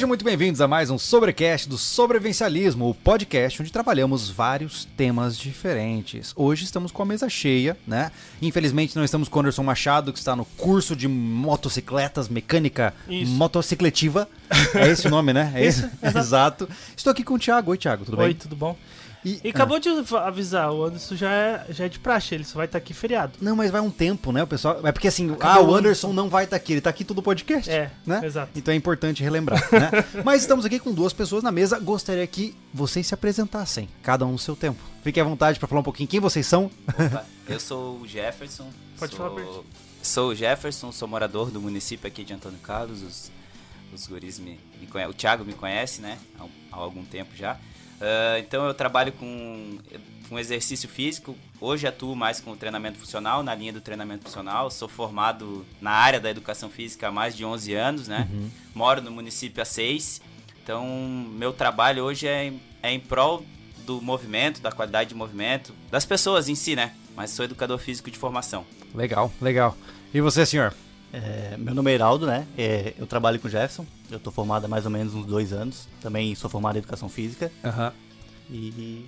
Sejam muito bem-vindos a mais um Sobrecast do Sobrevivencialismo, o podcast onde trabalhamos vários temas diferentes. Hoje estamos com a mesa cheia, né? Infelizmente não estamos com o Anderson Machado, que está no curso de motocicletas, mecânica Isso. motocicletiva. É esse o nome, né? É esse? Exato. Estou aqui com o Thiago. Oi, Thiago, tudo Oi, bem? tudo bom? E, E acabou de avisar, o Anderson já é, já é de praxe, ele só vai estar aqui feriado. Não, mas vai um tempo, né? O pessoal. É porque assim, Acabou ah, o o Anderson não vai estar aqui, ele tá aqui todo podcast. É, né? exato. Então é importante relembrar, né? Mas estamos aqui com duas pessoas na mesa. Gostaria que vocês se apresentassem, cada um no seu tempo. Fiquem à vontade para falar um pouquinho quem vocês são. Opa, eu sou o Jefferson. Pode sou, falar, Bert. Sou o Jefferson, sou morador do município aqui de Antônio Carlos. Os, os guris me, me conhecem. O Thiago me conhece, né? Há, há algum tempo já. Ah, então eu trabalho com, com exercício físico. Hoje atuo mais com treinamento funcional, na linha do treinamento funcional. Sou formado na área da educação física há mais de 11 anos, né? Moro no município há 6. Então, meu trabalho hoje é, em- é em prol do movimento, da qualidade de movimento, das pessoas em si, né? Mas sou educador físico de formação. Legal, legal. E você, senhor? É, meu nome é Heraldo, né? É, eu trabalho com o Jefferson. Eu tô formado há mais ou menos uns dois anos. Também sou formado em Educação Física. Aham. E E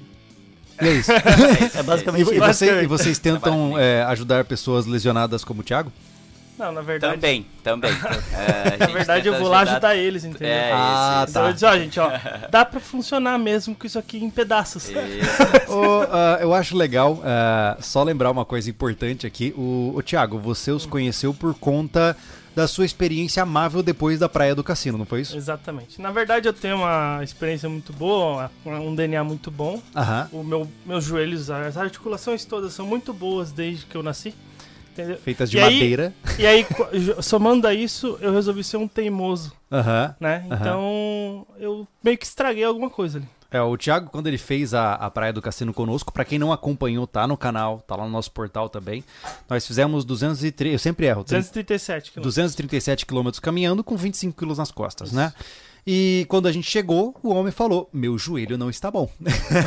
é isso. é e, basicamente e isso. você- e vocês tentam é, ajudar pessoas lesionadas como o Thiago? Não, na verdade. Também, também. É, Na verdade, eu vou lá ajudar eles, entendeu? É, Ah, isso, tá. Então eu disse, ó, gente, ó, dá pra funcionar mesmo com isso aqui em pedaços. isso. Isso. Ô, ah, eu acho legal, ah, só lembrar uma coisa importante aqui. O, o Thiago, você os conheceu por conta da sua experiência amável depois da praia do cassino, não foi isso? Exatamente. Na verdade, eu tenho uma experiência muito boa, um DNA muito bom. Aham. O meu, meus joelhos, as articulações todas são muito boas desde que eu nasci. Entendeu? Feitas de E aí- madeira. E aí, somando a isso, eu resolvi ser um teimoso, Aham. né? Aham. Então, eu meio que estraguei alguma coisa ali. É, o Thiago, quando ele fez a, a Praia do Cassino conosco, pra quem não acompanhou, tá no canal, tá lá no nosso portal também. Nós fizemos 203, eu sempre erro, 237 quilômetros. 237 quilômetros caminhando com 25 quilos nas costas, né? E quando a gente chegou, o homem falou: Meu joelho não está bom.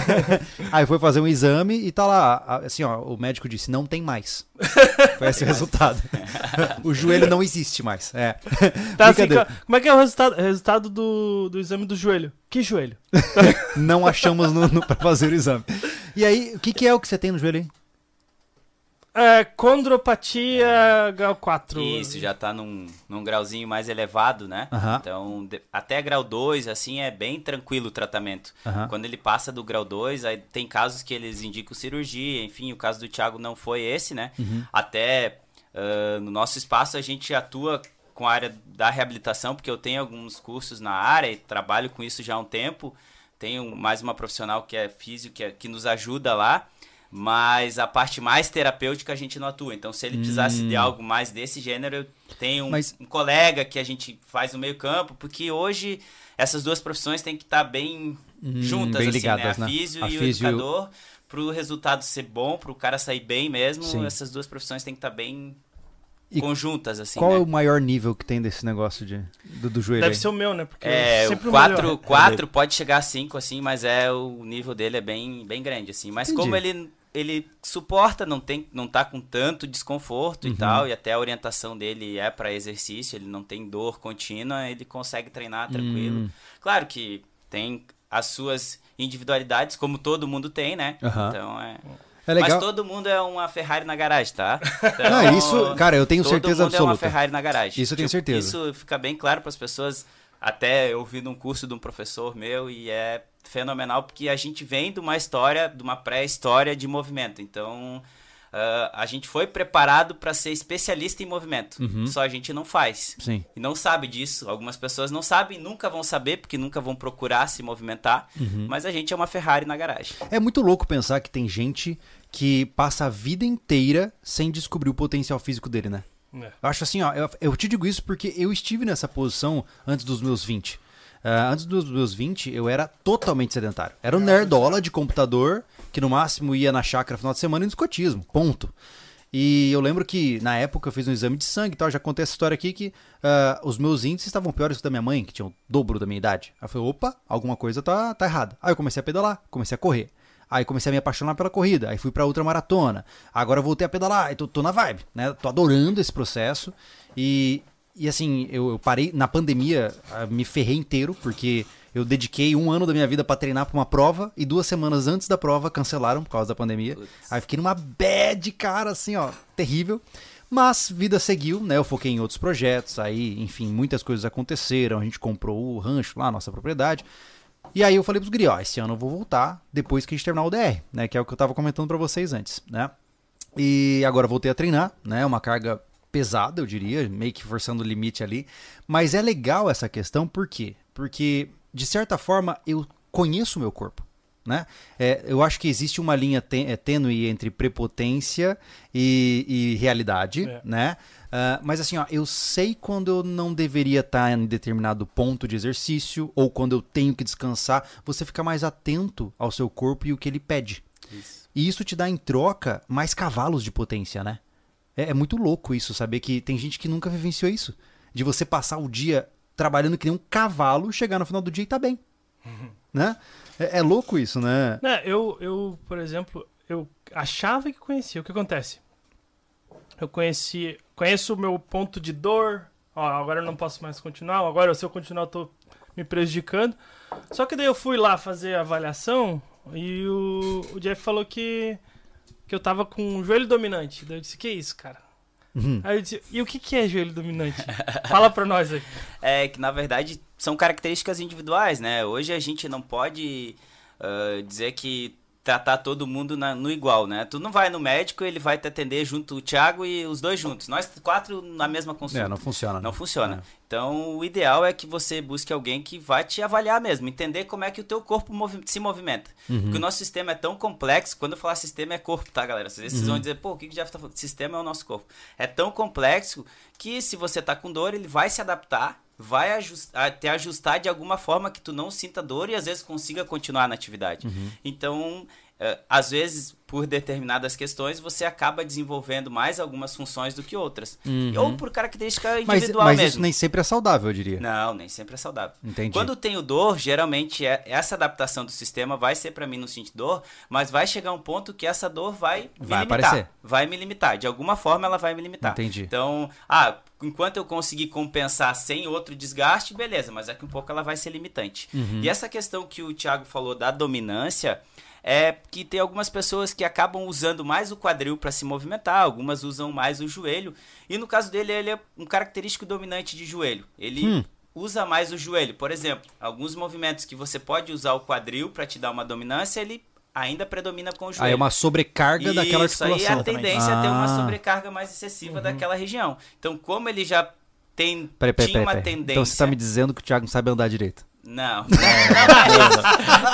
Aí foi fazer um exame e tá lá, assim, ó, o médico disse: Não tem mais. Foi esse o resultado. o joelho não existe mais. É. Tá, assim, como é que é o resultado, resultado do, do exame do joelho? Que joelho? Não achamos no, no, pra fazer o exame. E aí, o que, que é o que você tem no joelho aí? É, condropatia grau 4. Isso, já tá num, num grauzinho mais elevado, né? Aham. Então, de- até grau 2, assim, é bem tranquilo o tratamento. Aham. Quando ele passa do grau 2, aí tem casos que eles indicam cirurgia, enfim, o caso do Thiago não foi esse, né? Uhum. Até ah, no nosso espaço a gente atua com a área da reabilitação, porque eu tenho alguns cursos na área e trabalho com isso já há um tempo. Tenho mais uma profissional que é físico, que, é- que nos ajuda lá. Mas a parte mais terapêutica a gente não atua. Então, se ele precisasse de algo mais desse gênero, eu tenho um, Hum. Mas- um colega que a gente faz no meio campo, porque hoje essas duas profissões têm que estar bem juntas, Hum, bem assim, ligadas, né? né? A físio A e físio- o educador. Para o resultado ser bom, para o cara sair bem mesmo, Sim. essas duas profissões têm que estar bem E conjuntas, assim, Qual né? é o maior nível que tem desse negócio de, do, do joelho? Deve aí? ser o meu, né? Porque É, sempre o o 4, melhor. 4 pode chegar a 5, assim, mas é o nível dele é bem, bem grande, assim. Mas Entendi. como ele, ele suporta, não, tem, não tá com tanto desconforto Uhum. e tal, e até a orientação dele é para exercício, ele não tem dor contínua, ele consegue treinar tranquilo. Hum. Claro que tem as suas individualidades, como todo mundo tem, né? Aham. Então é... É legal. Mas todo mundo é uma Ferrari na garagem, tá? Então, Não, isso, cara, eu tenho todo certeza mundo é uma absoluta. Ferrari na garagem. Isso eu tenho Tipo, certeza. Isso fica bem claro para as pessoas. Até eu vi num curso de um professor meu e é fenomenal porque a gente vem de uma história, de uma pré-história de movimento. Então, ah, a gente foi preparado para ser especialista em movimento. Uhum. Só a gente não faz. Sim. E não sabe disso. Algumas pessoas não sabem, nunca vão saber, porque nunca vão procurar se movimentar. Uhum. Mas a gente é uma Ferrari na garagem. É muito louco pensar que tem gente que passa a vida inteira sem descobrir o potencial físico dele, né? É. Eu acho assim, ó, eu, eu te digo isso porque eu estive nessa posição antes dos meus 20. Ah, antes dos meus 20, eu era totalmente sedentário. Era um nerdola de computador, que no máximo ia na chácara final de semana e no escotismo. Ponto. E eu lembro que na época eu fiz um exame de sangue e tal. Já contei essa história aqui que ah, os meus índices estavam piores que da minha mãe, que tinham o dobro da minha idade. Aí eu falei, opa, alguma coisa tá, tá errada. Aí eu comecei a pedalar, comecei a correr. Aí comecei a me apaixonar pela corrida, aí fui pra ultramaratona. Agora eu voltei a pedalar, e tô, tô na vibe, né? Tô adorando esse processo. E e assim, eu, eu parei na pandemia, ah, me ferrei inteiro, porque eu dediquei um ano da minha vida pra treinar pra uma prova e duas semanas antes da prova cancelaram por causa da pandemia. Aí fiquei numa bad, cara, assim, ó, terrível. Mas vida seguiu, né? Eu foquei em outros projetos, aí, enfim, muitas coisas aconteceram. A gente comprou o rancho lá, a nossa propriedade. E aí eu falei pros guri, ó, esse ano eu vou voltar depois que a gente terminar o DR, né? Que é o que eu tava comentando pra vocês antes, né? E agora voltei a treinar, né? Uma carga pesada, eu diria, meio que forçando o limite ali. Mas é legal essa questão, por quê? Porque, de certa forma, eu conheço o meu corpo. Né? É, eu acho que existe uma linha é, tênue entre prepotência e, e realidade, É. né? Ah, mas assim, ó, eu sei quando eu não deveria estar em determinado ponto de exercício ou quando eu tenho que descansar. Você fica mais atento ao seu corpo e o que ele pede. Isso. E isso te dá em troca mais cavalos de potência, né? É, é muito louco isso, saber que tem gente que nunca vivenciou isso. De você passar o dia trabalhando que nem um cavalo, chegar no final do dia e tá bem. Né? É, é louco isso, né? Né, eu, eu, por exemplo, eu achava que conhecia. O que acontece? Eu conheci, conheço o meu ponto de dor. Ó, agora eu não posso mais continuar. Agora, se eu continuar, eu tô me prejudicando. Só que daí eu fui lá fazer a avaliação e o, o Jeff falou que, que eu tava com o joelho dominante. Daí eu disse, que isso, cara? Uhum. Aí eu disse, e o que, que é joelho dominante? Fala pra nós aí. É que na verdade são características individuais, né? Hoje a gente não pode ah, dizer que tratar todo mundo na- no igual, né? Tu não vai no médico, ele vai te atender junto o Thiago e os dois juntos. Nós quatro na mesma consulta. É, não funciona. Não né? funciona. Então, o ideal é que você busque alguém que vai te avaliar mesmo, entender como é que o teu corpo movi- se movimenta. Porque o nosso sistema é tão complexo, quando eu falar sistema é corpo, tá, galera? Às vezes vocês vão dizer, pô, o que que Jeff tá falando? Sistema é o nosso corpo. É tão complexo que se você tá com dor, ele vai se adaptar, vai ajustar, te ajustar de alguma forma que tu não sinta dor e às vezes consiga continuar na atividade. Então, eh, às vezes, por determinadas questões, você acaba desenvolvendo mais algumas funções do que outras. Ou por característica Mas, individual mas mesmo. isso nem sempre é saudável, eu diria. Não, nem sempre é saudável. Entendi. Quando tenho dor, geralmente é, essa adaptação do sistema vai ser pra mim não sentir dor, mas vai chegar um ponto que essa dor vai me Vai limitar. aparecer. Vai me limitar. De alguma forma ela vai me limitar. Entendi. Então, ah, enquanto eu conseguir compensar sem outro desgaste, beleza, mas daqui um pouco ela vai ser limitante. Uhum. E essa questão que o Thiago falou da dominância é que tem algumas pessoas que acabam usando mais o quadril para se movimentar, algumas usam mais o joelho. E no caso dele, ele é um característico dominante de joelho. Ele Hum. usa mais o joelho. Por exemplo, alguns movimentos que você pode usar o quadril para te dar uma dominância, ele ainda predomina com o joelho. Aí é uma sobrecarga daquela Isso aí é a articulação. tendência a ter uma Ah. Uhum. sobrecarga mais excessiva daquela região. Então, como ele já tem Peraí, peraí, tinha peraí, uma peraí. tendência... Então você tá me dizendo que o Thiago não sabe andar direito. Não, não, não é isso.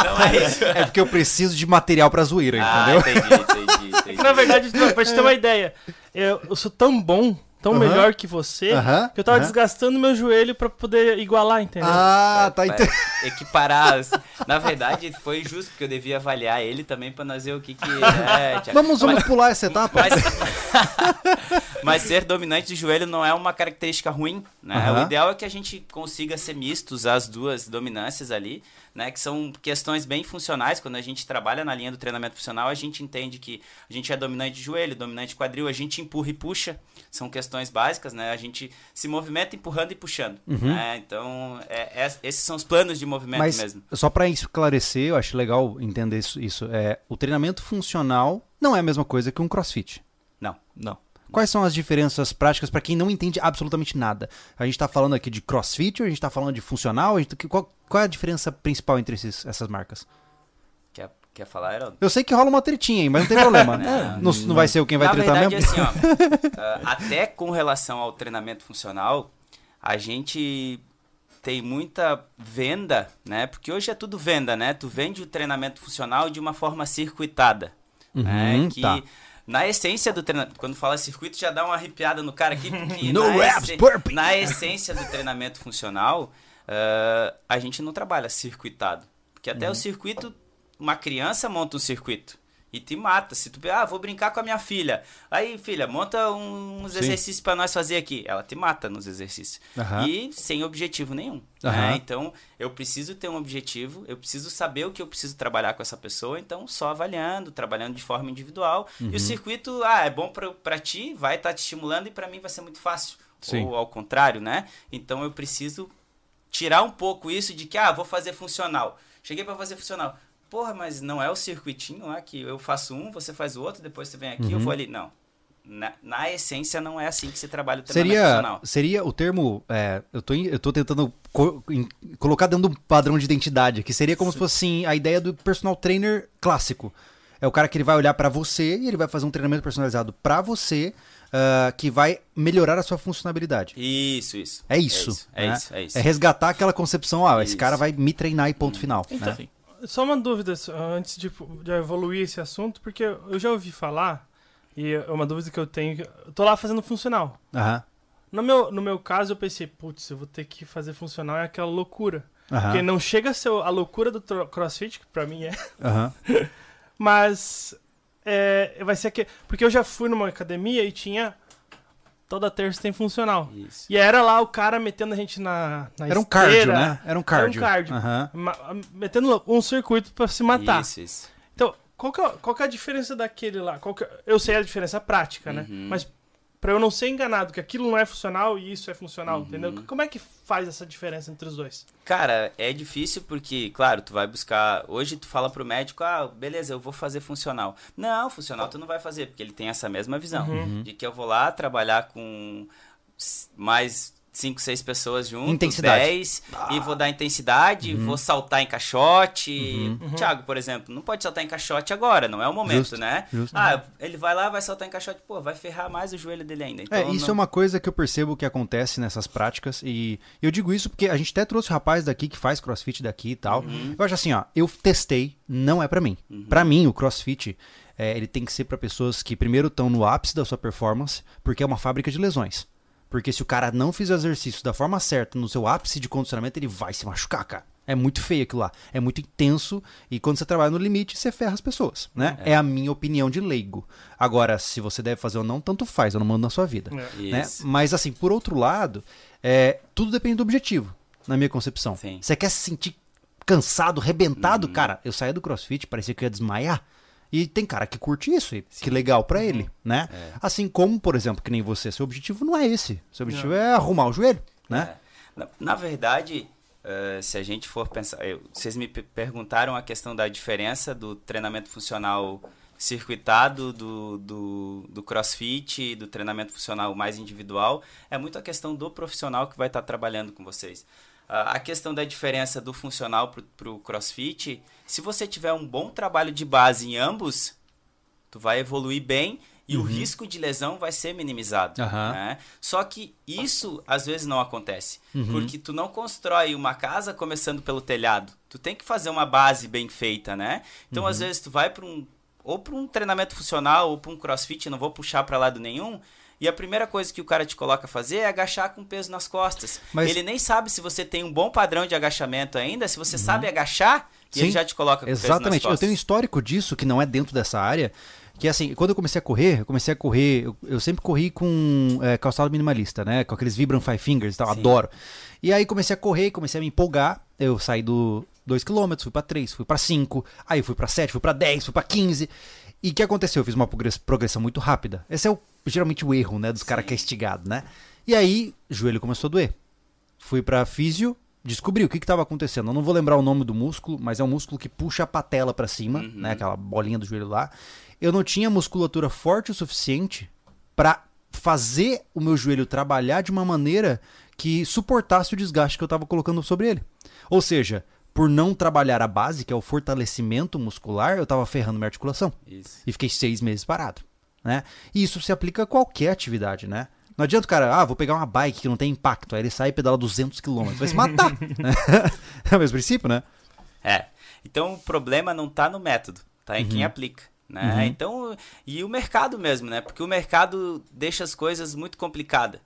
Não é isso. É porque eu preciso de material pra zoeira, Ah, entendeu? entendi, entendi, entendi. Na verdade, pra te ter uma ideia, eu, eu sou tão bom, tão Aham. melhor que você, Aham, que eu tava aham. desgastando meu joelho pra poder igualar, entendeu? Ah, tá Pra entendendo. Equiparar. Na verdade, foi justo, porque eu devia avaliar ele também pra nós ver o que que é. Vamos, vamos pular essa etapa? Mas, mas ser dominante de joelho não é uma característica ruim, né? Aham. O ideal é que a gente consiga ser misto, usar as duas dominâncias ali, né? Que são questões bem funcionais. Quando a gente trabalha na linha do treinamento funcional, a gente entende que a gente é dominante de joelho, dominante de quadril, a gente empurra e puxa. São questões básicas, né? A gente se movimenta empurrando e puxando. né? Então, é- é- esses são os planos de movimento Mas mesmo. só pra esclarecer, eu acho legal entender isso, isso. É, o treinamento funcional não é a mesma coisa que um crossfit. Não. Não. Quais são as diferenças práticas pra quem não entende absolutamente nada? A gente tá falando aqui de crossfit a gente tá falando de funcional? Gente- qual, qual é a diferença principal entre esses- essas marcas? Quer, quer falar, Heraldo? Eu sei que rola uma tretinha mas não tem problema. Não, não, não vai ser o quem vai Na tretar verdade, mesmo? assim, ó, ah, até com relação ao treinamento funcional, a gente tem muita venda, né? Porque hoje é tudo venda, né? Tu vende o treinamento funcional de uma forma circuitada, né? Uhum, Que tá. Na essência do treinamento, quando fala circuito já dá uma arrepiada no cara aqui, porque No na, reps, esse- na essência do treinamento funcional, ah, a gente não trabalha circuitado. Porque até Uhum. o circuito, uma criança monta um circuito e te mata. Se tu, ah, vou brincar com a minha filha. Aí, filha, monta uns Sim. exercícios pra nós fazer aqui. Ela te mata nos exercícios. Aham. E sem objetivo nenhum. Aham. né? Então, eu preciso ter um objetivo, eu preciso saber o que eu preciso trabalhar com essa pessoa, então só avaliando, trabalhando de forma individual. Uhum. E o circuito, ah, é bom pra, pra ti, vai estar te estimulando e pra mim vai ser muito fácil. Sim. Ou ao contrário, né? Então eu preciso tirar um pouco isso de que, ah, vou fazer funcional. Cheguei para fazer funcional. Porra, mas não é o circuitinho lá que eu faço um, você faz o outro, depois você vem aqui, eu Uhum. vou ali. Não. Na, na essência, não é assim que se trabalha o treinamento Seria, funcional. seria o termo. é, eu, tô, eu tô tentando co- em- colocar dentro de um padrão de identidade, que seria como se fosse assim, a ideia do personal trainer clássico. É o cara que ele vai olhar pra você e ele vai fazer um treinamento personalizado pra você, ah, que vai melhorar a sua funcionalidade. Isso, isso. É isso. É né? isso, é isso. É resgatar aquela concepção, ah, esse Isso. cara vai me treinar e ponto final. Então, né? Só uma dúvida antes de, de evoluir esse assunto, porque eu já ouvi falar, e é uma dúvida que eu tenho, eu tô lá fazendo funcional. Aham, No meu, no meu caso, eu pensei, putz, eu vou ter que fazer funcional, é aquela loucura. aham, Porque não chega a ser a loucura do crossfit, que pra mim é, aham. mas é, vai ser que Porque eu já fui numa academia e tinha. Toda terça tem funcional. Isso. E era lá o cara metendo a gente na, na Era um cardio, né? Era um cardio. cardio. Aham. ma- Metendo um circuito pra se matar. Isso, isso. Então, qual que, é, qual que é a diferença daquele lá? Qual que é- eu sei a diferença prática, né? Uhum. Mas pra eu não ser enganado que aquilo não é funcional e isso é funcional, Uhum. entendeu? Como é que faz essa diferença entre os dois? Cara, é difícil porque, claro, tu vai buscar. Hoje tu fala pro médico, ah, beleza, eu vou fazer funcional. Não, funcional tu não vai fazer, porque ele tem essa mesma visão. Uhum. De que eu vou lá trabalhar com mais 5, 6 pessoas juntos, Intensidade. 10, e vou dar intensidade, Uhum. vou saltar em caixote. Thiago, por exemplo, não pode saltar em caixote agora, não é o momento, Justo, né? justo. Ah, ele vai lá, vai saltar em caixote, pô, vai ferrar mais o joelho dele ainda. Então, É, isso é não- uma coisa que eu percebo que acontece nessas práticas e eu digo isso porque a gente até trouxe o rapaz daqui que faz crossfit daqui e tal. Uhum. Eu acho assim, ó, eu testei, não é pra mim. Pra mim, o crossfit, é, ele tem que ser pra pessoas que primeiro estão no ápice da sua performance, porque é uma fábrica de lesões. Porque se o cara não fizer exercício da forma certa, no seu ápice de condicionamento, ele vai se machucar, cara. É muito feio aquilo lá. É muito intenso. E quando você trabalha no limite, você ferra as pessoas, né? É, a minha opinião de leigo. Agora, se você deve fazer ou não, tanto faz. Eu não mando na sua vida. É. né? Mas assim, por outro lado, é, tudo depende do objetivo, na minha concepção. Sim. Você quer se sentir cansado, rebentado, Uhum. cara? Eu saía do crossfit, parecia que eu ia desmaiar. E tem cara que curte isso, e que legal pra ele, né? É. Assim como, por exemplo, que nem você, seu objetivo não é esse. Seu objetivo é arrumar o joelho, né? É. Na, na verdade, eh, se a gente for pensar. eu- vocês me pe- perguntaram a questão da diferença do treinamento funcional circuitado, do, do, do crossfit, do treinamento funcional mais individual. É muito a questão do profissional que vai estar trabalhando com vocês. A questão da diferença do funcional para o crossfit, se você tiver um bom trabalho de base em ambos, tu vai evoluir bem e o risco de lesão vai ser minimizado. Aham. né? Só que isso às vezes não acontece, porque tu não constrói uma casa começando pelo telhado. Tu tem que fazer uma base bem feita, né? Então às vezes tu vai para um ou para um treinamento funcional ou para um CrossFit, não vou puxar para lado nenhum. E a primeira coisa que o cara te coloca a fazer é agachar com peso nas costas. Mas- Ele nem sabe se você tem um bom padrão de agachamento ainda, se você sabe agachar, e ele Sim, já te coloca com peso nas Exatamente. Eu tenho um histórico disso que não é dentro dessa área. Que assim, quando eu comecei a correr, eu comecei a correr. Eu, eu sempre corri com é, calçado minimalista, né? Com aqueles Vibram Five Fingers e tal, Sim. adoro. E aí comecei a correr, comecei a me empolgar. Eu saí do 2km, fui pra 3, fui pra 5, aí fui pra 7, fui pra 10, fui pra 15. E o que aconteceu? Eu fiz uma progress- progressão muito rápida. Esse é o, geralmente o erro, né? Dos caras que é estigado, né? E aí, o joelho começou a doer. Fui pra físio, descobri o que estava acontecendo. Eu não vou lembrar o nome do músculo, mas é um músculo que puxa a patela pra cima, Uhum. né? Aquela bolinha do joelho lá. Eu não tinha musculatura forte o suficiente pra fazer o meu joelho trabalhar de uma maneira que suportasse o desgaste que eu tava colocando sobre ele. Ou seja, por não trabalhar a base, que é o fortalecimento muscular, eu tava ferrando minha articulação Isso. e fiquei seis meses parado, né? E isso se aplica a qualquer atividade, né? Não adianta o cara, ah, vou pegar uma bike que não tem impacto, aí ele sai e pedala 200 km, vai se matar. né? é o mesmo princípio, né? É. Então o problema não tá no método, tá em Uhum. quem aplica. Né? Então, e o mercado mesmo, né? Porque o mercado deixa as coisas muito complicadas.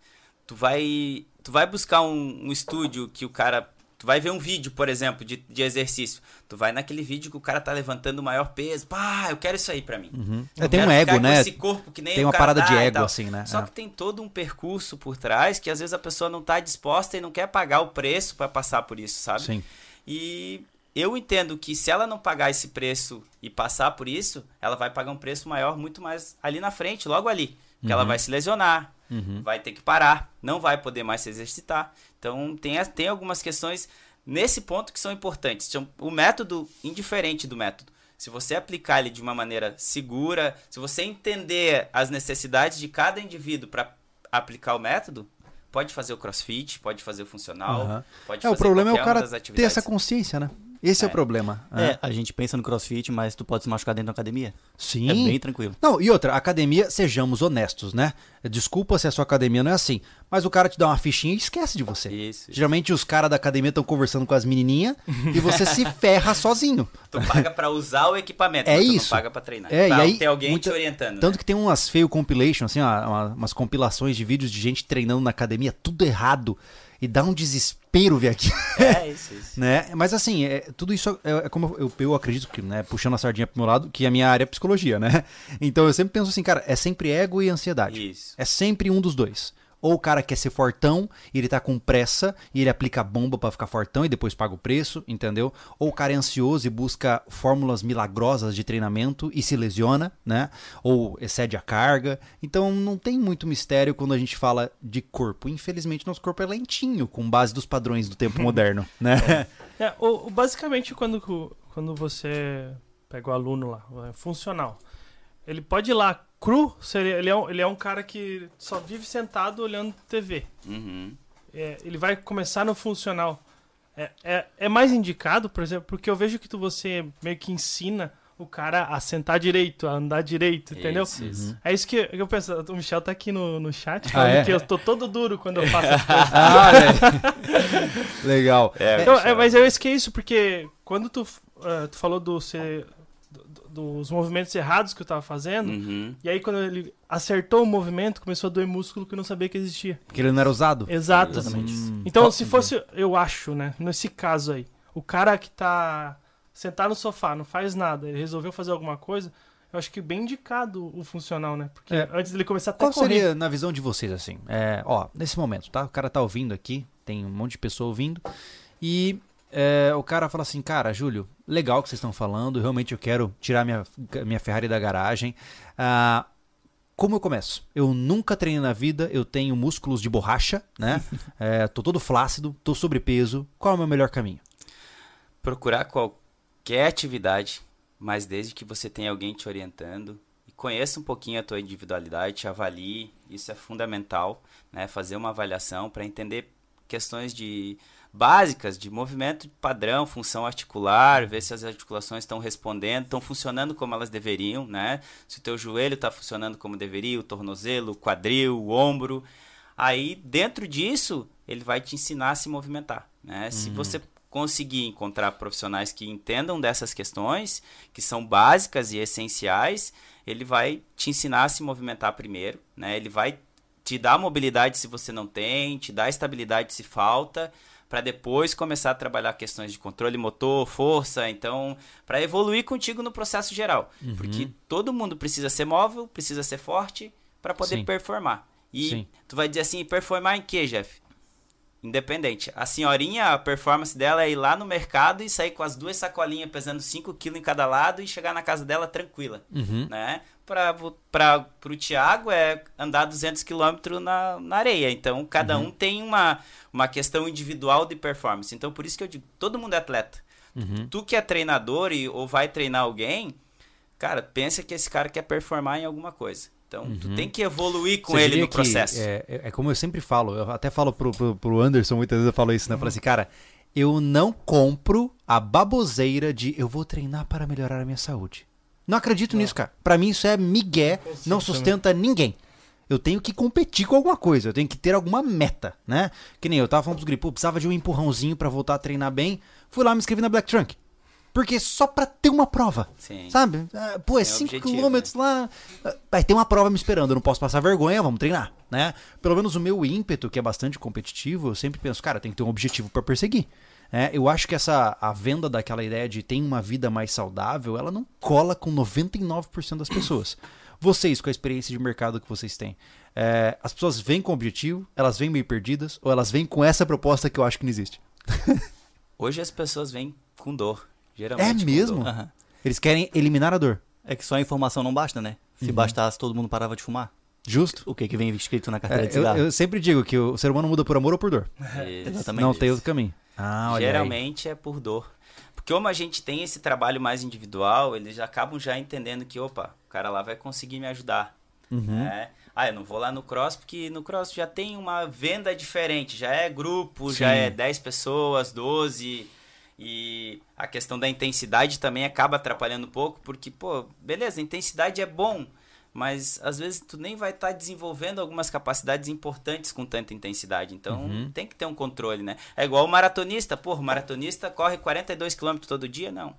Tu vai, tu vai buscar um, um estúdio que o cara. Tu vai ver um vídeo, por exemplo, de, de exercício. Tu vai naquele vídeo que o cara tá levantando o maior peso. Pá, eu quero isso aí pra mim. É, Eu tem um ego, né? esse corpo que nem Tem uma parada de ego, assim, né? Só É. que tem todo um percurso por trás que às vezes a pessoa não tá disposta e não quer pagar o preço pra passar por isso, sabe? Sim. E eu entendo que se ela não pagar esse preço e passar por isso, ela vai pagar um preço maior muito mais ali na frente, logo ali. Que ela vai se lesionar, Uhum. vai ter que parar, não vai poder mais se exercitar. Então tem, tem algumas questões nesse ponto que são importantes. Então, o método, indiferente do método, se você aplicar ele de uma maneira segura, se você entender as necessidades de cada indivíduo para aplicar o método, pode fazer o crossfit, pode fazer o funcional, Aham. pode É, o fazer problema é o cara ter essa consciência, né? Esse é, o É. problema. É, a gente pensa no crossfit, mas tu pode se machucar dentro da academia. Sim. É bem tranquilo. Não, e outra, academia, sejamos honestos, né? Desculpa se a sua academia não é assim, mas o cara te dá uma fichinha e esquece de você. Isso, isso. Geralmente os caras da academia estão conversando com as menininhas e você se ferra sozinho. Tu paga pra usar o equipamento, É mas tu isso. não paga pra treinar. É, pra e aí ter alguém muita- te orientando. Tanto né? que tem umas fail compilation, assim, ó, uma- umas compilações de vídeos de gente treinando na academia, tudo errado. E dá um desespero ver aqui. É, isso, isso. né? Mas assim, é, tudo isso é, é como eu, eu acredito que, né, puxando a sardinha pro meu lado, que a minha área é psicologia, né? Então eu sempre penso assim, cara, é sempre ego e ansiedade. Isso. É sempre um dos dois. Ou o cara quer ser fortão e ele tá com pressa e ele aplica a bomba pra ficar fortão e depois paga o preço, entendeu? Ou o cara é ansioso e busca fórmulas milagrosas de treinamento e se lesiona, né? Ou excede a carga. Então não tem muito mistério quando a gente fala de corpo. Infelizmente nosso corpo é lentinho com base dos padrões do tempo moderno, né? É, o, o- basicamente, quando, quando você pega o aluno lá, é funcional, ele pode ir lá cru, ele, é um, ele é um cara que só vive sentado olhando TV. Uhum. É, ele vai começar no funcional. É, é, é mais indicado, por exemplo, porque eu vejo que tu, você meio que ensina o cara a sentar direito, a andar direito, entendeu? Isso, isso. É isso que eu penso. O Michel tá aqui no, no chat Ah, falando é? que eu tô todo duro quando eu faço as coisas. ah, velho. Legal. É, Então, é, mas eu é isso, porque quando tu, eh, tu falou do ser, dos movimentos errados que eu tava fazendo, Uhum. e aí quando ele acertou o movimento, começou a doer músculo que eu não sabia que existia. Porque ele não era usado. Exato. Exatamente. Hum. Então, se fosse, eu acho, né, nesse caso aí, o cara que tá sentado no sofá, não faz nada, ele resolveu fazer alguma coisa, eu acho que bem indicado o funcional, né? Porque É. antes dele começar até Qual a correr. seria, na visão de vocês, assim? É, ó, nesse momento, tá? O cara tá ouvindo aqui, tem um monte de pessoa ouvindo, e é, o cara fala assim, cara, Júlio, legal o que vocês estão falando, realmente eu quero tirar minha, minha Ferrari da garagem. Ah, como eu começo? Eu nunca treinei na vida, eu tenho músculos de borracha, né? É, tô todo flácido, tô sobrepeso. Qual é o meu melhor caminho? Procurar qualquer atividade, mas desde que você tenha alguém te orientando e conheça um pouquinho a tua individualidade, te avalie, isso é fundamental, né? Fazer uma avaliação para entender questões de básicas de movimento padrão, função articular, ver se as articulações estão respondendo, estão funcionando como elas deveriam, né? Se o teu joelho está funcionando como deveria, o tornozelo, o quadril, o ombro. Aí, dentro disso, ele vai te ensinar a se movimentar, né? Se você conseguir encontrar profissionais que entendam dessas questões, que são básicas e essenciais, ele vai te ensinar a se movimentar primeiro, né? Ele vai te dar mobilidade se você não tem, te dar estabilidade se falta, para depois começar a trabalhar questões de controle motor, força, então, para evoluir contigo no processo geral, porque todo mundo precisa ser móvel, precisa ser forte para poder Sim. performar. E Sim. tu vai dizer assim, performar em que, Jeff? Independente. A senhorinha, a performance dela é ir lá no mercado e sair com as duas sacolinhas pesando 5 kg em cada lado e chegar na casa dela tranquila, Uhum. né? Para pro Thiago é andar 200 km na, na areia. Então, cada um tem uma, uma questão individual de performance. Então, por isso que eu digo, todo mundo é atleta. Uhum. Tu que é treinador e, ou vai treinar alguém, cara, pensa que esse cara quer performar em alguma coisa. Então, tu tem que evoluir com Você ele no processo. É, é- é como eu sempre falo, eu até falo pro, pro, pro Anderson, muitas vezes eu falo isso, né? Eu falo assim, cara, eu não compro a baboseira de eu vou treinar para melhorar a minha saúde. Não acredito nisso, cara. Pra mim isso é migué, não sustenta ninguém. Eu tenho que competir com alguma coisa, eu tenho que ter alguma meta, né? Que nem eu tava falando pros gripos, precisava de um empurrãozinho pra voltar a treinar bem. Fui lá me inscrevi na Black Trunk. Porque só pra ter uma prova. Sim. Sabe? Ah, Pô, é Tem 5 objetivo, quilômetros lá. Ah, Vai ter uma prova me esperando, eu não posso passar vergonha, vamos treinar, né? Pelo menos o meu ímpeto, que é bastante competitivo, eu sempre penso, cara, tem que ter um objetivo pra perseguir. É, eu acho que essa a venda daquela ideia de tem uma vida mais saudável, ela não cola com 99% das pessoas. Vocês, com a experiência de mercado que vocês têm, é, as pessoas vêm com objetivo, elas vêm meio perdidas, ou elas vêm com essa proposta que eu acho que não existe? Hoje as pessoas vêm com dor. É Geralmente com mesmo? dor. Aham. Eles querem eliminar a dor. É que só a informação não basta, né? Se bastasse, todo mundo parava de fumar. Justo. O que, que vem escrito na carteira É, de eu, cigarro. eu sempre digo que o ser humano muda por amor ou por dor. Isso. Exatamente. Não tem outro caminho. Ah, olha aí. Geralmente é por dor. Porque como a gente tem esse trabalho mais individual, eles já acabam já entendendo que, opa, o cara lá vai conseguir me ajudar. Uhum. né? Ah, eu não vou lá no cross porque no cross já tem uma venda diferente, já é grupo, já Sim. é 10 pessoas, 12. E a questão da intensidade também acaba atrapalhando um pouco, porque, pô, beleza, a intensidade é bom, mas às vezes tu nem vai estar desenvolvendo algumas capacidades importantes com tanta intensidade. Então tem que ter um controle, né? É igual o maratonista, pô, o maratonista corre 42 km todo dia? Não.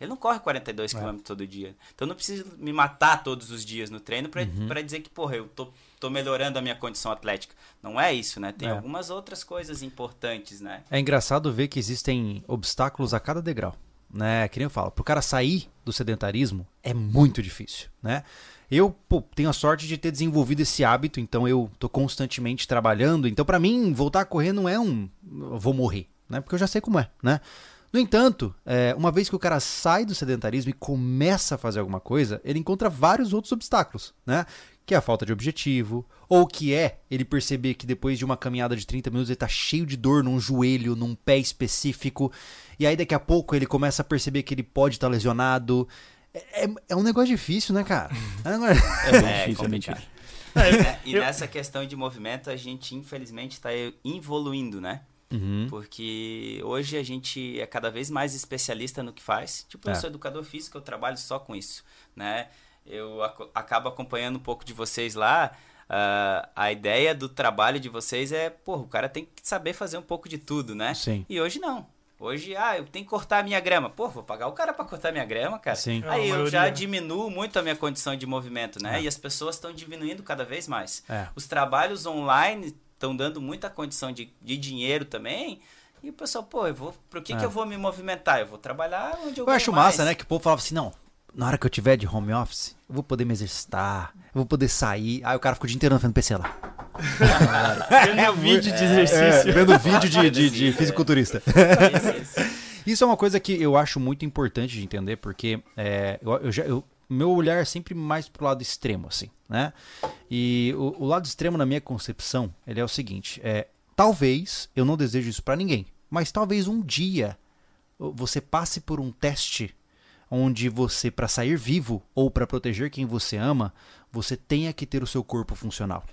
Ele não corre 42 km todo dia. Então eu não preciso me matar todos os dias no treino pra pra dizer que, porra, eu tô, tô melhorando a minha condição atlética. Não é isso, né? Tem É. algumas outras coisas importantes, né? É engraçado ver que existem obstáculos a cada degrau, né? Que nem eu falo, pro cara sair do sedentarismo é muito difícil, né? Eu pô, tenho a sorte de ter desenvolvido esse hábito, então eu tô constantemente trabalhando. Então, pra mim, voltar a correr não é um vou morrer, né? Porque eu já sei como é, né? No entanto, é, uma vez que o cara sai do sedentarismo e começa a fazer alguma coisa, ele encontra vários outros obstáculos, né? Que é a falta de objetivo, ou que é ele perceber que depois de uma caminhada de 30 minutos ele tá cheio de dor num joelho, num pé específico, e aí daqui a pouco ele começa a perceber que ele pode estar lesionado. É, é- é um negócio difícil, né, cara? É um negócio- É É, difícil, é bem complicado. É, e nessa questão de movimento, a gente infelizmente está evoluindo, né? Uhum. Porque hoje a gente é cada vez mais especialista no que faz. Tipo, eu É. sou educador físico, eu trabalho só com isso, né? Eu aco- acabo acompanhando um pouco de vocês lá. ah, a ideia do trabalho de vocês é, pô, o cara tem que saber fazer um pouco de tudo, né? Sim. E hoje não. Hoje, ah, eu tenho que cortar a minha grama. Pô, vou pagar o cara para cortar minha grama, cara. Sim. É, a Aí eu já diminuo muito a minha condição de movimento, né? É. E as pessoas estão diminuindo cada vez mais. É. Os trabalhos online estão dando muita condição de, de dinheiro também. E o pessoal, pô, eu vou, pro que, É. que eu vou me movimentar? Eu vou trabalhar onde eu Eu acho mais. massa, né? Que o povo falava assim, não, na hora que eu tiver de home office, eu vou poder me exercitar, eu vou poder sair. Aí o cara ficou o dia inteiro na frente do PC lá. Vendo vídeo de exercício. vendo vídeo de, de, de fisiculturista. Isso, é uma coisa que eu acho muito importante de entender, porque é, eu, eu já, eu- meu olhar é sempre mais pro lado extremo, assim, né? E o, o lado extremo, na minha concepção, ele é o seguinte: é, talvez, eu não desejo isso pra ninguém, mas talvez um dia você passe por um teste onde você, pra sair vivo ou pra proteger quem você ama, você tenha que ter o seu corpo funcional.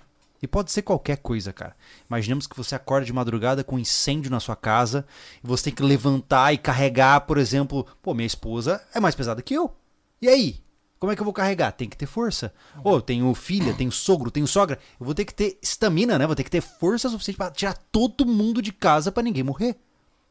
E pode ser qualquer coisa, cara. Imaginemos que você acorda de madrugada com um incêndio na sua casa e você tem que levantar e carregar, por exemplo, pô, minha esposa é mais pesada que eu. E aí? Como é que eu vou carregar? Tem que ter força. Ou eu tenho filha, tenho sogro, tenho sogra. Eu vou ter que ter estamina, né? Vou ter que ter força suficiente pra tirar todo mundo de casa pra ninguém morrer.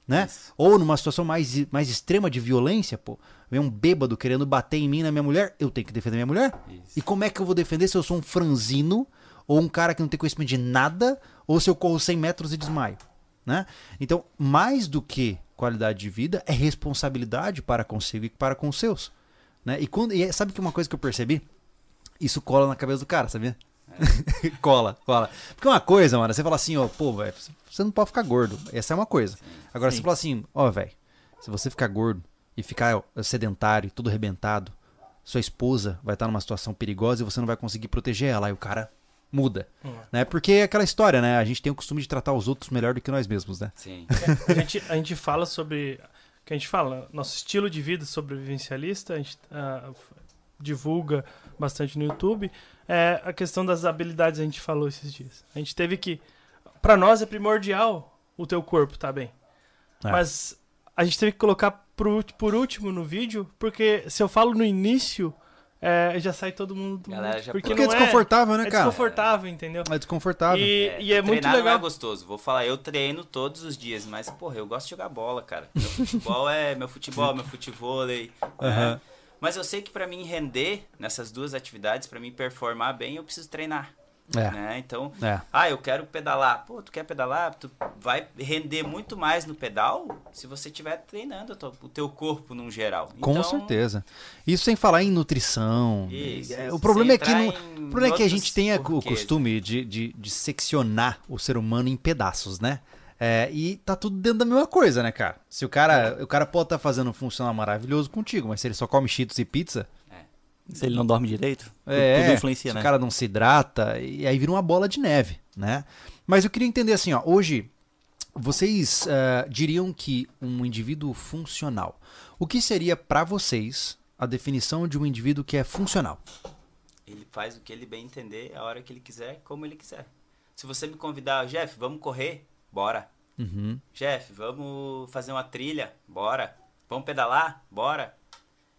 Né? Ou numa situação mais, mais extrema de violência, pô, vem um bêbado querendo bater em mim na minha mulher, eu tenho que defender minha mulher. Isso. E como é que eu vou defender se eu sou um franzino, ou um cara que não tem conhecimento de nada, ou se eu corro 100 metros e desmaio? Né? Então, mais do que qualidade de vida, é responsabilidade para consigo e para com os seus. Né? E, quando, e é- sabe que uma coisa que eu percebi? Isso cola na cabeça do cara, sabia? cola, cola. Porque uma coisa, mano, você fala assim, ó, pô, velho, você não pode ficar gordo. Essa é uma coisa. Agora você fala assim, ó, velho, se você ficar gordo e ficar ó, sedentário e tudo arrebentado, sua esposa vai estar numa situação perigosa e você não vai conseguir proteger ela. Aí o cara muda. Né? Porque é aquela história, né? A gente tem o costume de tratar os outros melhor do que nós mesmos, né? Sim. A gente, a gente fala sobre. que a gente fala, nosso estilo de vida sobrevivencialista, a gente f- divulga bastante no YouTube. É a questão das habilidades a gente falou esses dias. A gente teve que. Pra nós é primordial o teu corpo tá bem. É. Mas a gente teve que colocar por, por último no vídeo, porque se eu falo no início, é, já sai todo mundo do Galera já Porque Porque é não desconfortável, né, é cara? desconfortável, entendeu? É desconfortável. E, e é muito treinar não legal. é gostoso. Vou falar, eu treino todos os dias, mas, porra, eu gosto de jogar bola, cara. Meu futebol é meu futebol, meu futevôlei. né? Aham. Mas eu sei que pra mim render nessas duas atividades, pra mim performar bem, eu preciso treinar. É. Né? Então, É. ah, eu quero pedalar. Pô, tu quer pedalar? Tu vai render muito mais no pedal se você estiver treinando o teu corpo num geral. Com Então, certeza. Isso sem falar em nutrição. Isso, É, o problema é que, não, o problema é que a gente tem o costume de, de, de seccionar o ser humano em pedaços, né? É, e tá tudo dentro da mesma coisa, né, cara? Se o cara, o cara pode estar fazendo um funcional maravilhoso contigo, mas se ele só come cheetos e pizza. Se ele não dorme direito, É, tudo influencia, se né? o cara não se hidrata, e aí vira uma bola de neve, né? Mas eu queria entender assim, ó, hoje, vocês eh, diriam que um indivíduo funcional, o que seria pra vocês a definição de um indivíduo que é funcional? Ele faz o que ele bem entender, a hora que ele quiser, como ele quiser. Se você me convidar, Jeff, vamos correr? Bora. Uhum. Jeff, vamos fazer uma trilha? Bora. Vamos pedalar? Bora.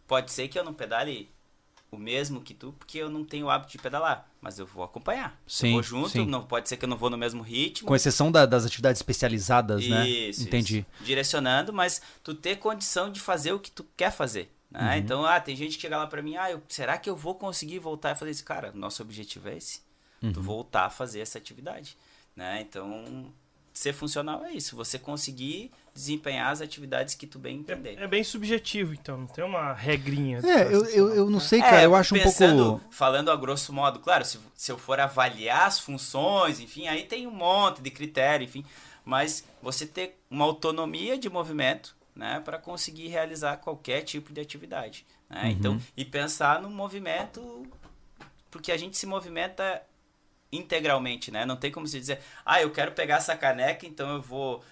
Pode ser que eu não pedale o mesmo que tu, porque eu não tenho o hábito de pedalar, mas eu vou acompanhar. Sim, eu vou junto, sim. não pode ser que eu não vou no mesmo ritmo. Com exceção da- das atividades especializadas, né? Isso, Entendi. isso. Direcionando, mas tu ter condição de fazer o que tu quer fazer. Né? Uhum. Então, ah, tem gente que chega lá pra mim, ah, eu- será que eu vou conseguir voltar a fazer isso? Cara, nosso objetivo é esse. Uhum. Tu voltar a fazer essa atividade. Né? Então, ser funcional é isso. Você conseguir desempenhar as atividades que tu bem entender. É, é bem subjetivo, então, não tem uma regrinha. É, eu, eu, eu não sei, cara, eu acho um É, pensando, pouco... Falando a grosso modo, claro, se, se eu for avaliar as funções, enfim, aí tem um monte de critério, enfim. Mas você ter uma autonomia de movimento, né, para conseguir realizar qualquer tipo de atividade. Né? Uhum. Então, e pensar no movimento, porque a gente se movimenta integralmente, né? Não tem como se dizer, ah, eu quero pegar essa caneca, então eu vou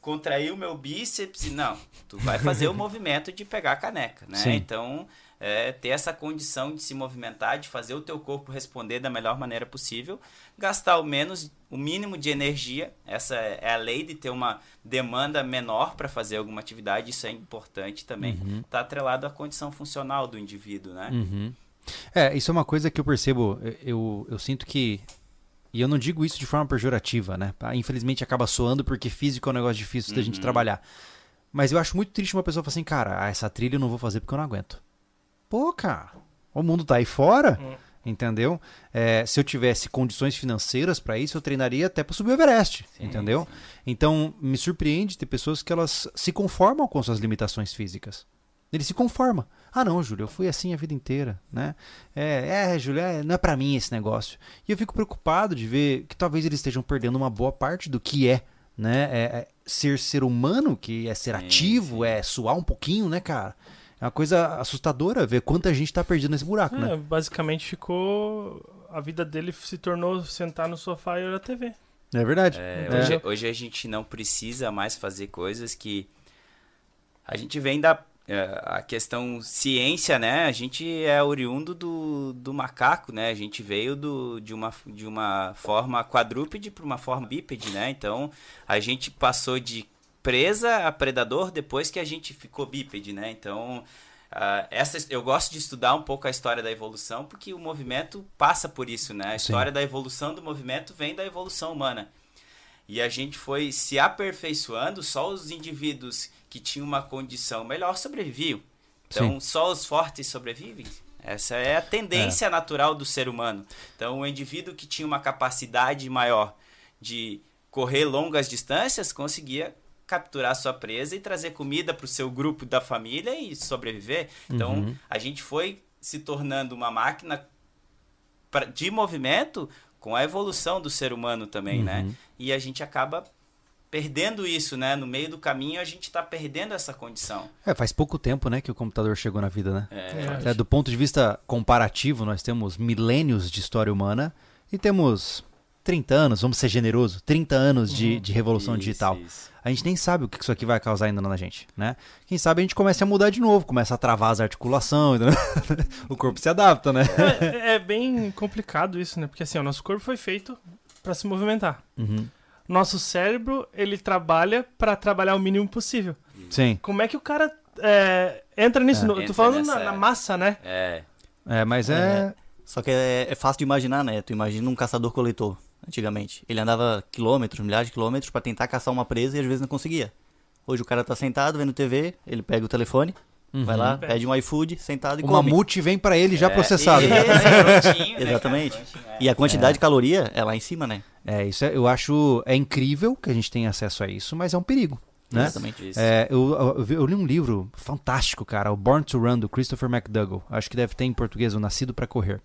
contrair o meu bíceps. e Não, tu vai fazer o movimento de pegar a caneca, né? Sim. Então, é, ter essa condição de se movimentar, de fazer o teu corpo responder da melhor maneira possível, gastar o menos, o mínimo de energia. Essa é a lei de ter uma demanda menor para fazer alguma atividade. Isso é importante também. Está atrelado à condição funcional do indivíduo, né? Uhum. É, isso é uma coisa que eu percebo, eu, eu, sinto que. E eu não digo isso de forma pejorativa, né? Infelizmente acaba soando porque físico é um negócio difícil da gente Uhum. trabalhar. Mas eu acho muito triste uma pessoa falar assim, cara, ah, essa trilha eu não vou fazer porque eu não aguento. Pô, cara, o mundo tá aí fora, Hum. entendeu? É, se eu tivesse condições financeiras pra isso, eu treinaria até pra subir o Everest, Sim, entendeu? sim. Então, me surpreende ter pessoas que elas se conformam com suas limitações físicas. Ele se conforma. Ah, não, Júlio, eu fui assim a vida inteira, né? É, é Júlio, é, não é pra mim esse negócio. E eu fico preocupado de ver que talvez eles estejam perdendo uma boa parte do que é, né? É, é ser ser humano, que é ser Sim, ativo, sim. é suar um pouquinho, né, cara? É uma coisa assustadora ver quanta gente tá perdendo nesse buraco, É, né? basicamente ficou. A vida dele se tornou sentar no sofá e olhar a TV. É verdade. É, É. hoje, hoje a gente não precisa mais fazer coisas que a gente vem da é, a questão ciência, né? A gente é oriundo do, do macaco, né? A gente veio do, de, uma, de uma forma quadrúpede para uma forma bípede, né? Então a gente passou de presa a predador depois que a gente ficou bípede, né? Então ah, essa, eu gosto de estudar um pouco a história da evolução porque o movimento passa por isso, né? A Sim. história da evolução do movimento vem da evolução humana. E a gente foi se aperfeiçoando, só os indivíduos que tinham uma condição melhor sobreviviam. Então, só os fortes sobrevivem. Essa é a tendência natural do ser humano. Então, o indivíduo que tinha uma capacidade maior de correr longas distâncias conseguia capturar sua presa e trazer comida para o seu grupo da família e sobreviver. Então, Uhum. a gente foi se tornando uma máquina de movimento com a evolução do ser humano também, né? Uhum. E a gente acaba perdendo isso, né? No meio do caminho a gente está perdendo essa condição. É, faz pouco tempo, né, que o computador chegou na vida, né? É, É, do ponto de vista comparativo, nós temos milênios de história humana e temos 30 anos, vamos ser generosos, 30 anos de, de revolução Isso, digital. isso. A gente nem sabe o que isso aqui vai causar ainda na gente, né? Quem sabe a gente começa a mudar de novo, começa a travar as articulações, entendeu? o corpo se adapta, né? É, é bem complicado isso, né? Porque assim, o nosso corpo foi feito para se movimentar. Uhum. Nosso cérebro, ele trabalha para trabalhar o mínimo possível. Sim, Como é que o cara é, entra nisso? É. No- eu tô Entra falando nessa- na, na massa, né? É, é, mas é... Só que é, é fácil de imaginar, né? Tu imagina um caçador-coletor, antigamente. Ele andava quilômetros, milhares de quilômetros pra tentar caçar uma presa e às vezes não conseguia. Hoje o cara tá sentado vendo TV, ele pega o telefone, vai lá, Pede. um iFood, sentado e O come. mamute vem pra ele já é, processado. é prontinho, né? Exatamente. Prontinho, é. E a quantidade de caloria é lá em cima, né? É, isso é- eu acho é incrível que a gente tenha acesso a isso, mas é um perigo, né? Exatamente. Isso. É, eu, eu, eu li um livro fantástico, cara, o Born to Run, do Christopher McDougall. Acho que deve ter em português, o Nascido para Correr.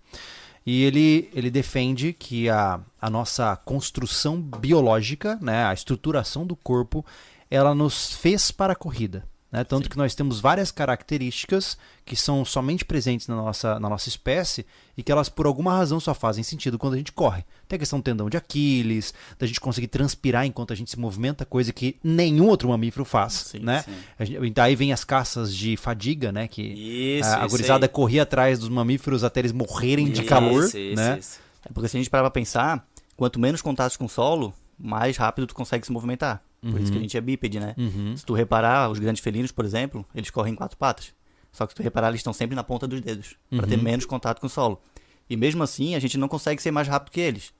E ele, ele defende que a, a nossa construção biológica, né, a estruturação do corpo, ela nos fez para a corrida. Né? Tanto que nós temos várias características que são somente presentes na nossa, na nossa espécie e que elas, por alguma razão, só fazem sentido quando a gente corre. Tem a questão do tendão de Aquiles, da gente conseguir transpirar enquanto a gente se movimenta, coisa que nenhum outro mamífero faz. Sim, né? sim. Gente- então, aí vem as caças de fadiga, né? Que Isso, a, a gurizada corria atrás dos mamíferos até eles morrerem de Isso, calor. isso, né? isso. É porque se a gente parar pra pensar, quanto menos contatos com o solo, mais rápido tu consegue se movimentar. Por isso que a gente é bípede, né? Uhum. Se tu reparar, os grandes felinos, por exemplo, eles correm em quatro patas. Só que se tu reparar, eles estão sempre na ponta dos dedos, pra ter menos contato com o solo. E mesmo assim, a gente não consegue ser mais rápido que eles.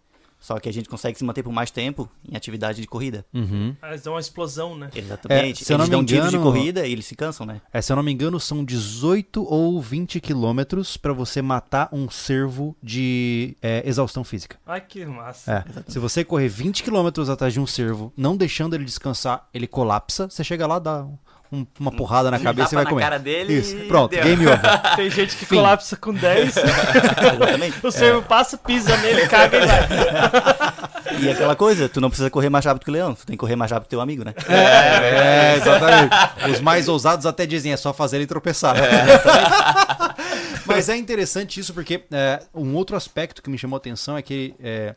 Só que a gente consegue se manter por mais tempo em atividade de corrida. Uhum. Eles dão uma explosão, né? Exatamente. É, se eu não eles me dão tiros de engano- corrida e eles se cansam, né? É, se eu não me engano, são 18 ou 20 quilômetros pra você matar um cervo de é, exaustão física. Ai, que massa. É. Se você correr 20 quilômetros atrás de um cervo, não deixando ele descansar, ele colapsa. Você chega lá, dá um- uma porrada na Um cabeça e vai na comer. cara dele Isso. e Pronto, deu. game over. Tem gente que Fim. colapsa com 10, Exatamente. o servo passa, pisa nele, caga e vai. E aquela coisa, tu não precisa correr mais rápido que o leão, tu tem que correr mais rápido que teu amigo, né? É, é, exatamente. Os mais ousados até dizem, é só fazer ele tropeçar. Mas é interessante isso porque é, um outro aspecto que me chamou a atenção é que é,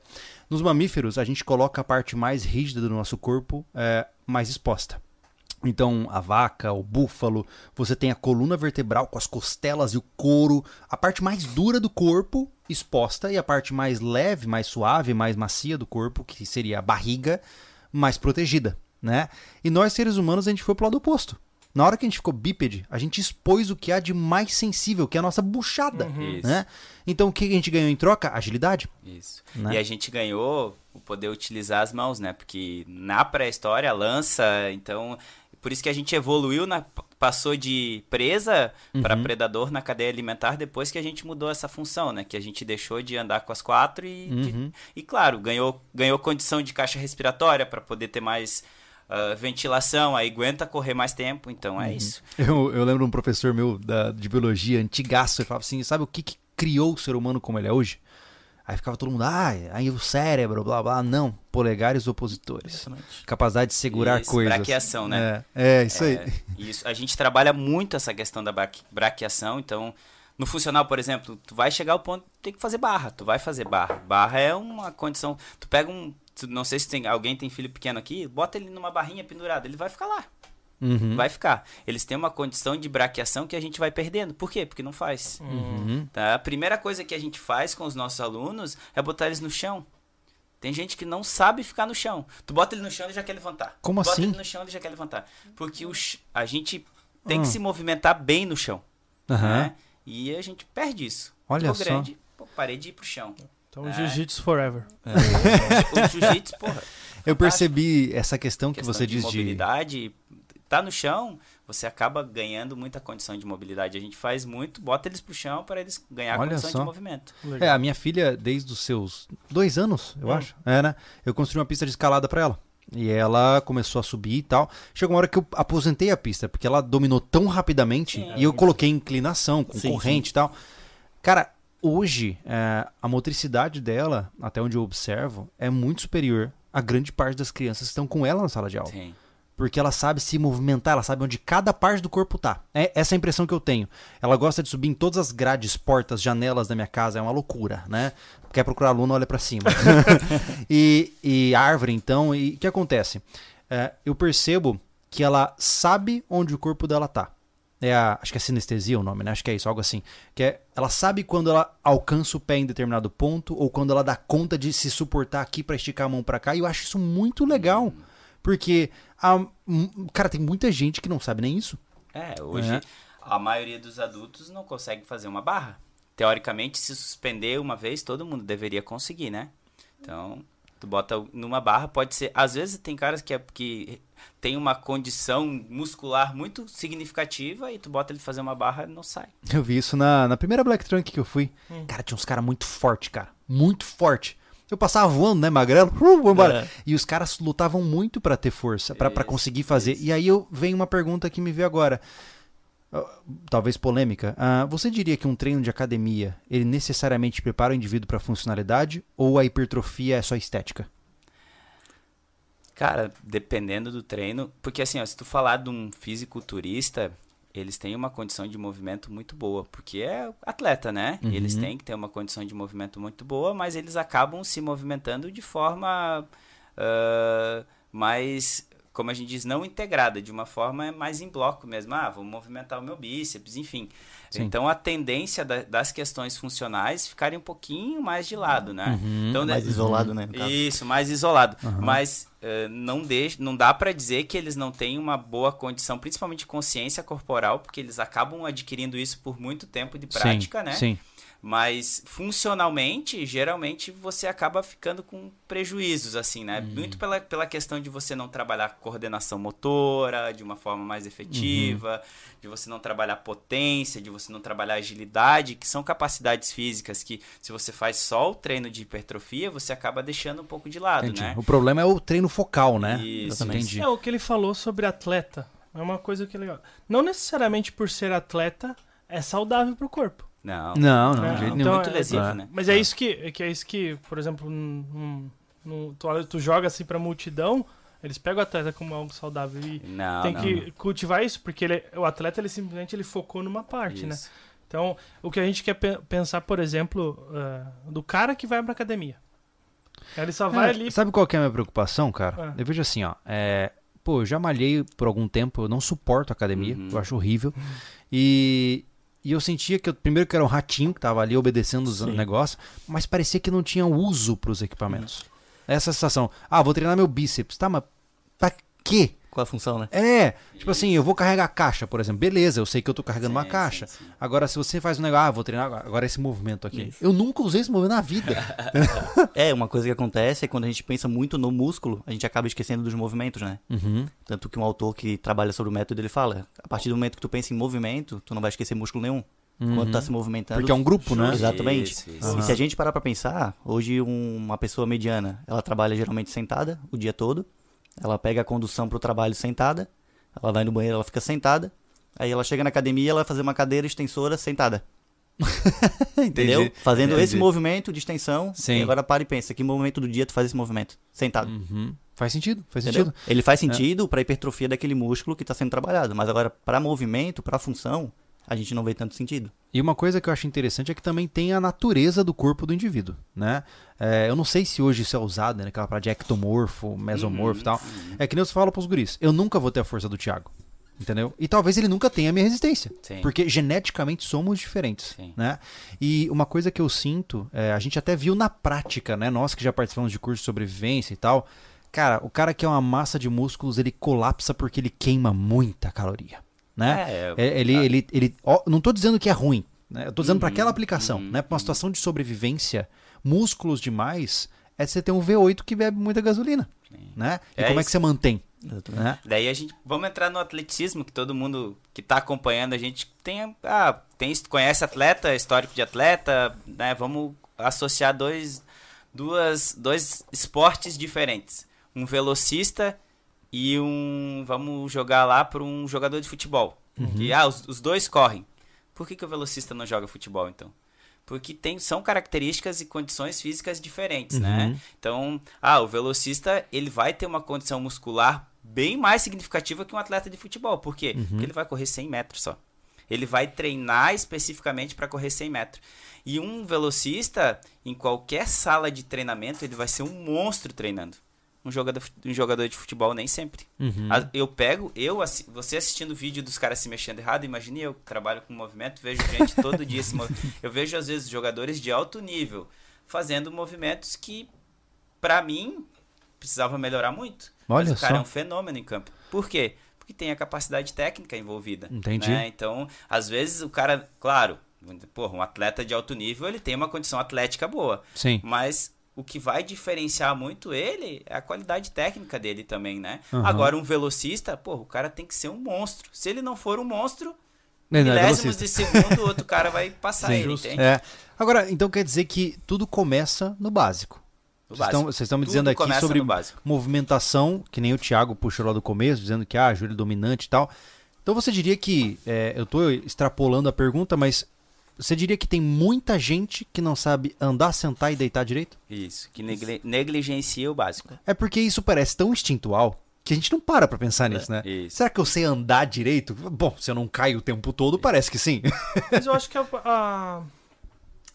nos mamíferos a gente coloca a parte mais rígida do nosso corpo é, mais exposta. Então, a vaca, o búfalo, você tem a coluna vertebral com as costelas e o couro, a parte mais dura do corpo exposta e a parte mais leve, mais suave, mais macia do corpo, que seria a barriga, mais protegida, né? E nós seres humanos a gente foi pro lado oposto. Na hora que a gente ficou bípede, a gente expôs o que há de mais sensível, que é a nossa buchada, Isso. né? Então, o que a gente ganhou em troca? Agilidade. Isso. Né? E a gente ganhou o poder utilizar as mãos, né? Porque na pré-história, a lança, então. Por isso que a gente evoluiu, na, passou de presa para Uhum. predador na cadeia alimentar depois que a gente mudou essa função, né? Que a gente deixou de andar com as quatro e, de- Uhum. e claro, ganhou, ganhou condição de caixa respiratória para poder ter mais ah, ventilação, aí aguenta correr mais tempo, então Uhum. é isso. Eu, eu lembro um professor meu da- de biologia, antigaço, ele falava assim: sabe o que, que criou o ser humano como ele é hoje? Aí ficava todo mundo, ah, aí o cérebro, blá blá. Não, polegares opositores. Exatamente. Capacidade de segurar Isso, coisas. braquiação, né? É, é isso aí. É, isso. A gente trabalha muito essa questão da bra- braquiação, então no funcional, por exemplo, tu vai chegar ao ponto ter que fazer barra, tu vai fazer barra. Barra é uma condição, tu pega um, tu- não sei se tem alguém tem filho pequeno aqui, bota ele numa barrinha pendurada, ele vai ficar lá. Uhum. Vai ficar. Eles têm uma condição de braquiação que a gente vai perdendo. Por quê? Porque não faz. Uhum. Tá? A primeira coisa que a gente faz com os nossos alunos é botar eles no chão. Tem gente que não sabe ficar no chão. Tu bota ele no chão, ele já quer levantar. Como Tu bota assim? ele no chão, ele já quer levantar. Porque o ch- a gente tem Ah. que se movimentar bem no chão. Né? E a gente perde isso. Olha Ficou só. grande, pô, parei de ir pro chão. Então, É. jiu-jitsu forever. O jiu-jitsu, porra. Eu percebi essa questão que questão você de diz de. mobilidade, tá no chão, você acaba ganhando muita condição de mobilidade. A gente faz muito, bota eles pro chão para eles ganhar Olha condição só. de movimento. É, a minha filha, desde os seus dois anos, eu Hum. acho, é, né? Eu construí uma pista de escalada pra ela. E ela começou a subir e tal. Chegou uma hora que eu aposentei a pista, porque ela dominou tão rapidamente. Sim. e eu coloquei inclinação, com Sim, corrente e tal. Cara, hoje, é, a motricidade dela, até onde eu observo, é muito superior a grande parte das crianças que estão com ela na sala de aula. Sim. Porque ela sabe se movimentar, ela sabe onde cada parte do corpo tá. É essa é a impressão que eu tenho. Ela gosta de subir em todas as grades, portas, janelas da minha casa. É uma loucura, né? Quer procurar aluno, olha pra cima. e, e árvore, então, e o que acontece? É, eu percebo que ela sabe onde o corpo dela tá. É a, acho que é sinestesia o nome, né? Acho que é isso, algo assim. Que é, ela sabe quando ela alcança o pé em determinado ponto ou quando ela dá conta de se suportar aqui pra esticar a mão pra cá. E eu acho isso muito legal. Porque, a, cara, tem muita gente que não sabe nem isso. É, hoje É. a maioria dos adultos não consegue fazer uma barra. Teoricamente, se suspender uma vez, todo mundo deveria conseguir, né? Então, tu bota numa barra, pode ser. Às vezes tem caras que, é, que tem uma condição muscular muito significativa e tu bota ele fazer uma barra e não sai. Eu vi isso na, na primeira Black Trunk que eu fui. Cara, tinha uns caras muito fortes, cara. Muito forte. Eu passava voando, né, magrelo? Uh. É. E os caras lutavam muito pra ter força, Isso, conseguir fazer. E aí eu venho uma pergunta que me veio agora. Ah, Talvez polêmica. Ah, você diria que um treino de academia, ele necessariamente prepara o indivíduo pra funcionalidade ou a hipertrofia é só estética? Cara, dependendo do treino, porque assim, ó, se tu falar de um fisiculturista, eles têm uma condição de movimento muito boa, porque é atleta, né? Uhum. Eles têm que ter uma condição de movimento muito boa, mas eles acabam se movimentando de forma ah, mais, como a gente diz, não integrada, de uma forma mais em bloco mesmo. Ah, vou movimentar o meu bíceps, enfim. Sim. Então a tendência da- das questões funcionais ficarem um pouquinho mais de lado, né? Uhum. Então, Mais né, isolado, né? isso, mais isolado. Mas eh, não, deixa, não dá pra dizer que eles não têm uma boa condição, principalmente de consciência corporal, porque eles acabam adquirindo isso por muito tempo de prática, sim, né? Sim. Mas funcionalmente, geralmente você acaba ficando com prejuízos, assim, né? Uhum. Muito pela, pela questão de você não trabalhar coordenação motora de uma forma mais efetiva, Uhum. de você não trabalhar potência, de você não trabalhar agilidade, que são capacidades físicas que, se você faz só o treino de hipertrofia, você acaba deixando um pouco de lado, Entendi. né? O problema é o treino focal, né? Isso, Exatamente. Entendi. É o que ele falou sobre atleta. É uma coisa que é legal. Não necessariamente por ser atleta é saudável pro corpo. Não. Não, não, É, de jeito então nenhum. muito é- lesivo, é. né? Mas é isso que, que é isso que, por exemplo, num- num- num- tu, tu joga assim pra multidão, eles pegam o atleta como algo saudável e Não, tem não, que cultivar isso, porque ele, o atleta ele simplesmente ele focou numa parte, né? Isso. Então, o que a gente quer pe- pensar, por exemplo, eh, do cara que vai pra academia. Ele só vai É, ali. Sabe qual que é a minha preocupação, cara? Ah. Eu vejo assim, ó. É, pô, eu já malhei por algum tempo, eu não suporto academia, Uhum. eu acho horrível. E, e eu sentia que eu, primeiro que era um ratinho que tava ali obedecendo os Sim. negócios, mas parecia que não tinha uso pros equipamentos. Essa sensação. Ah, vou treinar meu bíceps. Tá, mas pra quê? Qual a função, né? É, tipo assim, eu vou carregar a caixa, por exemplo. Beleza, eu sei que eu tô carregando uma caixa. sim, sim. Agora, se você faz um negócio, ah, vou treinar agora- agora esse movimento aqui. Isso. Eu nunca usei esse movimento na vida. É, uma coisa que acontece é quando a gente pensa muito no músculo, a gente acaba esquecendo dos movimentos, né? Uhum. Tanto que um autor que trabalha sobre o método, ele fala, a partir do momento que tu pensa em movimento, tu não vai esquecer músculo nenhum. Quando tá se movimentando. Porque é um grupo, né? Exatamente. Isso, isso. E se a gente parar pra pensar, hoje um- uma pessoa mediana, ela trabalha geralmente sentada o dia todo, ela pega a condução pro trabalho sentada, ela vai no banheiro, ela fica sentada, aí ela chega na academia, ela vai fazer uma cadeira extensora sentada. Entendeu? Fazendo Entendi. esse movimento de extensão. Sim. E agora para e pensa, que momento do dia tu faz esse movimento? Sentado. Uhum. Faz sentido, faz Entendeu? sentido. Ele faz sentido pra hipertrofia daquele músculo que está sendo trabalhado, mas agora pra movimento, pra função, a gente não vê tanto sentido. E uma coisa que eu acho interessante é que também tem a natureza do corpo do indivíduo, né? É, eu não sei se hoje isso é usado, né? Aquela parada de ectomorfo, mesomorfo e tal. É que nem eu falo pros guris, eu nunca vou ter a força do Thiago, entendeu? E talvez ele nunca tenha a minha resistência. Sim. Porque geneticamente somos diferentes, Sim. né? E uma coisa que eu sinto, é, a gente até viu na prática, né? Nós que já participamos de curso de sobrevivência e tal. Cara, o cara que é uma massa de músculos, ele colapsa porque ele queima muita caloria, né? É, É, ele, ah. ele, ele, ó, não tô dizendo que é ruim, né? Eu tô dizendo Uhum, aquela aplicação, uhum, né? Pra uma situação de sobrevivência, músculos demais é você ter um V8 que bebe muita gasolina, né? E É como é isso. que você mantém, né? Daí a gente vamos entrar no atletismo, que todo mundo que tá acompanhando a gente tem, ah, tem conhece atleta, histórico de atleta, né? Vamos associar dois duas dois esportes diferentes. Um velocista e um vamos jogar lá para um jogador de futebol. E ah, os, os dois correm. Por que, que o velocista não joga futebol então? Porque tem, são características e condições físicas diferentes, né? Então, ah, o velocista ele vai ter uma condição muscular bem mais significativa que um atleta de futebol. Por quê? Porque ele vai correr 100 metros só. Ele vai treinar especificamente para correr 100 metros. E um velocista, em qualquer sala de treinamento, ele vai ser um monstro treinando. Um jogador, um jogador de futebol nem sempre. Uhum. Eu pego, eu você assistindo o vídeo dos caras se mexendo errado, imagine eu que trabalho com movimento, vejo gente todo dia se movi- Eu vejo às vezes jogadores de alto nível fazendo movimentos que pra mim precisava melhorar muito. Olha Mas o cara só. é um fenômeno em campo. Por quê? Porque tem a capacidade técnica envolvida. Entendi. né? Então, às vezes o cara, claro, porra, um atleta de alto nível, ele tem uma condição atlética boa. Sim. Mas o que vai diferenciar muito ele é a qualidade técnica dele também, né? Aham. Agora, um velocista, pô, o cara tem que ser um monstro. Se ele não for um monstro, Não, não, é milésimos velocista. de segundo, o outro cara vai passar Sim, ele, justo. entende? É. Agora, então quer dizer que tudo começa no básico. No Vocês estão, vocês estão me Tudo dizendo aqui começa sobre movimentação, que nem o Thiago puxou lá do começo, dizendo que ah, joelho dominante e tal. Então você diria que, é, eu estou extrapolando a pergunta, mas você diria que tem muita gente que não sabe andar, sentar e deitar direito? Isso, que negli- negligencia o básico. É porque isso parece tão instintual que a gente não para pra pensar nisso, né? Isso. Será que eu sei andar direito? Bom, se eu não caio o tempo todo, parece que sim. Mas eu acho que a, a-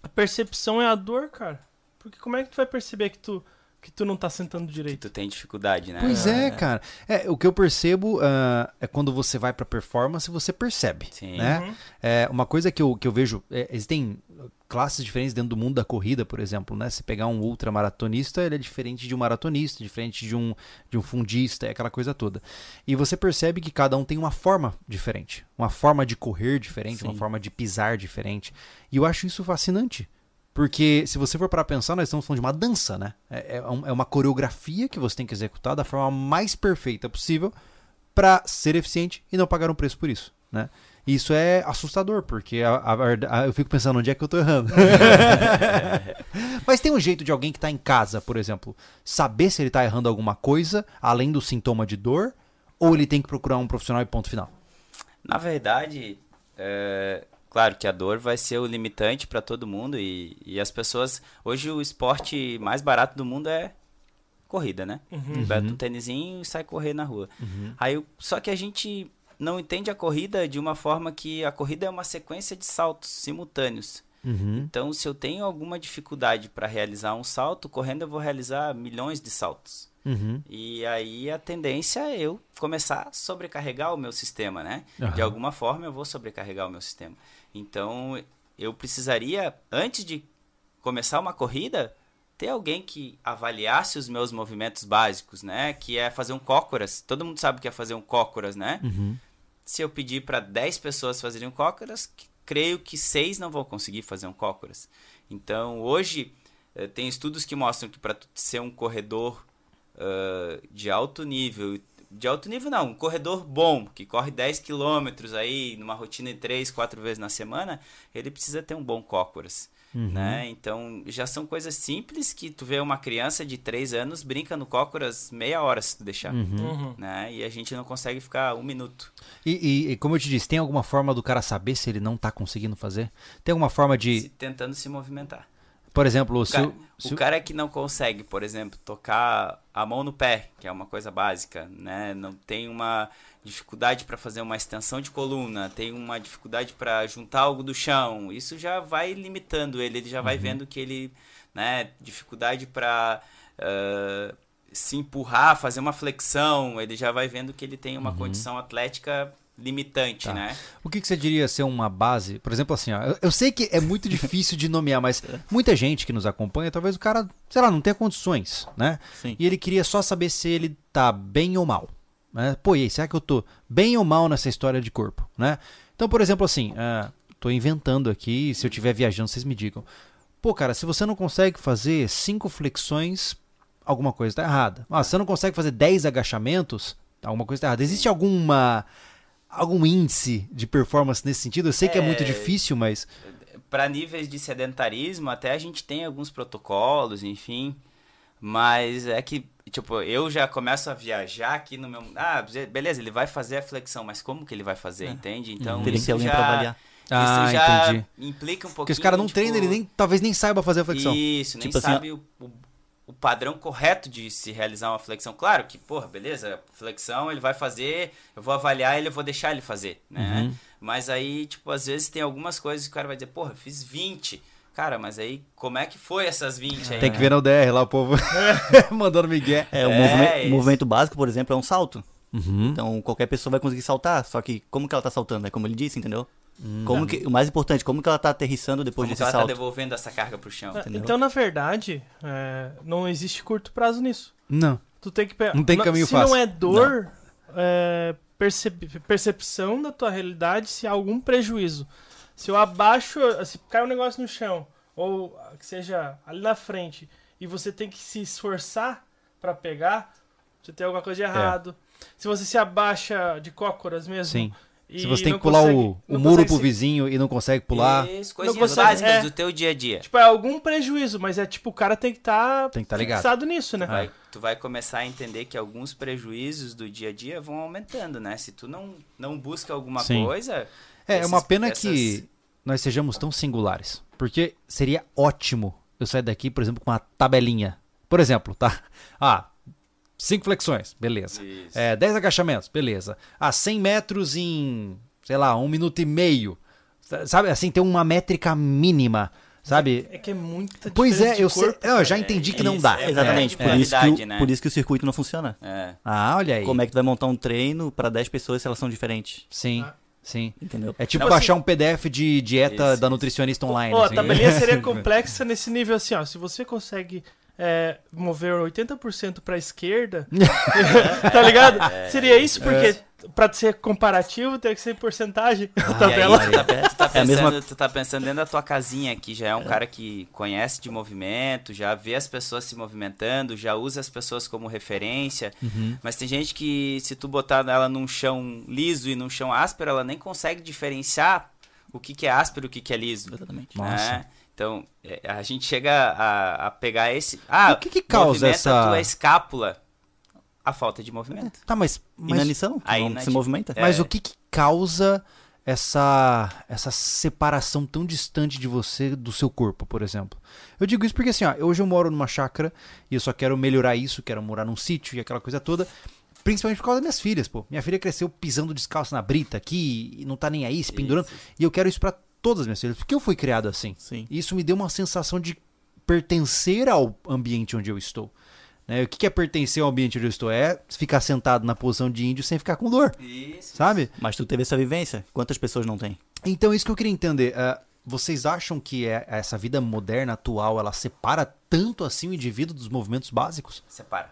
a percepção é a dor, cara. Porque como é que tu vai perceber que tu, que tu não tá sentando Que direito? tu tem dificuldade, né? Pois é, cara. É, o que eu percebo ah, é quando você vai pra performance, você percebe. Sim. Né? Uhum. É, uma coisa que eu, que eu vejo, é, existem classes diferentes dentro do mundo da corrida, por exemplo, né? Se pegar um ultramaratonista, ele é diferente de um maratonista, diferente de um, de um fundista, é aquela coisa toda. E você percebe que cada um tem uma forma diferente, uma forma de correr diferente, uma Sim. forma de pisar diferente. E eu acho isso fascinante. Porque se você for para pensar, nós estamos falando de uma dança, né? É, é é uma coreografia que você tem que executar da forma mais perfeita possível para ser eficiente e não pagar um preço por isso, né? Isso é assustador, porque a, a a- eu fico pensando onde é que eu tô errando. Mas tem um jeito de alguém que tá em casa, por exemplo, saber se ele tá errando alguma coisa, além do sintoma de dor, ou ele tem que procurar um profissional e ponto final? Na verdade, é, claro que a dor vai ser o limitante para todo mundo e, e as pessoas. Hoje o esporte mais barato do mundo é corrida, né? Uhum. Bota um tênisinho e sai correr na rua. Aí, o- só que a gente não entende a corrida de uma forma que a corrida é uma sequência de saltos simultâneos. Uhum. Então, se eu tenho alguma dificuldade para realizar um salto, correndo eu vou realizar milhões de saltos. Uhum. E aí a tendência é eu começar a sobrecarregar o meu sistema, né? De Aham. alguma forma eu vou sobrecarregar o meu sistema. Então eu precisaria, antes de começar uma corrida, ter alguém que avaliasse os meus movimentos básicos, né? Que é fazer um cócoras. Todo mundo sabe o que é fazer um cócoras, né? Uhum. Se eu pedir para 10 pessoas fazerem um cócoras, creio que 6 não vão conseguir fazer um cócoras. Então, hoje, eh, tem estudos que mostram que para ser um corredor ah, de alto nível, de alto nível não, um corredor bom, que corre 10 quilômetros aí, numa rotina de 3, 4 vezes na semana, ele precisa ter um bom cócoras. Né? Então, já são coisas simples que tu vê uma criança de 3 anos brinca no cócoras meia hora se tu deixar. Uhum. Né? E a gente não consegue ficar um minuto. E, e- e como eu te disse, tem alguma forma do cara saber se ele não tá conseguindo fazer? Tem alguma forma de, se- tentando se movimentar. Por exemplo, O se cara, se o cara que não consegue, por exemplo, tocar a mão no pé, que é uma coisa básica, né? Não tem uma dificuldade para fazer uma extensão de coluna, tem uma dificuldade para juntar algo do chão. Isso já vai limitando ele, ele já vai vendo que ele, né, dificuldade para se empurrar, fazer uma flexão, ele já vai vendo que ele tem uma condição atlética limitante, Tá. né? O que, que você diria ser uma base? Por exemplo, assim, ó, eu, eu sei que é muito difícil de nomear, mas muita gente que nos acompanha, talvez o cara, sei lá, não tenha condições, né? Sim. E ele queria só saber se ele tá bem ou mal. Né? Pô, e aí, será que eu tô bem ou mal nessa história de corpo, né? Então, por exemplo, assim, ah, tô inventando aqui, se eu estiver viajando, vocês me digam. Pô, cara, se você não consegue fazer cinco flexões, alguma coisa tá errada. Ah, se você não consegue fazer 10 agachamentos, alguma coisa tá errada. Existe alguma algum índice de performance nesse sentido? Eu sei que é muito É. difícil, mas para níveis de sedentarismo, até a gente tem alguns protocolos, enfim. Mas é que, tipo, eu já começo a viajar aqui no meu. Ah, be- beleza, ele vai fazer a flexão, mas como que ele vai fazer, entende? Então, Teria que isso já, pra avaliar. Isso Ah, já entendi. implica um pouquinho. porque os caras não tipo, treinam, ele nem talvez nem saiba fazer a flexão. Isso, nem Tipo assim, sabe o, o, o padrão correto de se realizar uma flexão. Claro que, porra, beleza, flexão ele vai fazer, eu vou avaliar ele, eu vou deixar ele fazer, né? Uhum. Mas aí, tipo, às vezes tem algumas coisas que o cara vai dizer, porra, eu fiz 20. Cara, mas aí, como é que foi essas 20 aí? Tem que né? ver no DR lá o povo mandando migué. É, o É, movimento, movimento básico, por exemplo, é um salto. Uhum. Então qualquer pessoa vai conseguir saltar, só que como que ela tá saltando? É como ele disse, entendeu? Hum. Como que, o mais importante, como que ela tá aterrissando depois Como que desse ela tá salto? devolvendo essa carga pro chão? É, Entendeu? Então, na verdade, é, não existe curto prazo nisso. Não. Tu tem que pegar. Não tem caminho se fácil. não é dor, é percep- percepção da tua realidade se há algum prejuízo. Se eu abaixo, se cai um negócio no chão, ou que seja ali na frente, e você tem que se esforçar pra pegar, você tem alguma coisa de errado. Se você se abaixa de cócoras mesmo. Sim. E Se você tem que pular consegue- o, o muro pro se- vizinho e não consegue pular, Isso, consegue- básicas é. do teu dia a dia. Tipo, é algum prejuízo, mas é tipo, o cara tem que estar Tem que tá ligado. fixado nisso, né? Vai- tu vai começar a entender que alguns prejuízos do dia a dia vão aumentando, né? Se tu não, não busca alguma Sim. coisa. É, é uma esses- pena essas- que nós sejamos tão singulares. Porque seria ótimo eu sair daqui, por exemplo, com uma tabelinha. Por exemplo, tá? Ah, 5 flexões, beleza. Isso. É, 10 agachamentos, beleza. Ah, 100 metros em, sei lá, um minuto e meio. Sabe, assim, ter uma métrica mínima, sabe? É que é muita Pois é, eu, sei, corpo. eu já É, entendi que isso, não dá. é Exatamente, É, por, isso que o, né? por isso que o circuito não funciona. É. Ah, olha aí. Como é que tu vai montar um treino pra 10 pessoas se elas são diferentes? Sim, Ah. sim. Entendeu? É tipo Não, baixar um PDF de dieta Isso, da isso. nutricionista online. Ó, a assim. tabelinha seria complexa nesse nível assim, ó. Se você consegue é, mover 80% pra esquerda, tá ligado? Seria isso, porque pra ser comparativo, teria que ser porcentagem. a E aí, tabela. tu tá, tu tá É a mesma- pensando, tu tá pensando dentro da tua casinha que já é um cara que conhece de movimento, já vê as pessoas se movimentando, já usa as pessoas como referência. Uhum. Mas tem gente que, se tu botar ela num chão liso e num chão áspero, ela nem consegue diferenciar o que, que é áspero e o que, que é liso. Exatamente. Nossa. né? Então, é, a gente chega a, a pegar esse. Ah, O que que causa essa- a tua escápula. A falta de movimento. Tá, mas, mas, Inanição, Aí, não né, se movimenta. é. mas o que, que causa essa, essa separação tão distante de você do seu corpo, por exemplo? Eu digo isso porque assim, ó, hoje eu moro numa chácara e eu só quero melhorar isso, quero morar num sítio e aquela coisa toda. Principalmente por causa das minhas filhas, pô. Minha filha cresceu pisando descalço na brita aqui e não tá nem aí, se pendurando. E eu quero isso pra todas as minhas filhas, porque eu fui criado assim. Sim. E Isso me deu uma sensação de pertencer ao ambiente onde eu estou. Né? O que é pertencer ao ambiente onde eu estou? É ficar sentado na posição de índio sem ficar com dor, Isso. sabe? Mas tu teve essa vivência. Quantas pessoas não têm? Então, isso que eu queria entender. ah, vocês acham que é, essa vida moderna, atual, ela separa tanto assim o indivíduo dos movimentos básicos? Separa.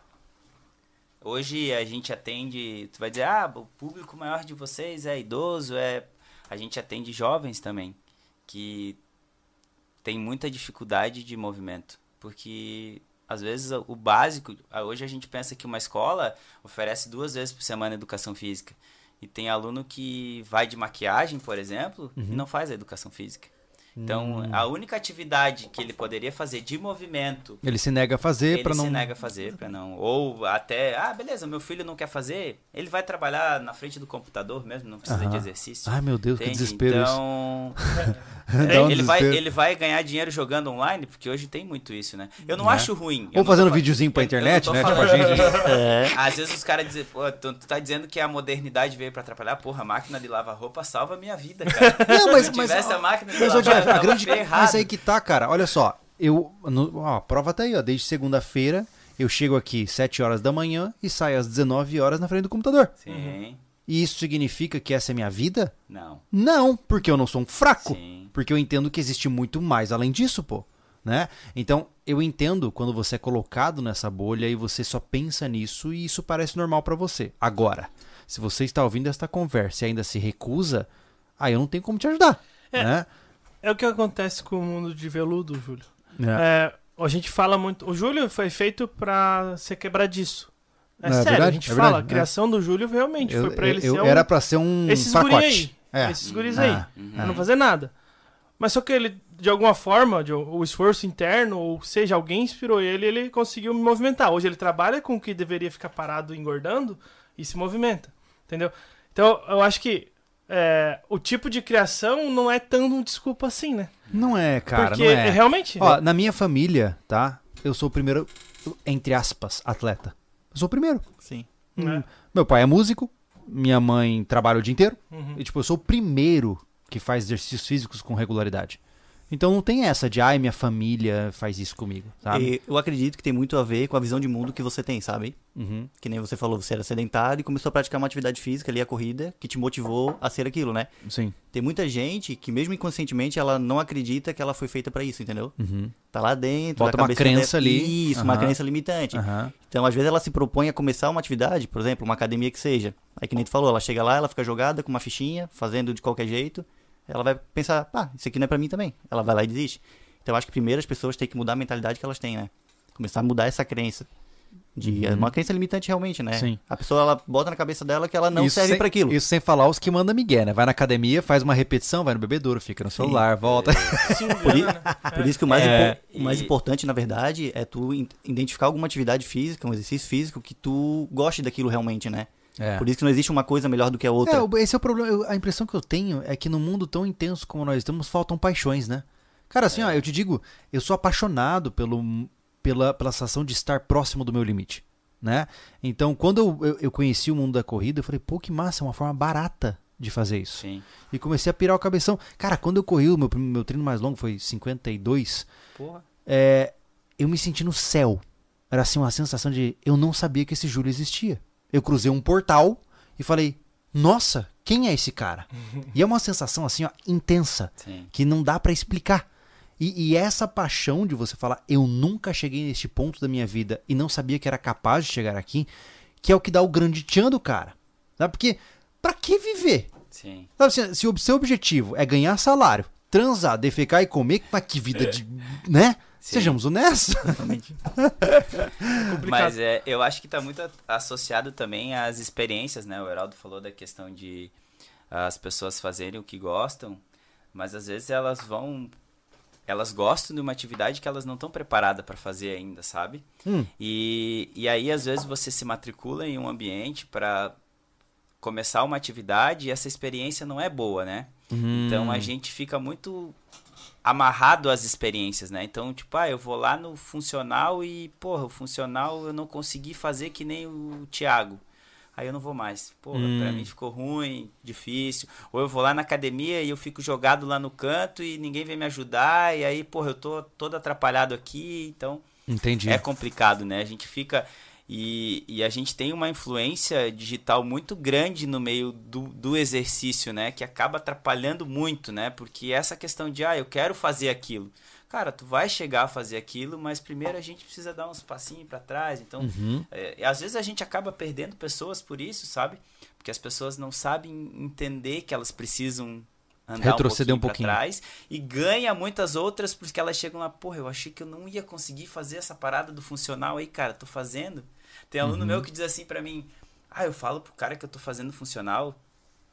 Hoje a gente atende, tu vai dizer, ah, o público maior de vocês é idoso, é. A gente atende jovens também, que tem muita dificuldade de movimento. Porque às vezes o básico, hoje a gente pensa que uma escola oferece duas vezes por semana educação física. E tem aluno que vai de maquiagem, por exemplo, e não faz a educação física. Então, a única atividade que ele poderia fazer de movimento Ele se nega a fazer ele para não. se nega a fazer para não ou até ah beleza meu filho não quer fazer ele vai trabalhar na frente do computador mesmo não precisa de exercício Ai, meu Deus, que entende? desespero isso. então Um ele vai ele vai ganhar dinheiro jogando online porque hoje tem muito isso né eu não Né? acho ruim Ou tô fazendo fa- videozinho pra internet, tô né? Tipo gente. É. às vezes os caras dizem, pô, tu, tu tá dizendo que a modernidade veio pra atrapalhar? Porra, a máquina de lavar roupa salva a minha vida, cara. Não, mas, Se mas, tivesse a máquina de mas, lavar, eu a grande. ferrado. Mas aí que tá, cara. Olha só. Eu. no- ó, a prova tá aí, ó. Desde segunda-feira, eu chego aqui 7 horas da manhã e saio às 19 horas na frente do computador. Sim, E isso significa que essa é minha vida? não, Não, porque eu não sou um fraco. sim. Porque eu entendo que existe muito mais além disso, pô. Né? Então, eu entendo quando você é colocado nessa bolha e você só pensa nisso e isso parece normal pra você. Agora, se você está ouvindo esta conversa e ainda se recusa, aí eu não tenho como te ajudar. É. Né? É o que acontece com o mundo de veludo, Júlio. É. É, a gente fala muito. O Júlio foi feito pra ser quebradiço. É, É sério, verdade, a gente é fala. verdade, a criação do Júlio realmente Eu- foi pra ele eu- ser um, Era pra ser um esses pacote. aí. É. Esses guris Ah, aí. Uhum. Pra não fazer nada. Mas só que ele, de alguma forma, de, o esforço interno, ou seja, alguém inspirou ele, ele conseguiu me movimentar. Hoje ele trabalha com o que deveria ficar parado engordando e se movimenta. Entendeu? Então, eu acho que é, o tipo de criação não é tão um desculpa assim, né? Não é, cara, Porque não é. realmente. Ó, na minha família, tá? Eu sou o primeiro, entre aspas, atleta. Eu sou o primeiro. Sim. né? Meu pai é músico, minha mãe trabalha o dia inteiro. Uhum. E, tipo, eu sou o primeiro que faz exercícios físicos com regularidade. Então não tem essa de, ai, minha família faz isso comigo, sabe? E eu acredito que tem muito a ver com a visão de mundo que você tem, sabe? Uhum. Que nem você falou, você era sedentário e começou a praticar uma atividade física ali, a corrida, que te motivou a ser aquilo, né? Sim. Tem muita gente que, mesmo inconscientemente, ela não acredita que ela foi feita pra isso, entendeu? Uhum. Tá lá dentro, Bota uma crença dela- ali. Isso, uma Aham. crença limitante. Então, às vezes, ela se propõe a começar uma atividade, por exemplo, uma academia que seja. Aí, que nem tu falou, ela chega lá, ela fica jogada com uma fichinha, fazendo de qualquer jeito. Ela vai pensar, pá, isso aqui não é pra mim também. Ela vai lá e desiste. Então, eu acho que primeiro as pessoas têm que mudar a mentalidade que elas têm, né? Começar a mudar essa crença. De, É uma crença limitante realmente, né? Uhum. Sim. A pessoa, ela bota na cabeça dela que ela não Isso serve pra aquilo. Isso sem falar os que manda migué, né? Vai na academia, faz uma repetição, vai no bebedouro, fica no celular, volta. Se Por, i- né? por isso que o mais, É, impo- o mais e- importante, na verdade, é tu identificar alguma atividade física, um exercício físico que tu goste daquilo realmente, né? É. Por isso que não existe uma coisa melhor do que a outra. É, esse é o problema. Eu- a impressão que eu tenho é que num mundo tão intenso como nós estamos, faltam paixões, né? Cara, assim, ó, eu te digo, eu sou apaixonado pelo, pela, pela sensação de estar próximo do meu limite, né? Então, quando eu, eu, eu conheci o mundo da corrida, eu falei, pô, que massa, é uma forma barata de fazer isso. Sim. E comecei a pirar o cabeção. Cara, quando eu corri, o meu, meu treino mais longo foi 52, Porra. é, eu me senti no céu. Era assim uma sensação de eu não sabia que esse Júlio existia. Eu cruzei um portal e falei, nossa, quem é esse cara? e é uma sensação assim, ó, intensa, Sim. que não dá pra explicar. E, e essa paixão de você falar, eu nunca cheguei neste ponto da minha vida e não sabia que era capaz de chegar aqui, que é o que dá o grande tchan do cara. Sabe? Porque, pra que viver? Sim. Sabe assim, se o seu objetivo é ganhar salário, transar, defecar e comer, mas que vida de. né? Sim. Sejamos honestos. Exatamente. Complicado. Mas é, eu acho que está muito associado também às experiências, né? O Heraldo falou da questão de as pessoas fazerem o que gostam, mas às vezes elas vão. Elas gostam de uma atividade que elas não estão preparadas para fazer ainda, sabe? Hum. E, e aí, às vezes, você se matricula em um ambiente para começar uma atividade e essa experiência não é boa, né? Então a gente fica muito amarrado às experiências, né? Então, tipo, ah, eu vou lá no funcional e, porra, o funcional eu não consegui fazer que nem o Thiago. Aí eu não vou mais. Porra, pra mim ficou ruim, difícil. Ou eu vou lá na academia e eu fico jogado lá no canto e ninguém vem me ajudar. E aí, porra, eu tô todo atrapalhado aqui. Então, Entendi. é complicado, né? A gente fica. E, e a gente tem uma influência digital muito grande no meio do, do exercício, né? Que acaba atrapalhando muito, né? Porque essa questão de, ah, eu quero fazer aquilo. Cara, tu vai chegar a fazer aquilo, mas primeiro a gente precisa dar uns passinhos para trás. Então, Uhum. é, às vezes a gente acaba perdendo pessoas por isso, sabe? Porque as pessoas não sabem entender que elas precisam andar Retroceder um um pouquinho, pouquinho. pra trás e ganha muitas outras porque elas chegam lá, porra, eu achei que eu não ia conseguir fazer essa parada do funcional aí, cara, tô fazendo. Tem Uhum. aluno meu que diz assim pra mim: "Ah, eu falo pro cara que eu tô fazendo funcional".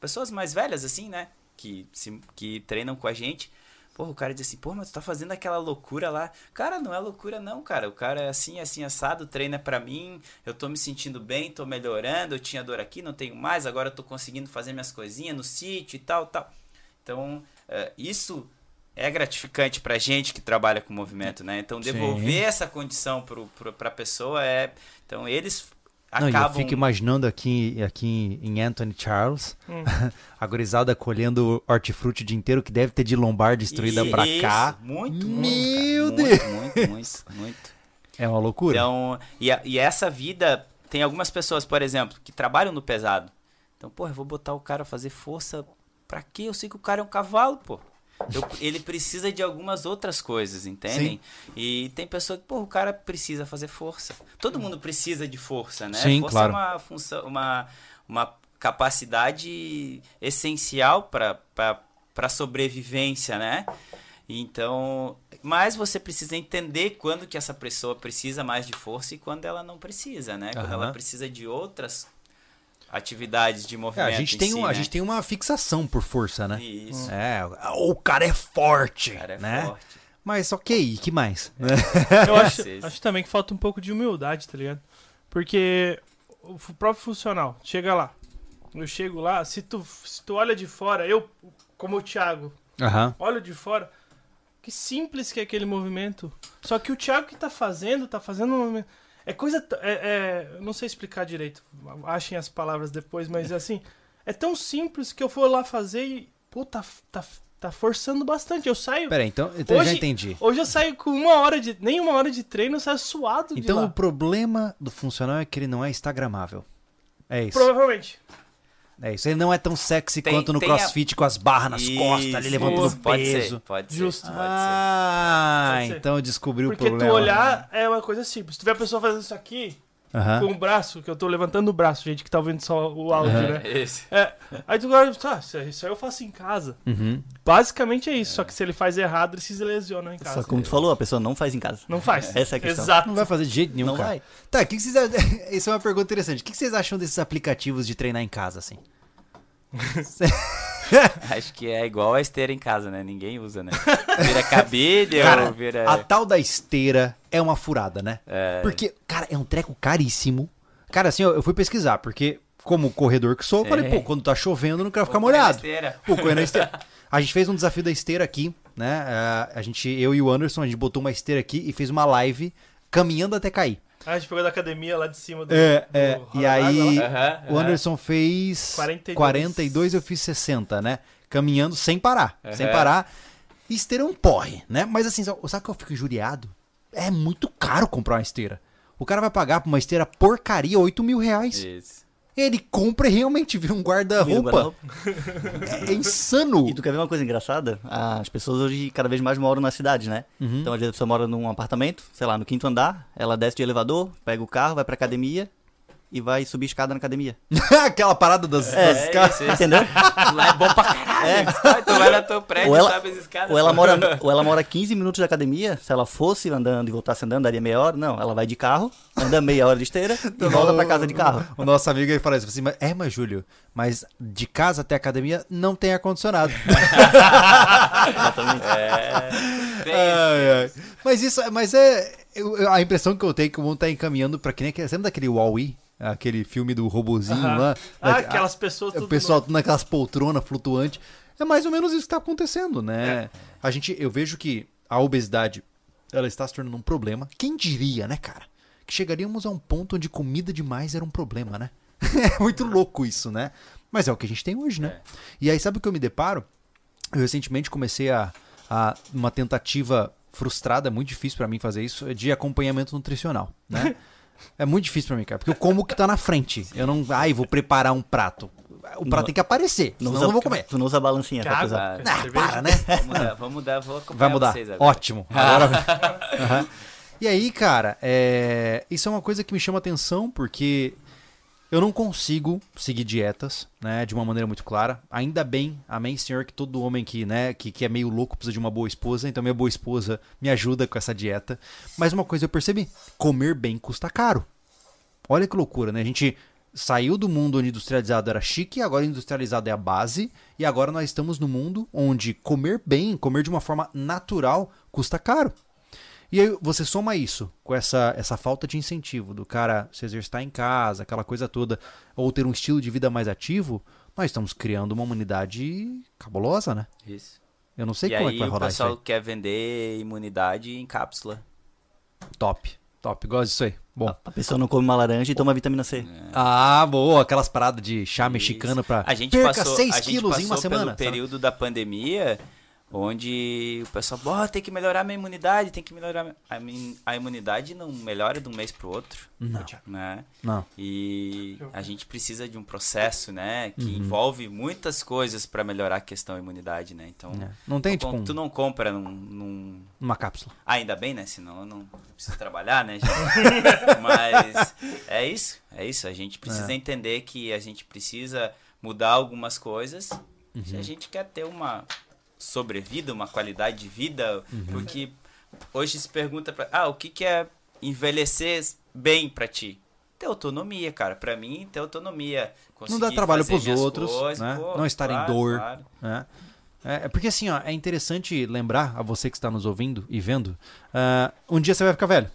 Pessoas mais velhas assim, né, que se, que treinam com a gente. Porra, o cara diz assim, pô, mas tu tá fazendo aquela loucura lá. Cara, não é loucura não, cara. O cara é assim, assim, assado, treina pra mim, eu tô me sentindo bem, tô melhorando, eu tinha dor aqui, não tenho mais, agora eu tô conseguindo fazer minhas coisinhas no sítio e tal, tal. Então, eh, isso é gratificante pra gente que trabalha com movimento, né? Então, Sim. devolver essa condição pro, pra pessoa é... Então, eles Não, e eu acabam... fico imaginando aqui, aqui em Anthony Charles, Hum. a gurizada colhendo hortifruti o dia inteiro, que deve ter de lombar destruída pra Isso, cá. Muito, Meu muito, Deus! Muito, muito, muito, muito. É uma loucura. Então, e, a- e essa vida, tem algumas pessoas, por exemplo, que trabalham no pesado. Então, pô, eu vou botar o cara a fazer força pra quê? Eu sei que o cara é um cavalo, pô. Eu- ele precisa de algumas outras coisas, entendem? E tem pessoa que, pô, o cara precisa fazer força. Todo mundo precisa de força, né? Sim, força claro. é uma função, uma, uma capacidade essencial para para sobrevivência, né? Então, mas você precisa entender quando que essa pessoa precisa mais de força e quando ela não precisa, né? Quando Aham. ela precisa de outras atividades de É, movimento. a, gente em tem si, um, a né? gente tem uma fixação por força, né? Isso. É, o cara é forte, O cara é né? forte. Mas ok, e que mais? né? Eu acho, acho também que falta um pouco de humildade, tá ligado? Porque o próprio funcional, chega lá. Eu chego lá, se tu, se tu olha de fora, eu, como o Thiago, Aham. olho de fora, que simples que é aquele movimento. Só que o Thiago que tá fazendo, tá fazendo um movimento. É coisa. É, é- não sei explicar direito. Achem as palavras depois, mas assim. É tão simples que eu for lá fazer e. Pô, tá, tá, tá forçando bastante. Eu saio. Pera aí, então, então eu já Hoje- entendi. Hoje eu saio com uma hora de. Nem uma hora de treino, eu saio suado de Então o problema do funcional é que ele não é instagramável. É isso. Provavelmente. É isso. Ele não é tão sexy Tem- quanto no tem a- crossfit com as barras nas costas, ali Isso, levantando isso, pode peso. Ser, pode Justo. ser. Pode Ah, Pode ser. então eu descobri o Porque problema. tu olhar é uma coisa simples. Se tu vê a pessoa fazendo isso aqui, Aham. com o braço, que eu tô levantando o braço, gente que tá ouvindo só o áudio, Aham. né? ser. Isso. É, aí tu agora, tá, isso aí isso eu faço em casa. Uhum. Basicamente é isso, só que se ele faz errado, ele se lesiona em casa. Só como tu falou, a pessoa não faz em casa. Não faz. Essa é a questão. Exato. Não vai fazer de jeito nenhum, Não cara. vai. Tá, o que, que vocês acham? Essa é uma pergunta interessante. O que, que vocês acham desses aplicativos de treinar em casa, assim? Acho que é igual a esteira em casa, né? Ninguém usa, né? Vira cabide Cara, ou vira... a tal da esteira é uma furada, né? É. Porque, cara, é um treco caríssimo. Cara, assim, eu eu fui pesquisar, porque como corredor que sou, eu falei, É. pô, quando tá chovendo, eu não quero ficar molhado. Pô, correr na esteira. A gente fez um desafio da esteira aqui, né? É, A gente, eu e o Anderson, a gente botou uma esteira aqui e fez uma live caminhando até cair. Ah, a gente pegou da academia lá de cima do. É, do é. E aí. Aham, o. Anderson fez 42. 42, eu fiz 60, né? Caminhando sem parar. Sem Aham. parar. E esteira é um porre, né? Mas assim, sabe sabe que eu fico injuriado? É muito caro comprar uma esteira. O cara vai pagar por uma esteira porcaria 8 mil reais. Isso. Ele compra e realmente vira um guarda-roupa. guarda-roupa. É, é insano. E tu quer ver uma coisa engraçada? As pessoas hoje cada vez mais moram na cidade, né? Uhum. Então, às vezes a pessoa mora num apartamento, sei lá, no quinto andar, ela desce de elevador, pega o carro, vai pra academia e vai subir escada na academia. Aquela parada das, É, das É casas. isso, isso. Entendeu? Lá é bom pra caralho. É. Tu vai no teu prédio, Ou ela- sabe as escadas. Ou ela, mora, ou ela mora 15 minutos da academia, se ela fosse andando e voltasse andando, daria meia hora. Não, ela vai de carro, anda meia hora de esteira e volta pra casa de carro. O nosso amigo aí fala isso, assim, mas, é, mas Júlio, mas de casa até a academia não tem ar-condicionado. Exatamente. É. Ai, ai. Mas isso, mas é. eu- a impressão que eu tenho é que o mundo tá encaminhando pra que nem aquele. Lembra daquele Wall-E? Aquele filme do robozinho lá? Ah, Da- aquelas pessoas a- O pessoal tudo naquelas poltronas flutuantes. É mais ou menos isso que tá acontecendo, né? É. A gente, eu vejo que a obesidade ela está se tornando um problema. Quem diria, né, cara? Que chegaríamos a um ponto onde comida demais era um problema, né? é muito louco isso, né? Mas é o que a gente tem hoje, né? É. E aí, sabe o que eu me deparo? Eu recentemente comecei a, a uma tentativa frustrada, muito difícil pra mim fazer isso, de acompanhamento nutricional, né? é muito difícil pra mim, cara, porque eu como o que tá na frente. Eu não, ai, vou preparar um prato. O prato Não- tem que aparecer, senão eu não vou comer. Tu não usa a balancinha pra Água. pesar. Ah, para, né? Vamos mudar, vamos mudar, vou acompanhar Vai mudar. vocês agora. Ótimo. Agora. Aham. E aí, cara, é, isso é uma coisa que me chama atenção porque eu não consigo seguir dietas, né, de uma maneira muito clara. Ainda bem, amém, senhor, que todo homem que, né, que, que é meio louco precisa de uma boa esposa. Então minha boa esposa me ajuda com essa dieta. Mas uma coisa eu percebi, comer bem custa caro. Olha que loucura, né? A gente saiu do mundo onde industrializado era chique, agora industrializado é a base, e agora nós estamos no mundo onde comer bem, comer de uma forma natural, custa caro. E aí você soma isso com essa, essa falta de incentivo do cara se exercitar em casa, aquela coisa toda, ou ter um estilo de vida mais ativo, nós estamos criando uma humanidade cabulosa, né? Isso. Eu não sei e como aí é que vai o rolar isso pessoal aí. quer vender imunidade em cápsula. Top, top, gosto disso aí. Bom. A pessoa não come uma laranja e toma vitamina C. Ah, boa, aquelas paradas de chá Isso. mexicano pra A gente perca passou, 6 a gente quilos em uma passou semana. pelo período da pandemia, onde o pessoal, "Bó, tem que melhorar minha imunidade, tem que melhorar minha-" a, min- a imunidade não melhora de um mês pro outro, Não. né? Não. E a gente precisa de um processo, né, que Uhum. envolve muitas coisas para melhorar a questão da imunidade, né? Então, É. Não tem, tu, tipo, um- tu não compra num, num- uma cápsula. ah, ainda bem, né? Senão eu não preciso trabalhar, né? gente? Mas é isso, é isso. A gente precisa entender que a gente precisa mudar algumas coisas se a gente quer ter uma sobrevida, uma qualidade de vida. Porque hoje se pergunta pra, ah, o que, que é envelhecer bem pra ti? Ter autonomia, cara. Pra mim, ter autonomia. Não dá Conseguir trabalho pros outros, coisas, né? pô, não estar em claro, dor. claro. né? É, é porque assim, ó, é interessante lembrar a você que está nos ouvindo e vendo, ah, um dia você vai ficar velho.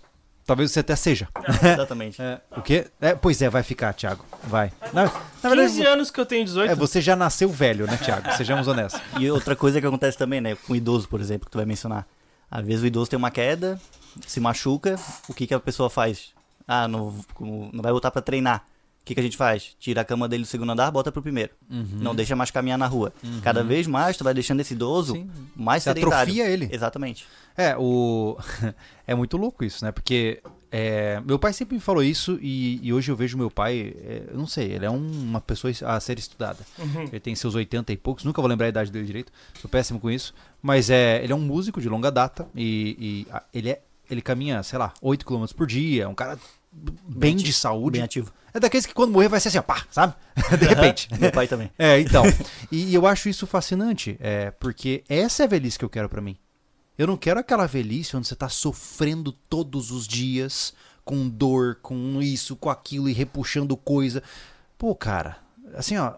Talvez você até seja. Exatamente. É, o quê? É, pois é, vai ficar, Thiago. Vai. Na, na 15 verdade, anos que eu tenho 18. é, você já nasceu velho, né, Thiago? Sejamos honestos. E outra coisa que acontece também, né? Com o idoso, por exemplo, que tu vai mencionar. Às vezes o idoso tem uma queda, se machuca, o que, que a pessoa faz? Ah, não, não vai voltar pra treinar. O que, que a gente faz? Tira a cama dele do segundo andar, bota pro primeiro. Não deixa mais caminhar na rua. Cada vez mais tu vai deixando esse idoso Sim. mais Você sedentário. atrofia ele. Exatamente. É, o. é muito louco isso, né? Porque é, meu pai sempre me falou isso e, e hoje eu vejo meu pai, é, eu não sei, ele é um- uma pessoa a ser estudada. Ele tem seus 80 e poucos, nunca vou lembrar a idade dele direito, sou péssimo com isso. Mas é, ele é um músico de longa data e, e, a- ele, é, ele caminha, sei lá, 8 km por dia, é um cara bem de saúde. Bem ativo. É daqueles que quando morrer vai ser assim, ó, pá, sabe? De repente. Meu pai também. É, então. E, eu acho isso fascinante, é, porque essa é a velhice que eu quero pra mim. Eu não quero aquela velhice onde você tá sofrendo todos os dias, com dor, com isso, com aquilo e repuxando coisa. Pô, cara, assim, ó,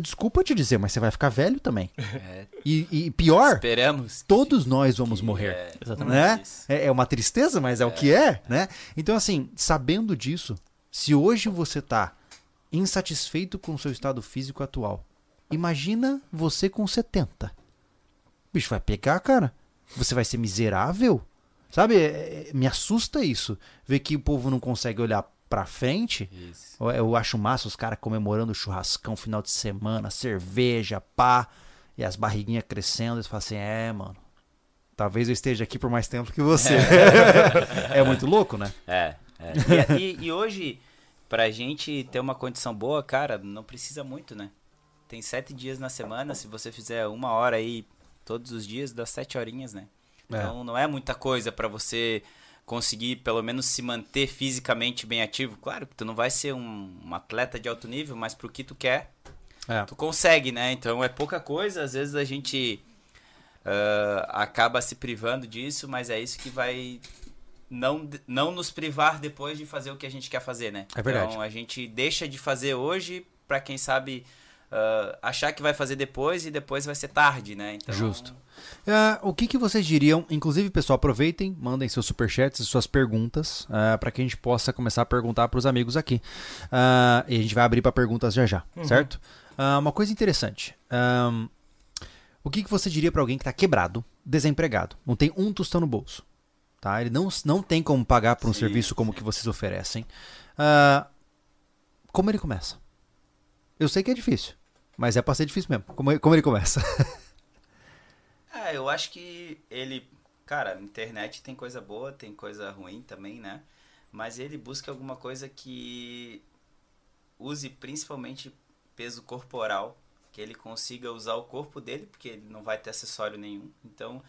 desculpa te dizer, mas você vai ficar velho também. É, E, e pior, esperamos. todos nós vamos morrer. é- Exatamente. Né? Isso. É, é uma tristeza, mas é, o que é, né? Então, assim, sabendo disso, se hoje você tá insatisfeito com o seu estado físico atual. Imagina você com 70. O bicho vai pegar, cara. Você vai ser miserável. Sabe? É- é- me assusta isso. Ver que o povo não consegue olhar pra frente. Isso. Eu, eu acho massa os caras comemorando o churrascão final de semana, cerveja, pá, e as barriguinhas crescendo. Eles falam assim: é, mano. Talvez eu esteja aqui por mais tempo que você. é muito louco, né? É, é. E, e- e hoje, pra gente ter uma condição boa, cara, não precisa muito, né? Tem sete dias na semana, se você fizer uma hora aí todos os dias, dá sete horinhas, né? É. Então não é muita coisa pra você conseguir pelo menos se manter fisicamente bem ativo. Claro que tu não vai ser um, um atleta de alto nível, mas pro que tu quer, É. tu consegue, né? Então é pouca coisa, às vezes a gente ah, acaba se privando disso, mas é isso que vai não, não nos privar depois de fazer o que a gente quer fazer, né? É verdade. Então a gente deixa de fazer hoje pra quem sabe ah, achar que vai fazer depois e depois vai ser tarde, né? Então, Justo. Ah, o que, que vocês diriam? Inclusive, pessoal, aproveitem, mandem seus superchats e suas perguntas para que a gente possa começar a perguntar para os amigos aqui. Ah, e a gente vai abrir para perguntas já já, certo? Ah, uma coisa interessante. Ahn, o que, que você diria para alguém que está quebrado, desempregado, não tem um tostão no bolso? Tá? Ele não, não tem como pagar por um Sim, serviço como o que vocês oferecem. Ah, como ele começa? Eu sei que é difícil, mas é para ser difícil mesmo. Como, como ele começa? É, eu acho que ele. Cara, internet tem coisa boa, tem coisa ruim também, né? Mas ele busca alguma coisa que use principalmente peso corporal, que ele consiga usar o corpo dele, porque ele não vai ter acessório nenhum. Então,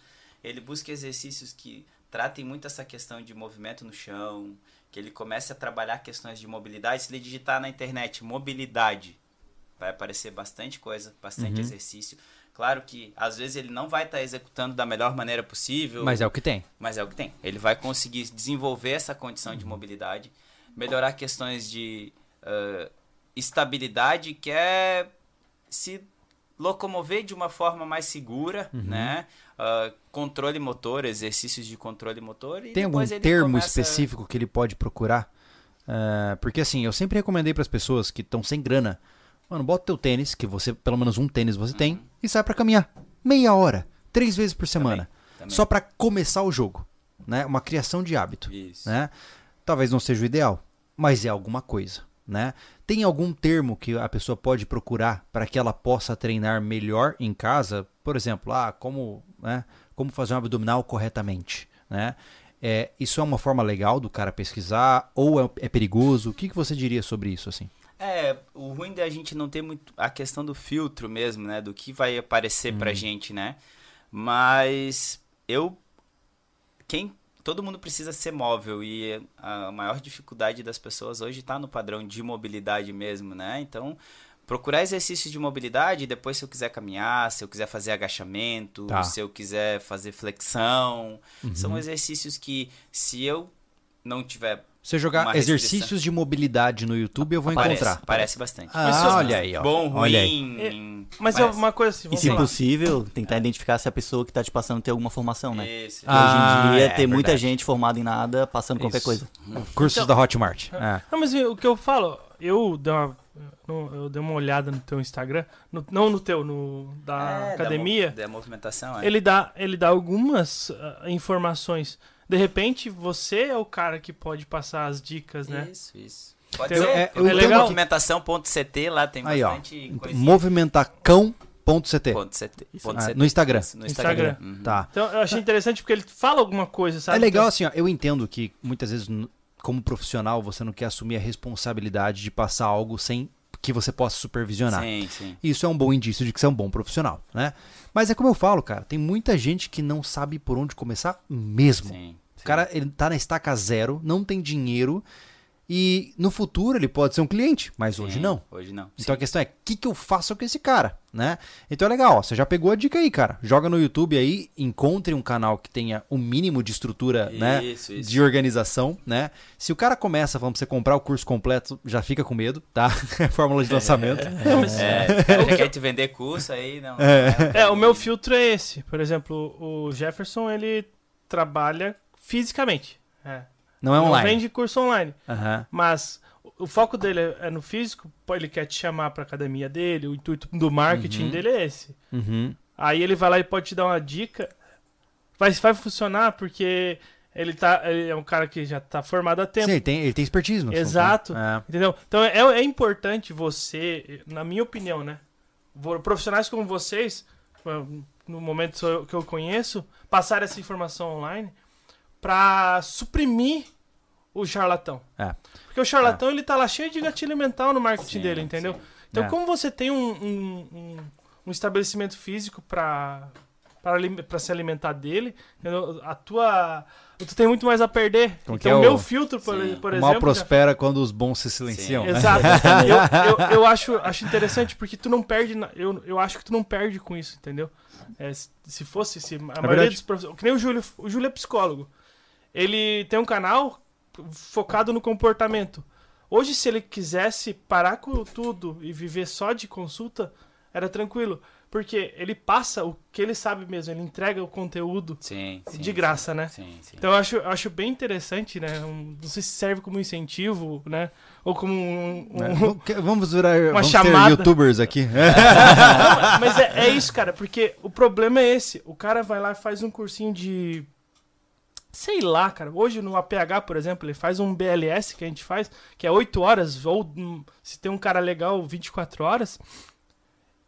ele busca exercícios que tratem muito essa questão de movimento no chão, que ele comece a trabalhar questões de mobilidade. Se ele digitar na internet mobilidade, vai aparecer bastante coisa, bastante exercício. Claro que às vezes ele não vai estar executando da melhor maneira possível, Mas é o que tem. mas é o que tem. Ele vai conseguir desenvolver essa condição Uhum. de mobilidade, melhorar questões de ah, estabilidade, que é se locomover de uma forma mais segura, Uhum. né? Ah, controle motor, exercícios de controle motor. E Tem algum termo começa- específico que ele pode procurar? É, porque assim, eu sempre recomendei para as pessoas que estão sem grana, mano, bota teu tênis, que você, pelo menos um tênis você tem, e sai para caminhar. Meia hora, três vezes por semana. também. Só para começar o jogo. Né? Uma criação de hábito. Isso. Né? Talvez não seja o ideal, mas é alguma coisa. Né? Tem algum termo que a pessoa pode procurar para que ela possa treinar melhor em casa? Por exemplo, ah, como, né, como fazer um abdominal corretamente? Né? É, isso é uma forma legal do cara pesquisar ou é, é perigoso? O que, que você diria sobre isso? assim? É, o ruim da gente não ter muito a questão do filtro mesmo, né? Do que vai aparecer pra gente, né? Mas eu. Quem. Todo mundo precisa ser móvel e a maior dificuldade das pessoas hoje tá no padrão de mobilidade mesmo, né? Então, procurar exercícios de mobilidade, depois se eu quiser caminhar, se eu quiser fazer agachamento, Tá. se eu quiser fazer flexão, são exercícios que se eu não tiver Se eu jogar exercícios de mobilidade no YouTube, eu vou Aparece, encontrar. Parece bastante. Ah, Mas eu- olha aí, ó. Bom, Olha aí. ruim. Mas é parece. uma coisa assim, E se falar. possível, tentar identificar se a pessoa que tá te passando tem alguma formação, né? Isso. Ah, Hoje em dia é, tem muita verdade. gente formada em nada passando qualquer Isso. coisa. Cursos Então- da Hotmart. É. Não, mas o que eu falo, eu dei uma, eu dei uma olhada no teu Instagram, no- não no teu, no da É, academia. Da, mo- da movimentação, é. Ele dá, ele dá algumas ah, informações. De repente, você é o cara que pode passar as dicas, né? Isso, isso. Pode Eu- ser. é- eu legal- movimentação.ct, lá tem Aí, ó. bastante coisa. Movimentacão.ct. Ponto CT, ponto Ah, CT. no Instagram. Isso, no Instagram. Instagram. Uhum. Tá. Então, eu achei interessante porque ele fala alguma coisa, sabe? É legal assim, ó, eu entendo que muitas vezes, como profissional, você não quer assumir a responsabilidade de passar algo sem que você possa supervisionar. Sim, sim. Isso é um bom indício de que você é um bom profissional, né? Mas é como eu falo, cara, tem muita gente que não sabe por onde começar mesmo. sim, O cara, ele tá na estaca zero, não tem dinheiro e no futuro ele pode ser um cliente, mas hoje Sim, não. Hoje não. Então a questão é, o que, que eu faço com esse cara, né? Então é legal, ó, você já pegou a dica aí, cara. Joga no YouTube aí, encontre um canal que tenha o mínimo de estrutura, né? Isso, isso. De organização, né? Se o cara começa, vamos você comprar o curso completo, já fica com medo, tá? É fórmula de lançamento. É, já quer te vender curso aí, não. É, o meu filtro é esse. Por exemplo, o Jefferson, ele trabalha fisicamente. É. Não é Não online. vende curso online. Aham. Mas o- foco dele é é no físico, ele quer te chamar pra academia dele, o intuito do marketing Uhum. dele é esse. Uhum. Aí ele vai lá e pode te dar uma dica. Vai, vai funcionar porque ele, tá, ele é um cara que já tá formado há tempo. Sim, ele tem, ele tem expertise no assunto, Exato. né? Entendeu? Então é, é importante você, na minha opinião, né? Profissionais como vocês, no momento que eu conheço, passar essa informação online pra suprimir o charlatão. É. É. Porque o charlatão ele tá lá cheio de gatilho mental no marketing Sim, dele, entendeu? sim. Então, É. como você tem um, um, um- um estabelecimento físico para para se alimentar dele, entendeu? a tua tu tem muito mais a perder. Como que então, é o meu o- filtro, por, Sim. por O exemplo, mal já- prospera quando os bons se silenciam. Né? Exato. eu, eu, eu acho, acho interessante porque tu não perde. Eu, eu acho que tu não perde com isso, entendeu? É, se, se fosse, se a maioria verdade. dos professores. Que nem o Júlio. O Júlio é psicólogo. Ele tem um canal focado no comportamento. Hoje, se ele quisesse parar com tudo e viver só de consulta, era tranquilo. Porque ele passa o que ele sabe mesmo, ele entrega o conteúdo Sim, sim, de graça, né? Sim, sim. Então eu acho, eu acho bem interessante, né? Um- não sei se serve como incentivo, né? Ou como um. um- Né? Vamos- virar Uma vamos chamada. ter youtubers aqui. Não, mas é, é isso, cara, porque o problema é esse. O cara vai lá e faz um cursinho de. Sei lá, cara. Hoje no APH, por exemplo, ele faz um BLS que a gente faz, que é 8 horas, ou hum, se tem um cara legal, 24 horas.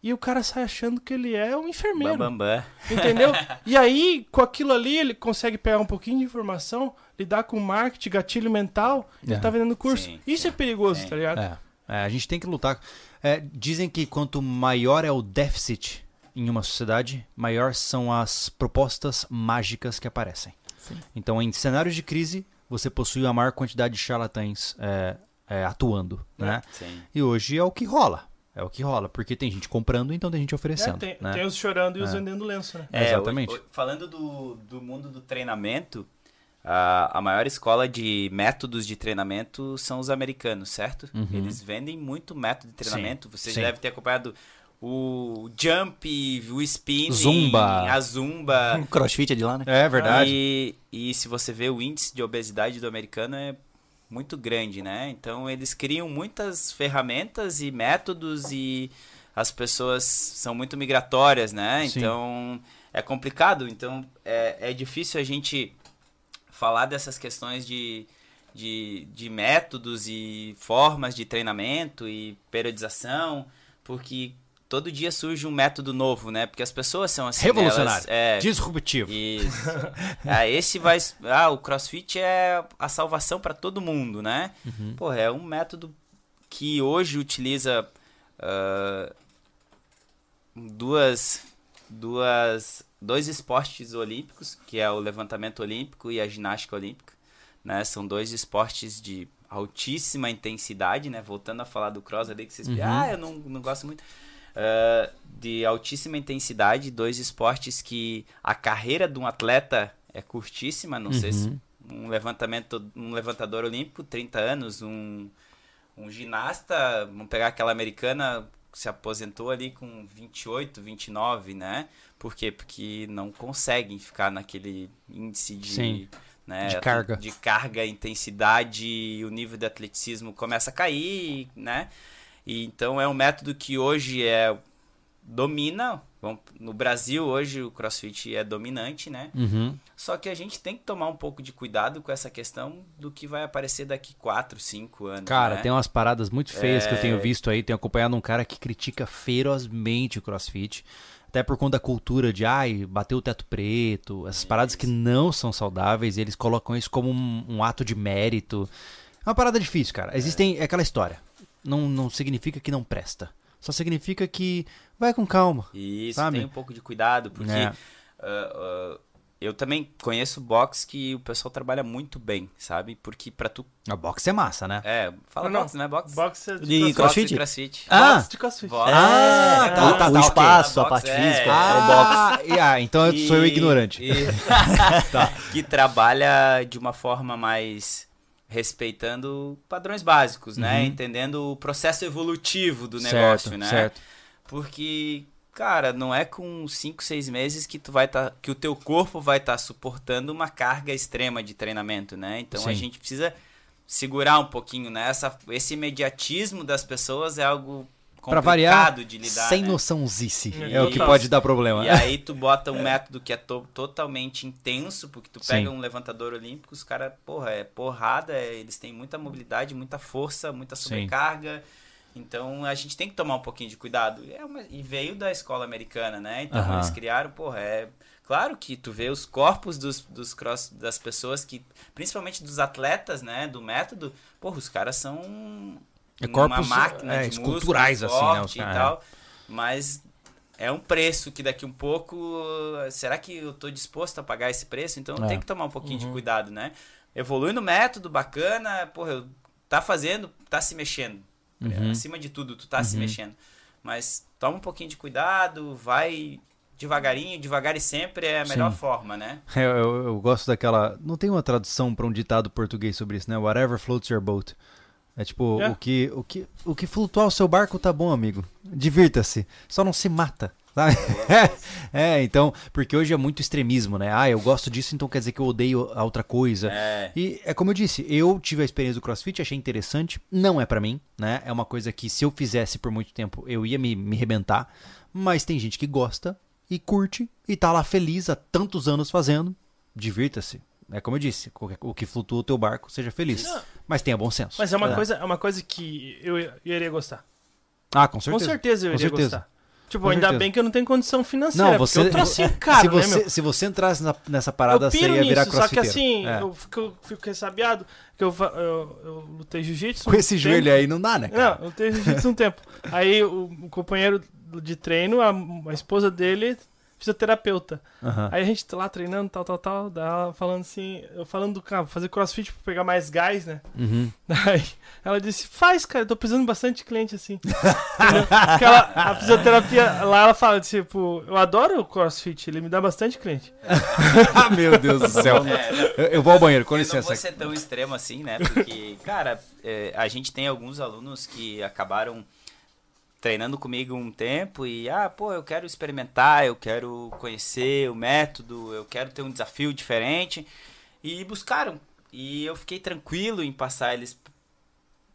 E o cara sai achando que ele é um enfermeiro. Bam, bam, bam. Entendeu? E aí, com aquilo ali, ele consegue pegar um pouquinho de informação, lidar com marketing, gatilho mental, e É. tá vendendo curso. Sim, Isso sim, é perigoso, sim. tá ligado? É, é, a gente tem que lutar. É, dizem que quanto maior é o déficit em uma sociedade, maior são as propostas mágicas que aparecem. Então, em cenários de crise, você possui a maior quantidade de charlatães é, é, atuando, né? Sim. E hoje é o que rola. É o que rola, porque tem gente comprando, então tem gente É, oferecendo. tem, né? tem os chorando e os É. vendendo lenço, né? É, Exatamente. o- o- falando do, do mundo do treinamento, a, a maior escola de métodos de treinamento são os americanos, certo? Uhum. Eles vendem muito método de treinamento. Você sim. já deve ter acompanhado o jump, o spinning, Zumba. a zumba. O crossfit é de lá, né? É verdade. E, e se você vê o índice de obesidade do americano é muito grande, né? Então eles criam muitas ferramentas e métodos e as pessoas são muito migratórias, né? Sim. Então é complicado. Então é, é difícil a gente falar dessas questões de, de, de métodos e formas de treinamento e periodização, porque todo dia surge um método novo, né? Porque as pessoas são assim, né? Revolucionário. Elas- é, Disruptivo. isso. ah, esse vai. Ah, o CrossFit é a salvação para todo mundo, né? Uhum. Pô, é um método que hoje utiliza ah, duas, duas, dois esportes olímpicos, que é o levantamento olímpico e a ginástica olímpica, né? São dois esportes de altíssima intensidade, né? Voltando a falar do cross ali que vocês, Uhum. ah, eu não, não gosto muito. Ah, de altíssima intensidade, dois esportes que a carreira de um atleta é curtíssima, não sei se Uhum. um levantamento, um levantador olímpico, 30 anos, um, um ginasta, vamos pegar aquela americana que se aposentou ali com 28, 29, né? Por quê? Porque não conseguem ficar naquele índice de, Sim, né, de carga. de carga, intensidade, o nível de atleticismo começa a cair, né? E então é um método que hoje é domina, vamos- no Brasil hoje o CrossFit é dominante, né? Uhum. Só que a gente tem que tomar um pouco de cuidado com essa questão do que vai aparecer daqui 4, 5 anos. Cara, né? tem umas paradas muito feias que eu É. tenho visto aí. Tenho acompanhado um cara que critica ferozmente o crossfit. Até por conta da cultura de, ai, bateu o teto preto. Essas paradas que não são saudáveis. Eles colocam isso como um, um ato de mérito. É uma parada difícil, cara. Existem. É aquela história. Não, não significa que não presta. Só significa que vai com calma. Isso, sabe? tem um pouco de cuidado, porque É. ah, ah, eu também conheço box que o pessoal trabalha muito bem, sabe? Porque pra tu. A boxe é massa, né? É, fala Não, box, não é box? Boxe de De crossfit. crossfit? crossfit. Ah! Boxe de crossfit. Boxe. Ah, tá, o, tá, o tá, espaço, a Box, parte é. física, Ah, o box. Ah, então eu sou eu ignorante. e- Que trabalha de uma forma mais respeitando padrões básicos, né? Uhum. Entendendo o processo evolutivo do certo, negócio, né? certo. Porque, cara, não é com 5, 6 meses que tu vai tá, que o teu corpo vai estar suportando uma carga extrema de treinamento, né? Então a Sim. gente precisa segurar um pouquinho, né? Essa, esse imediatismo das pessoas é algo Pra variar, complicado de lidar, sem né? noçãozice. E- É o que pode dar problema. E aí tu bota um método que é to- totalmente intenso, porque tu pega Sim. um levantador olímpico, os caras, porra, é porrada, é- eles têm muita mobilidade, muita força, muita Sim. sobrecarga. Então a gente tem que tomar um pouquinho de cuidado. É uma- e veio da escola americana, né? Então Aham. eles criaram, porra, é. Claro que tu vê os corpos dos, dos cross, das pessoas que. Principalmente dos atletas, né? Do método, porra, os caras são. É uma corpos, máquina é, de esculturais, assim, né, os e tal. Mas é um preço que daqui um pouco. Será que eu tô disposto a pagar esse preço? Então É. tem que tomar um pouquinho de cuidado, né? Evolui no método, bacana, porra, tá fazendo, tá se mexendo. Uhum. Acima de tudo, tu tá se mexendo. Mas toma um pouquinho de cuidado, vai devagarinho, devagar e sempre é a melhor Sim. forma, né? Eu, eu- eu gosto daquela. Não tem uma tradução pra um ditado português sobre isso, né? Whatever floats your boat. É tipo, É. o, que, o, que, o que flutuar o seu barco tá bom, amigo. Divirta-se. Só não se mata. É, então, porque hoje é muito extremismo, né? Ah, eu gosto disso, então quer dizer que eu odeio a outra coisa. É. E é como eu disse, eu tive a experiência do CrossFit, achei interessante, não é pra mim, né? É uma coisa que se eu fizesse por muito tempo, eu ia me, me rebentar, mas tem gente que gosta e curte e tá lá feliz há tantos anos fazendo. Divirta-se. É como eu disse, o que flutua o teu barco, seja feliz. Não. Mas tenha bom senso. Mas é uma, É. Coisa, é uma coisa que eu, eu iria gostar. Ah, com certeza. Com certeza eu iria certeza. gostar. Tipo, Com ainda certeza. bem que eu não tenho condição financeira. Não, você. Eu trocinho caro, se, né, você meu? se você entrasse na- nessa parada, eu você ia virar nisso, só que assim, É. eu fico, fico ressabiado, que eu, eu, eu lutei jiu-jitsu. Com um esse tempo. joelho aí não dá, né? cara? Não, eu lutei jiu-jitsu um tempo. Aí o, o companheiro de treino, a, a esposa dele, fisioterapeuta. Aham. Aí a gente tá lá treinando, tal, tal, tal, daí ela falando assim, eu falando do cara, fazer crossfit pra pegar mais gás, né? Uhum. Daí ela disse, faz, cara, eu tô precisando bastante cliente assim. Porque ela, a fisioterapia lá, ela fala, tipo, eu adoro o crossfit, ele me dá bastante cliente. ah, meu Deus do céu. É, Eu, eu vou ao banheiro, com Eu não licença. vou ser tão extremo assim, né? Porque, cara, é, a gente tem alguns alunos que acabaram treinando comigo um tempo e, ah, pô, eu quero experimentar, eu quero conhecer o método, eu quero ter um desafio diferente. E buscaram. E eu fiquei tranquilo em passar eles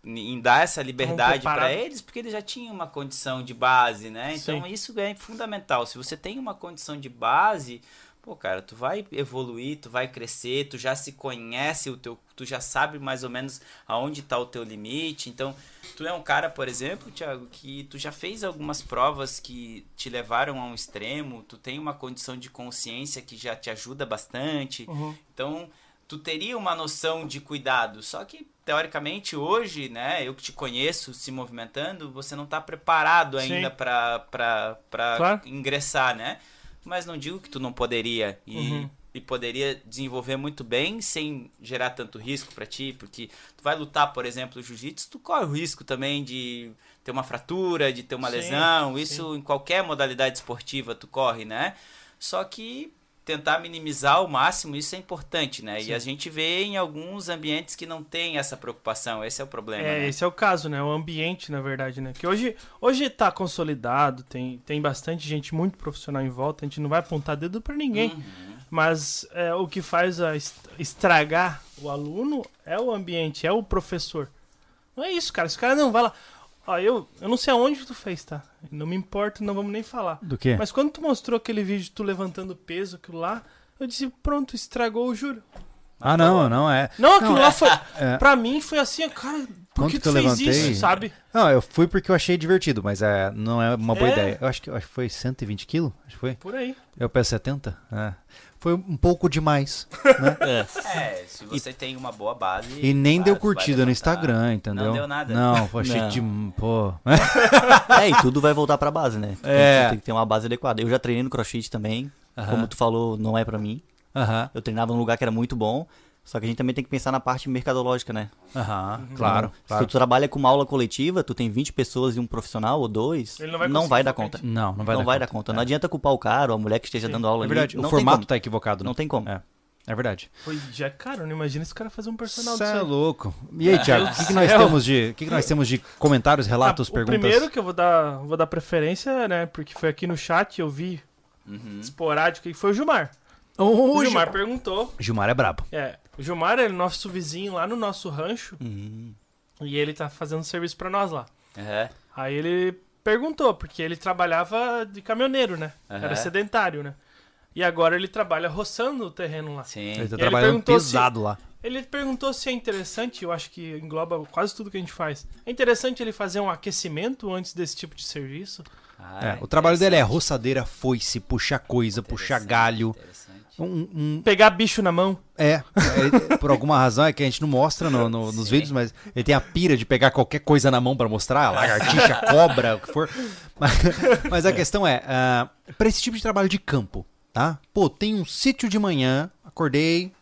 em dar essa liberdade para eles, porque eles já tinham uma condição de base, né? Então Sim. isso é fundamental. Se você tem uma condição de base, pô, cara, tu vai evoluir, tu vai crescer, tu já se conhece o teu, tu já sabe mais ou menos aonde tá o teu limite. Então, tu é um cara, por exemplo, Thiago, que tu já fez algumas provas que te levaram a um extremo, tu tem uma condição de consciência que já te ajuda bastante. Uhum. Então, tu teria uma noção de cuidado. Só que, teoricamente, hoje, né, eu que te conheço se movimentando, você não tá preparado ainda pra Claro. ingressar, né? Mas não digo que tu não poderia. E, Uhum. e poderia desenvolver muito bem sem gerar tanto risco pra ti, porque tu vai lutar, por exemplo, jiu-jitsu, tu corre o risco também de ter uma fratura, de ter uma Sim, lesão. sim. Isso em qualquer modalidade esportiva tu corre, né? Só que tentar minimizar ao máximo, isso é importante, né? E a gente vê em alguns ambientes que não tem essa preocupação, esse é o problema, É, né? esse é o caso, né? O ambiente, na verdade, né? Que hoje, hoje tá consolidado, tem, tem bastante gente muito profissional em volta, a gente não vai apontar dedo pra ninguém. Uhum. Mas é, o que faz estragar o aluno é o ambiente, é o professor. Não é isso, cara. Esse cara não vai lá. Ó, eu, eu não sei aonde tu fez, tá? Não me importa, não vamos nem falar. Do quê? Mas quando tu mostrou aquele vídeo de tu levantando peso, aquilo lá, eu disse, pronto, estragou o juro. Ah, não, não é. Não, aquilo lá foi. É. Pra mim foi assim, cara, por que tu fez levantei? isso, sabe? Não, eu fui porque eu achei divertido, mas é, não é uma boa É. ideia. Eu acho que, eu acho que foi 120 quilos, acho que foi. Por aí. Eu peso 70. É. Foi um pouco demais. né? É. É, se você tem uma boa base. E nem deu curtida no. Instagram, entendeu? Não deu nada. Não, foi cheio Não. de. Pô. É, e tudo vai voltar pra base, né? Tem, É. tem que ter uma base adequada. Eu já treinei no crossfit também. Aham. Como tu falou, não é pra mim. Aham, Eu treinava num lugar que era muito bom. Só que a gente também tem que pensar na parte mercadológica, né? aham, claro. Se claro. tu trabalha com uma aula coletiva, tu tem 20 pessoas e um profissional ou dois, Ele não vai não vai dar conta. Não, não vai não dar vai conta. dar conta. É. Não adianta culpar o cara ou a mulher que esteja Sim, dando aula É ali. verdade, não o formato como. tá equivocado. né? Não tem como. É. É verdade. Foi, já é caro, não imagina se o cara fazer um personal Você é louco. E aí, Thiago, o que, que nós temos de, o que, que nós temos de comentários, relatos, Ah, o perguntas? primeiro que eu vou dar, vou dar preferência, né? Porque foi aqui no chat, eu vi Uhum. esporádico e foi o Gilmar. Ô, O Gil- Gilmar perguntou. Gilmar é brabo. É, o Gilmar é nosso vizinho lá no nosso rancho Hum. e ele tá fazendo serviço pra nós lá. Aham. Aí ele perguntou, porque ele trabalhava de caminhoneiro, né? Aham. Era sedentário, né? E agora ele trabalha roçando o terreno lá. Sim. Ele tá ele trabalhando perguntou se- pesado lá. Ele perguntou se é interessante, eu acho que engloba quase tudo que a gente faz. É interessante ele fazer um aquecimento antes desse tipo de serviço? Ah, É, o trabalho dele é roçadeira, foice, puxar coisa, puxar interessante, galho. Um, um- Pegar bicho na mão? é, é, por alguma razão é que a gente não mostra no- no- nos vídeos, mas ele tem a pira de pegar qualquer coisa na mão pra mostrar, lagartixa, cobra, o que for. Mas, mas a questão é, ah, pra esse tipo de trabalho de campo, tá? Pô, tem um sítio de manhã, acordei,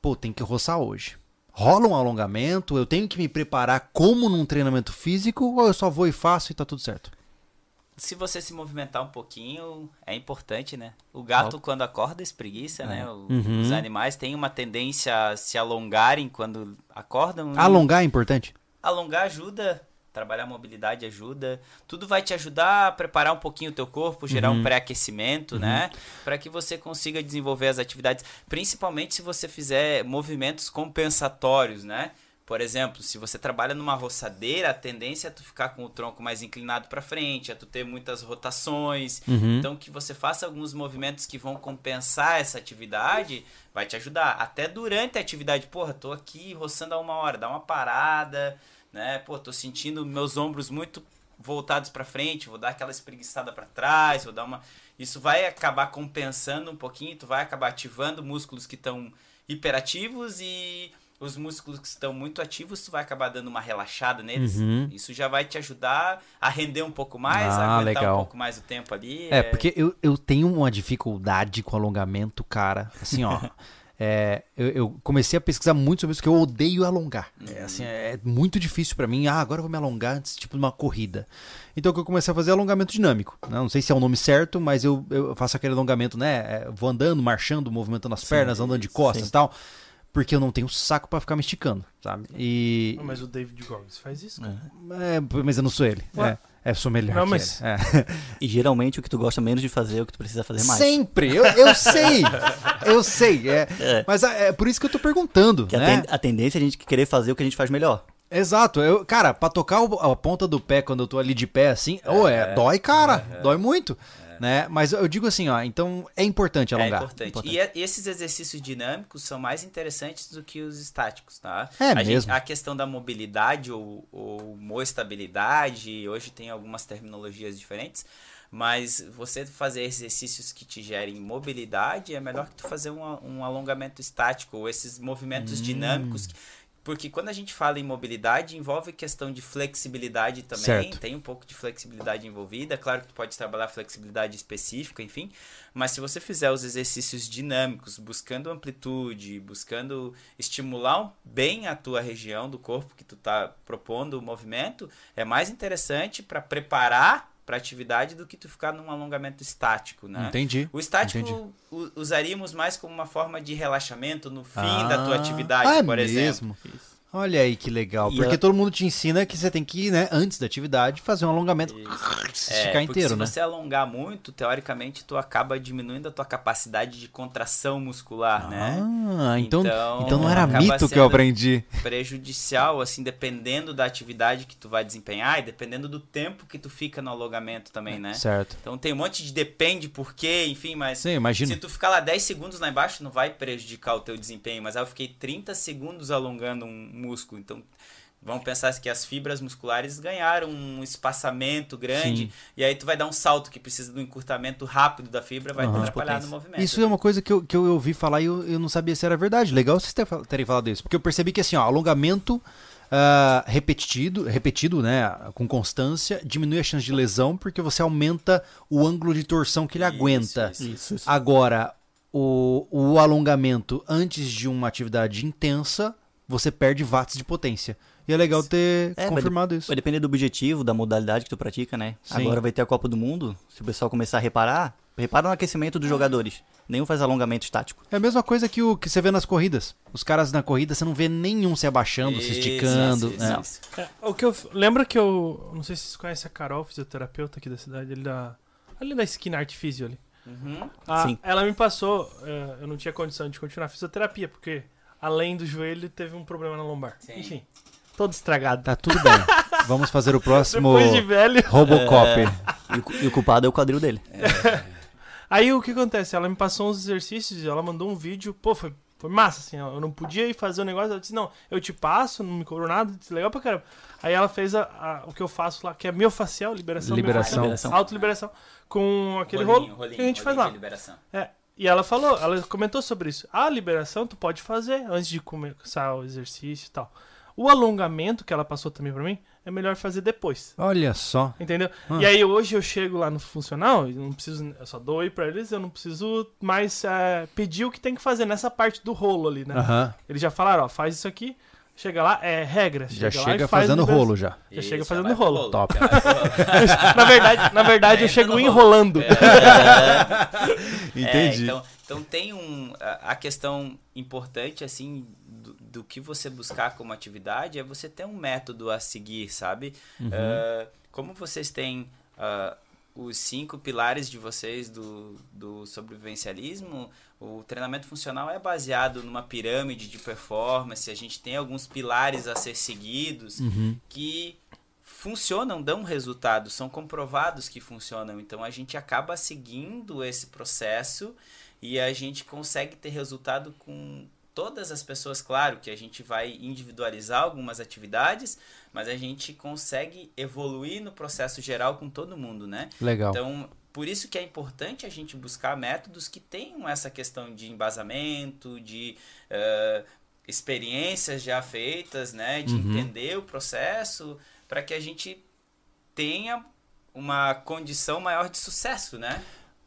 pô, tem que roçar hoje. Rola um alongamento, eu tenho que me preparar como num treinamento físico ou eu só vou e faço e tá tudo certo? Se você se movimentar um pouquinho, é importante, né? O gato, quando acorda, espreguiça, né? O- Uhum. Os animais têm uma tendência a se alongarem quando acordam. Alongar é importante? Alongar ajuda, trabalhar a mobilidade ajuda. Tudo vai te ajudar a preparar um pouquinho o teu corpo, gerar Uhum. um pré-aquecimento, né? Para que você consiga desenvolver as atividades, principalmente se você fizer movimentos compensatórios, né? Por exemplo, se você trabalha numa roçadeira, a tendência é tu ficar com o tronco mais inclinado para frente, é tu ter muitas rotações. Uhum. Então que você faça alguns movimentos que vão compensar essa atividade, vai te ajudar. Até durante a atividade, porra, tô aqui roçando há uma hora, dá uma parada, né? Pô, tô sentindo meus ombros muito voltados para frente, vou dar aquela espreguiçada para trás, vou dar uma isso vai acabar compensando um pouquinho, tu vai acabar ativando músculos que estão hiperativos e os músculos que estão muito ativos, tu vai acabar dando uma relaxada neles. Uhum. Isso já vai te ajudar a render um pouco mais, Ah, a aguentar legal. um pouco mais o tempo ali. É, porque eu, eu tenho uma dificuldade com alongamento, cara. Assim, ó. é, eu, eu comecei a pesquisar muito sobre isso, porque eu odeio alongar. É, assim, é muito difícil pra mim. Ah, agora eu vou me alongar antes, tipo, de uma corrida. Então, o que eu comecei a fazer é alongamento dinâmico. né? Não sei se é o nome certo, mas eu, eu faço aquele alongamento, né? é, vou andando, marchando, movimentando as pernas, andando de costas sim. e tal. Porque eu não tenho saco pra ficar me esticando, sabe? E. Não, mas o David Goggins faz isso. cara. É, mas eu não sou ele. Ué? É, é, sou melhor. Não, que mas- ele. É. E geralmente o que tu gosta menos de fazer é o que tu precisa fazer mais. Sempre, eu, eu sei, eu sei, é, É. mas é, é por isso que eu tô perguntando, Que a, né? ten- a tendência é a gente querer fazer o que a gente faz melhor. Exato, eu, cara, pra tocar o- a ponta do pé quando eu tô ali de pé assim, ou é, dói, cara, dói muito, né? Mas eu digo assim, ó, então é importante É alongar. importante. E é- esses exercícios dinâmicos são mais interessantes do que os estáticos, tá? É a mesmo. a questão da mobilidade ou, ou moestabilidade, hoje tem algumas terminologias diferentes, mas você fazer exercícios que te gerem mobilidade é melhor que tu fazer um, um alongamento estático ou esses movimentos Hum. dinâmicos. que- Porque quando a gente fala em mobilidade, envolve questão de flexibilidade também. Certo. Tem um pouco de flexibilidade envolvida. Claro que tu pode trabalhar flexibilidade específica, enfim. Mas se você fizer os exercícios dinâmicos, buscando amplitude, buscando estimular bem a tua região do corpo que tu tá propondo o movimento, é mais interessante para preparar para atividade do que tu ficar num alongamento estático, né? Entendi. O estático Entendi. usaríamos mais como uma forma de relaxamento no fim Ah. da tua atividade, Ah, é por exemplo. mesmo? Olha aí que legal, E porque ela- todo mundo te ensina que você tem que, né, antes da atividade, fazer um alongamento, se É, esticar porque inteiro, se né? você alongar muito, teoricamente tu acaba diminuindo a tua capacidade de contração muscular, né? Ah, então, então, Então, não era mito que eu aprendi. Prejudicial, assim, dependendo da atividade que tu vai desempenhar e dependendo do tempo que tu fica no alongamento também, né? Certo. Então tem um monte de depende, por quê, enfim, mas Sim, imagino. se tu ficar lá 10 segundos lá embaixo, não vai prejudicar o teu desempenho, mas aí eu fiquei 30 segundos alongando um músculo, então vamos pensar que as fibras musculares ganharam um espaçamento grande, Sim. e aí tu vai dar um salto que precisa de um encurtamento rápido da fibra, vai te Aham. atrapalhar no movimento. Isso é uma coisa que eu, que eu ouvi falar e eu, eu não sabia se era verdade. Legal vocês ter- terem falado isso. Porque eu percebi que assim, ó, alongamento ah, repetido, repetido, né, com constância, diminui a chance de lesão porque você aumenta o ângulo de torção que ele Isso, aguenta. isso. Isso, isso. Agora, o, o alongamento antes de uma atividade intensa, você perde watts de potência. E é legal ter É, vai confirmado isso. Vai depender do objetivo, da modalidade que tu pratica, né? Sim. Agora vai ter a Copa do Mundo. Se o pessoal começar a reparar, Repara no aquecimento dos jogadores. Nenhum faz alongamento estático. É a mesma coisa que o que você vê nas corridas. Os caras na corrida, você não vê nenhum se abaixando, se esticando. Isso, é. isso. É, o que eu lembra que eu não sei se vocês conhecem a Carol, fisioterapeuta aqui da cidade, ali da ali da esquina Arte Físio ali. Uhum. Ah, Sim. Ela me passou, é, eu não tinha condição de continuar a fisioterapia porque além do joelho teve um problema na lombar. Sim. Enfim, todo estragado. Tá tudo bem. Vamos fazer o próximo Depois de velho. Robocop. E o, cu- e o culpado é o quadril dele. Aí o que acontece? Ela me passou uns exercícios, ela mandou um vídeo, pô, foi, foi massa, assim, eu não podia ir fazer o negócio, ela disse, não, eu te passo, não me cobrou nada, disse, legal pra caramba. Aí ela fez a- a- o que eu faço lá, que é miofacial, liberação, Liberação. miofacial, autoliberação, com aquele Rolinho, rolo rolinho, que a gente faz rolinho lá. de liberação. É, e ela falou, ela comentou sobre isso. A liberação tu pode fazer antes de começar o exercício e tal. O alongamento que ela passou também pra mim, é melhor fazer depois. Olha só. Entendeu? Ah. E aí hoje eu chego lá no funcional, eu não preciso, eu só dou aí pra eles, eu não preciso mais é, pedir o que tem que fazer nessa parte do rolo ali, né? Aham. Eles já falaram, ó, faz isso aqui, chega lá, é regra. Já lá e chega faz fazendo liberação. rolo já. Já chega Isso, fazendo vai pro rolo. Top. Já rolo. na verdade, na verdade eu Entra chego rolo. enrolando. É, então, então tem um a, questão importante assim do, do que você buscar como atividade é você ter um método a seguir, sabe? Ah, como vocês têm ah, os cinco pilares de vocês do, do sobrevivencialismo, o treinamento funcional é baseado numa pirâmide de performance. A gente tem alguns pilares a ser seguidos que funcionam, dão resultado, são comprovados que funcionam. Então a gente acaba seguindo esse processo e a gente consegue ter resultado com todas as pessoas. Claro que a gente vai individualizar algumas atividades, mas a gente consegue evoluir no processo geral com todo mundo, né? Legal. Então, por isso que é importante a gente buscar métodos que tenham essa questão de embasamento, de eh, experiências já feitas, né? De Uhum. entender o processo, para que a gente tenha uma condição maior de sucesso, né?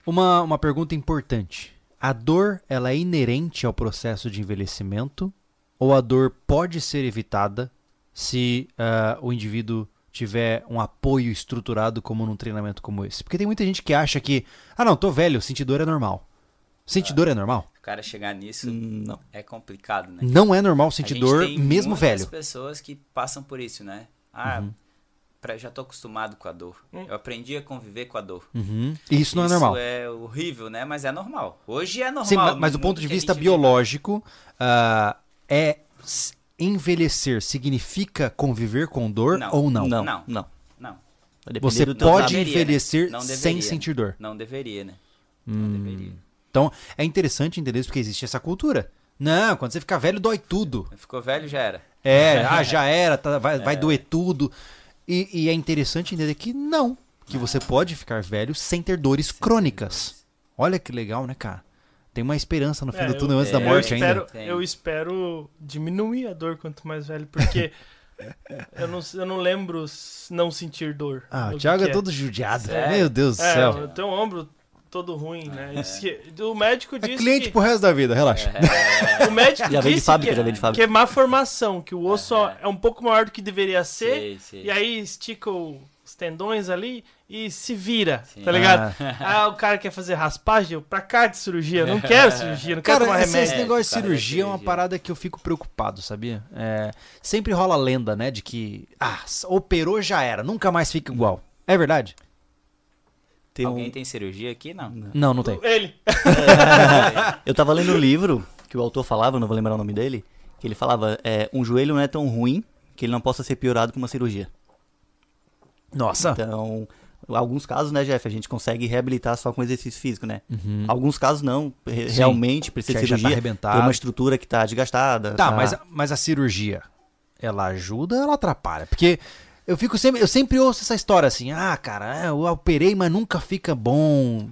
Uma, uma pergunta importante. A dor, ela é inerente ao processo de envelhecimento? Ou a dor pode ser evitada se ah, o indivíduo tiver um apoio estruturado como num treinamento como esse? Porque tem muita gente que acha que, ah não, tô velho, sentir dor é normal. Sentir dor é normal? O cara chegar nisso Hum, Não. é complicado, né? Não é normal sentir dor tem mesmo muitas velho. pessoas que passam por isso, né? Ah, Uhum. Pra, já tô acostumado com a dor. Hum. Eu aprendi a conviver com a dor. Uhum. E isso não é normal. Isso é horrível, né? Mas é normal. Hoje é normal. Sim, ma- no mas do ponto de vista biológico, ah, é envelhecer significa conviver com dor Não. ou não? Não, Não. não. Não, Vai Você pode. Deveria, né? envelhecer sem deveria, sentir dor. não deveria, né? Hum. Não deveria. Então, é interessante entender isso porque existe essa cultura. Não, quando você ficar velho, dói tudo. Ficou velho, já era. É, ah, já era, tá, vai, vai É. doer tudo. E, e é interessante entender que não. Que você pode ficar velho sem ter dores crônicas. Olha que legal, né, cara? Tem uma esperança no fim É, do eu- túnel antes da é, morte eu ainda. espero, Tem. Eu espero diminuir a dor quanto mais velho, porque eu, não, eu não lembro não sentir dor. Ah, O Thiago é que todo judiado. Sério? Meu Deus do É, céu. eu tenho um ombro todo ruim, né? Isso que- o médico É disse cliente que, pro resto da vida, relaxa. o médico Já disse fábrica, que, que é má formação, que o osso É. é um pouco maior do que deveria ser, Sei, sei. e aí estica os tendões ali e se vira, Sim. tá ligado? Ah, o cara quer fazer raspagem, eu pra cá de cirurgia, não quero cirurgia, não quero Cara, tomar esse, remédio. esse negócio de é cirurgia é uma parada que eu fico preocupado, sabia? É, sempre rola a lenda, né, de que, ah, operou já era, nunca mais fica igual. É verdade? Tem um- Alguém tem cirurgia aqui? Não. Não, não tem. Ele. Eu tava lendo um livro que o autor falava, não vou lembrar o nome dele, que ele falava, é, um joelho não é tão ruim que ele não possa ser piorado com uma cirurgia. Nossa. Então, em alguns casos, né, Jeff, a gente consegue reabilitar só com exercício físico, né? Uhum. Alguns casos não, re- Sim. realmente precisa de já tá cirurgia, arrebentado. tem uma estrutura que tá desgastada. Tá, mas, mas a cirurgia, ela ajuda ou ela atrapalha? Porque eu fico sempre, eu sempre ouço essa história assim, ah, cara, é, eu operei, mas nunca fica bom.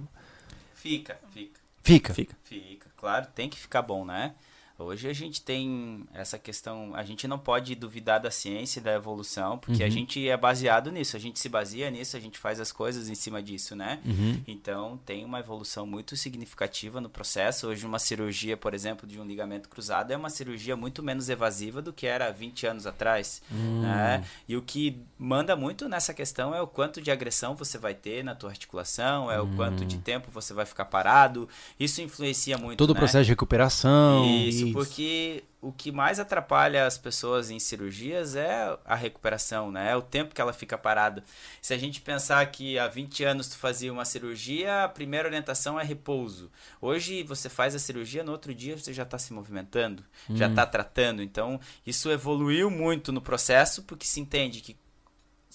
Fica, fica. Fica. Fica. Fica, claro, tem que ficar bom, né? Hoje a gente tem essa questão, a gente não pode duvidar da ciência e da evolução, porque a Uhum. gente é baseado nisso, a gente se baseia nisso, a gente faz as coisas em cima disso, né? Uhum. Então tem uma evolução muito significativa no processo. Hoje uma cirurgia, por exemplo, de um ligamento cruzado é uma cirurgia muito menos evasiva do que era há 20 anos atrás, Hum. né? E o que manda muito nessa questão é o quanto de agressão você vai ter na tua articulação, é o quanto de tempo você vai ficar parado. Isso influencia muito, Todo o né? processo de recuperação. Isso, Isso. porque o que mais atrapalha as pessoas em cirurgias é a recuperação, né? É o tempo que ela fica parada. Se a gente pensar que há 20 anos tu fazia uma cirurgia, a primeira orientação é repouso. Hoje você faz a cirurgia, no outro dia você já está se movimentando, já está tratando. Então, isso evoluiu muito no processo, porque se entende que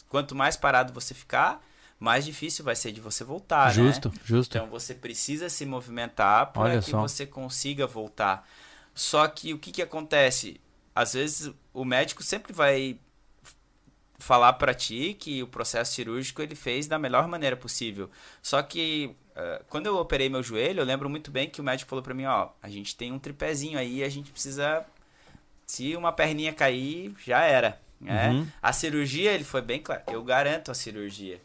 quanto mais parado você ficar, mais difícil vai ser de você voltar, né? Justo, justo. Então você precisa se movimentar para que só. você consiga voltar. Só que o que, que acontece? Às vezes o médico sempre vai falar para ti que o processo cirúrgico ele fez da melhor maneira possível. Só que eh, quando eu operei meu joelho, eu lembro muito bem que o médico falou para mim, ó, a gente tem um tripézinho aí, a gente precisa se uma perninha cair, já era. Né? Uhum. A cirurgia, ele foi bem claro. Eu garanto a cirurgia.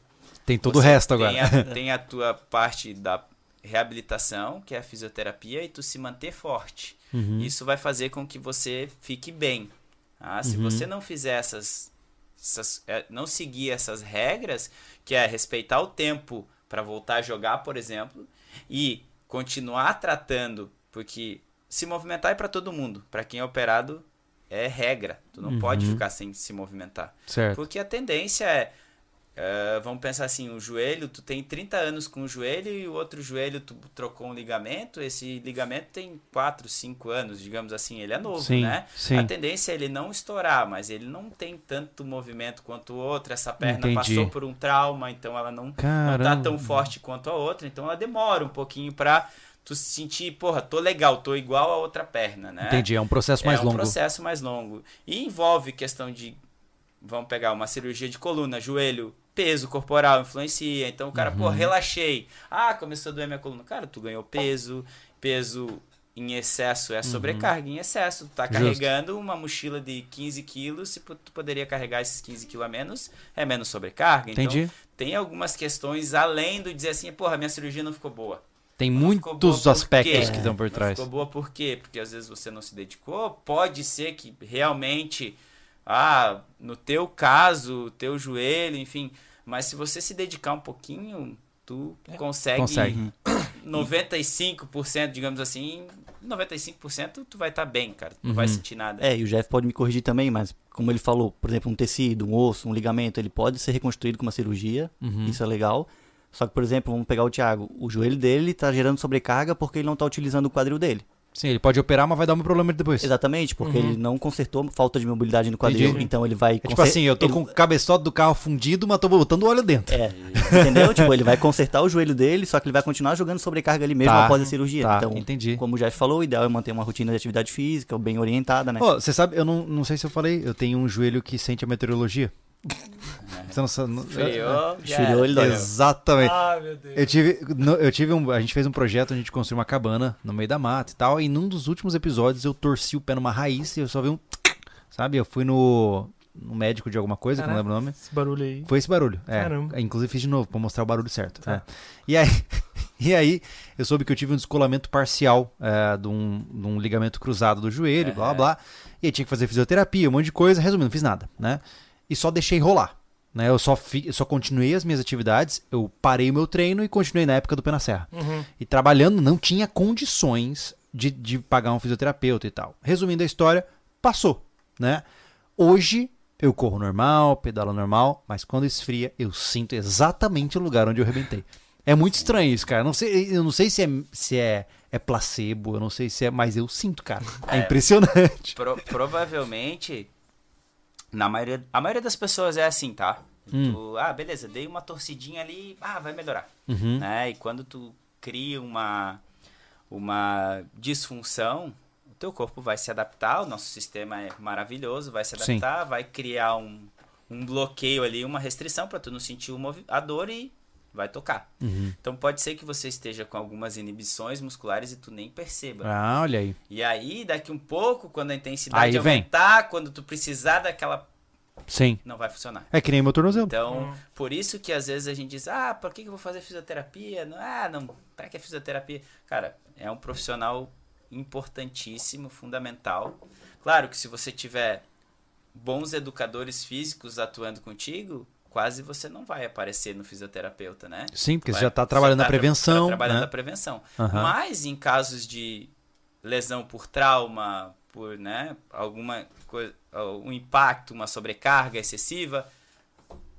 Tem todo o Você resto agora. Tem a, tem a tua parte da reabilitação, que é a fisioterapia, e tu se manter forte. Uhum. Isso vai fazer com que você fique bem. tá? Se Uhum. você não fizer essas, essas- é, não seguir essas regras, que é respeitar o tempo para voltar a jogar, por exemplo, e continuar tratando, porque se movimentar é para todo mundo. Para quem é operado é regra. Tu não pode Uhum. ficar sem se movimentar. Certo. Porque a tendência é, é, vamos pensar assim, o joelho, tu tem 30 anos com o joelho e o outro joelho tu trocou um ligamento, esse ligamento tem 4, 5 anos, digamos assim, ele é novo, Sim, né? sim. A tendência é ele não estourar, mas ele não tem tanto movimento quanto o outro, essa perna Entendi. passou por um trauma, então ela não, não tá tão forte quanto a outra, então ela demora um pouquinho pra tu se sentir, porra, tô legal, tô igual a outra perna, né? Entendi, é um processo mais é um longo. processo mais longo. E envolve questão de. Vamos pegar uma cirurgia de coluna, joelho, peso corporal influencia. Então o cara, pô, Uhum. relaxei. Ah, começou a doer minha coluna. Cara, tu ganhou peso, peso em excesso é sobrecarga em excesso. Tu tá Uhum. Justo. carregando uma mochila de 15 quilos, se tu poderia carregar esses 15 quilos a menos, é menos sobrecarga. Entendi. Então tem algumas questões além do dizer assim, porra, minha cirurgia não ficou boa. Tem Não boa muitos aspectos que estão por Não trás. ficou boa por quê? Porque às vezes você não se dedicou. Pode ser que realmente, ah, no teu caso, teu joelho, enfim. Mas se você se dedicar um pouquinho, tu consegue, Consegue. 95%, digamos assim, 95% tu vai estar bem, cara. Tu não vai Uhum. sentir nada. É, e o Jeff pode me corrigir também, mas como ele falou, por exemplo, um tecido, um osso, um ligamento, ele pode ser reconstruído com uma cirurgia, Uhum. isso é legal. Só que, por exemplo, vamos pegar o Thiago, o joelho dele tá gerando sobrecarga porque ele não tá utilizando o quadril dele. Sim, ele pode operar, mas vai dar um problema depois. Exatamente, porque Uhum. ele não consertou falta de mobilidade no quadril, Entendi. então ele vai... É tipo assim, eu tô ele- com o cabeçote do carro fundido, mas tô botando óleo dentro. É, entendeu? tipo, ele vai consertar o joelho dele, só que ele vai continuar jogando sobrecarga ali mesmo Tá, após a cirurgia. tá, então, entendi. como o Jeff falou, o ideal é manter uma rotina de atividade física bem orientada, né? Ô, você sabe, eu não, não sei se eu falei, eu tenho um joelho que sente a meteorologia. Você não sabe. era. ele. Exatamente. Ah, meu Deus. Eu tive, eu tive um, a gente fez um projeto, a gente construiu uma cabana no meio da mata e tal, e num dos últimos episódios eu torci o pé numa raiz e eu só vi um, sabe, eu fui no, no médico de alguma coisa, que eu não lembro o nome. Esse barulho aí. Foi esse barulho. É, Caramba. Inclusive fiz de novo pra mostrar o barulho certo. Tá. é. E aí, e aí eu soube que eu tive um descolamento parcial é, de, um, de um ligamento cruzado do joelho, blá blá blá. E aí tinha que fazer fisioterapia, um monte de coisa. Resumindo, não fiz nada, né? E só deixei rolar. Né? Eu, só fi, eu só continuei as minhas atividades, eu parei o meu treino e continuei na época do pé na serra. Uhum. E trabalhando não tinha condições de, de pagar um fisioterapeuta e tal. Resumindo a história, passou, né? Hoje eu corro normal, pedalo normal, mas quando esfria eu sinto exatamente o lugar onde eu arrebentei. É muito estranho isso, cara. Eu não sei, eu não sei se, é, se é, é placebo, eu não sei se é, mas eu sinto, cara. É, É. impressionante. Pro- provavelmente, na maioria, a maioria das pessoas é assim, tá? Hum. Tu, ah, beleza, dei uma torcidinha ali, ah, vai melhorar. Uhum. Né? E quando tu cria uma, uma disfunção, o teu corpo vai se adaptar, o nosso sistema é maravilhoso, vai se Sim. adaptar, vai criar um, um bloqueio ali, uma restrição para tu não sentir a dor e vai tocar. Uhum. Então pode ser que você esteja com algumas inibições musculares e tu nem perceba. Ah, olha aí. E aí, daqui um pouco, quando a intensidade Aí vem. aumentar, quando tu precisar daquela. Sim. Não vai funcionar. É que nem meu tornozelo. Então, Hum. por isso que às vezes a gente diz, ah, por que que eu vou fazer fisioterapia? Não, ah, não, pra que fisioterapia? Cara, é um profissional importantíssimo, fundamental. Claro que se você tiver bons educadores físicos atuando contigo, quase você não vai aparecer no fisioterapeuta, né? Sim, porque você Vai- já tá trabalhando você na tá tra- prevenção. trabalhando né? na prevenção. Aham. Mas em casos de lesão por trauma, por né, alguma coisa, um impacto, uma sobrecarga excessiva,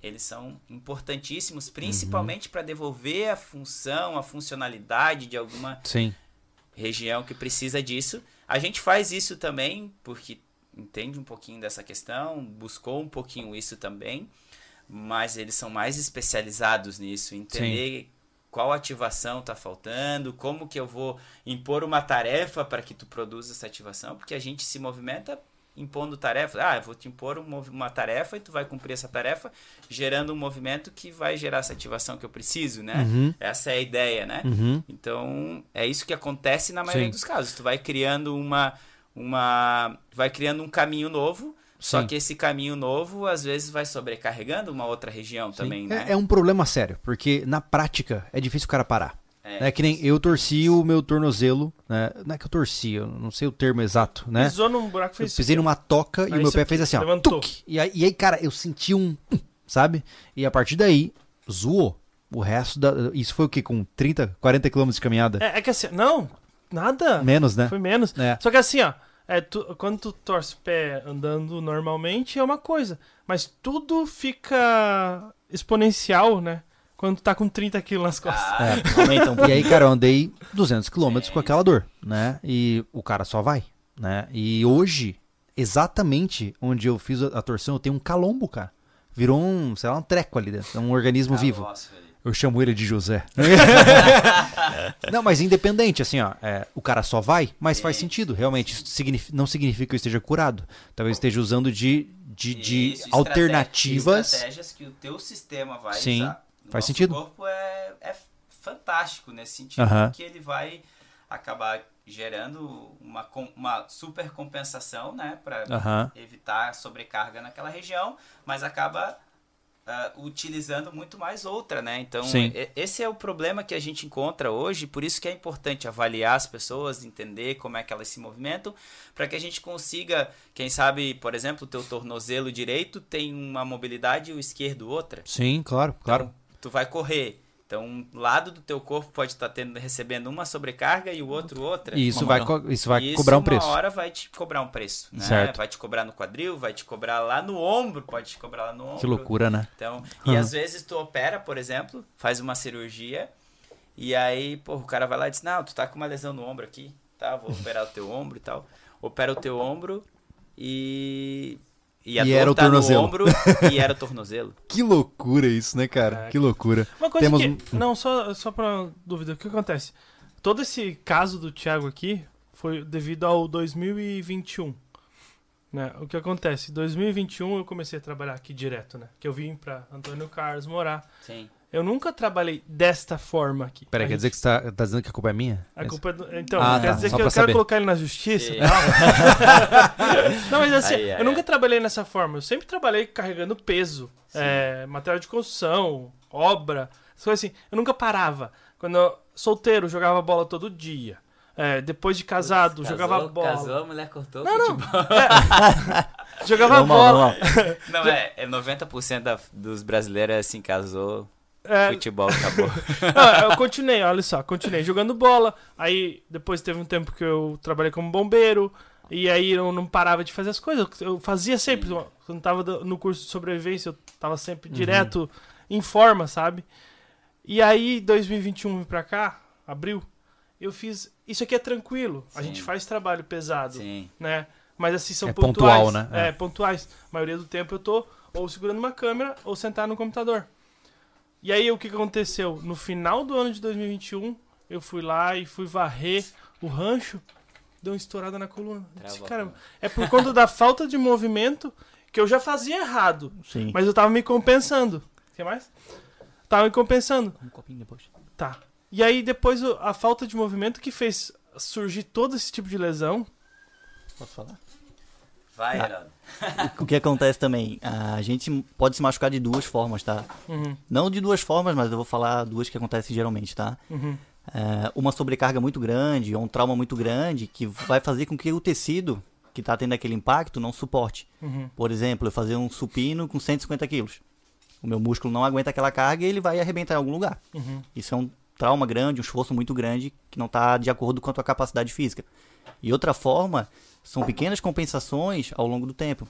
eles são importantíssimos, principalmente Uhum. para devolver a função, a funcionalidade de alguma Sim. região que precisa disso. A gente faz isso também porque entende um pouquinho dessa questão, buscou um pouquinho isso também, mas eles são mais especializados nisso, entender qual ativação está faltando, como que eu vou impor uma tarefa para que tu produza essa ativação, porque a gente se movimenta impondo tarefas. Ah, eu vou te impor um uma tarefa e tu vai cumprir essa tarefa, gerando um movimento que vai gerar essa ativação que eu preciso, né? Uhum. Essa é a ideia, né? Uhum. Então, é isso que acontece na maioria Sim. dos casos. Tu vai criando uma uma vai criando um caminho novo, só Sim. que esse caminho novo às vezes vai sobrecarregando uma outra região também, né? É, é um problema sério, porque na prática é difícil o cara parar. É, É que nem eu torci o meu tornozelo, né? Não é que eu torci, eu não sei o termo exato, né? Pisou num buraco e Eu fez pisei numa toca e Aí o meu pé fez assim, ó. levantou. tuc. E aí, e aí, cara, eu senti um. Sabe? E a partir daí, zoou. O resto da. Isso foi o quê? Com 30, 40 quilômetros de caminhada? É, é que assim, não, nada. Menos, né? Foi menos. É. Só que assim, ó, é, tu- quando tu torce o pé andando normalmente é uma coisa, mas tudo fica exponencial, né? Quando tu tá com 30 quilos nas costas. Ah, É. Aumenta um pouco. E aí, cara, eu andei 200 quilômetros com aquela dor, né? E o cara só vai, né? E hoje, exatamente onde eu fiz a torção, eu tenho um calombo, cara. Virou um, sei lá, um treco ali dentro. É um organismo vivo. nossa, velho. Eu chamo ele de José. não, mas independente, assim, ó, é, o cara só vai, mas faz sentido. Realmente, isso signifi- não significa que eu esteja curado. Talvez esteja usando de, de, de Isso, alternativas. estratégias que o teu sistema vai Sim, usar. O faz sentido. corpo é, é fantástico nesse sentido, Aham. porque ele vai acabar gerando uma, uma super compensação, né, para Aham. evitar a sobrecarga naquela região, mas acaba ah, utilizando muito mais outra, né? Então, Sim. esse é o problema que a gente encontra hoje, por isso que é importante avaliar as pessoas, entender como é que elas se movimentam, para que a gente consiga, quem sabe, por exemplo, o teu tornozelo direito tem uma mobilidade e o esquerdo outra. Sim, claro, claro. Então, tu vai correr. Então, um lado do teu corpo pode estar tendo, recebendo uma sobrecarga e o outro outra. E isso Uma vai, co- isso vai Isso cobrar um uma preço. hora vai te cobrar um preço, né? Certo. Vai te cobrar no quadril, vai te cobrar lá no ombro, pode te cobrar lá no ombro. Que loucura, né? Então, e Aham. às vezes tu opera, por exemplo, faz uma cirurgia e aí, pô, o cara vai lá e diz: "Não, tu tá com uma lesão no ombro aqui, tá? Vou operar o teu ombro e tal". Opera o teu ombro e e a E dor era o tá tornozelo. no ombro e era o tornozelo. Que loucura isso, né, cara? É. Que loucura. Uma coisa Temos que. um- Não, só, só pra dúvida, o que acontece? Todo esse caso do Thiago aqui foi devido ao 2021. Né? O que acontece? Em 2021 eu comecei a trabalhar aqui direto, né? Que eu vim pra Antônio Carlos morar. Sim. Eu nunca trabalhei desta forma aqui. Peraí, quer gente- dizer que você tá, tá dizendo que a culpa é minha? A culpa é do... Então, Ah, quer tá, dizer só que eu quero saber. colocar ele na justiça? Sim. Não, mas assim, Aí, aí, eu nunca trabalhei nessa forma. Eu sempre trabalhei carregando peso, é, material de construção, obra, coisas assim. Eu nunca parava. Quando eu, solteiro, jogava bola todo dia. É, depois de casado, jogava bola. Casou, a mulher cortou Não, não. futebol. Jogava bola. Não, é, é 90% da, dos brasileiros é assim, casou, É, futebol acabou. Não, eu continuei, olha só, continuei jogando bola. Aí depois teve um tempo que eu trabalhei como bombeiro. E aí eu não parava de fazer as coisas. Eu fazia sempre. Quando tava no curso de sobrevivência, eu tava sempre Uhum. direto em forma, sabe? E aí, 2021 vim pra cá, abril, eu fiz. Isso aqui é tranquilo. A Sim. gente faz trabalho pesado, Sim. né? Mas assim, são É pontuais. pontual, né? É. É. pontuais. A maioria do tempo eu tô ou segurando uma câmera ou sentado no computador. E aí o que aconteceu? No final do ano de 2021, eu fui lá e fui varrer o rancho, deu uma estourada na coluna. Eu disse, Caramba, é por conta da falta de movimento que eu já fazia errado, Sim. mas eu tava me compensando. Quer mais? tava me compensando. Um copinho depois. Tá. E aí depois a falta de movimento que fez surgir todo esse tipo de lesão. Posso falar? Vai, Ah. Heraldo. O que acontece também, a gente pode se machucar de duas formas, tá? Uhum, Não de duas formas, mas eu vou falar duas que acontecem geralmente, tá? uhum, É, uma sobrecarga muito grande ou um trauma muito grande que vai fazer com que o tecido que está tendo aquele impacto não suporte. uhum. Por exemplo, eu fazer um supino com 150 quilos. O meu músculo não aguenta aquela carga e ele vai arrebentar em algum lugar. Uhum. Isso é um trauma grande, um esforço muito grande que não está de acordo com a tua capacidade física. E outra forma são pequenas compensações ao longo do tempo.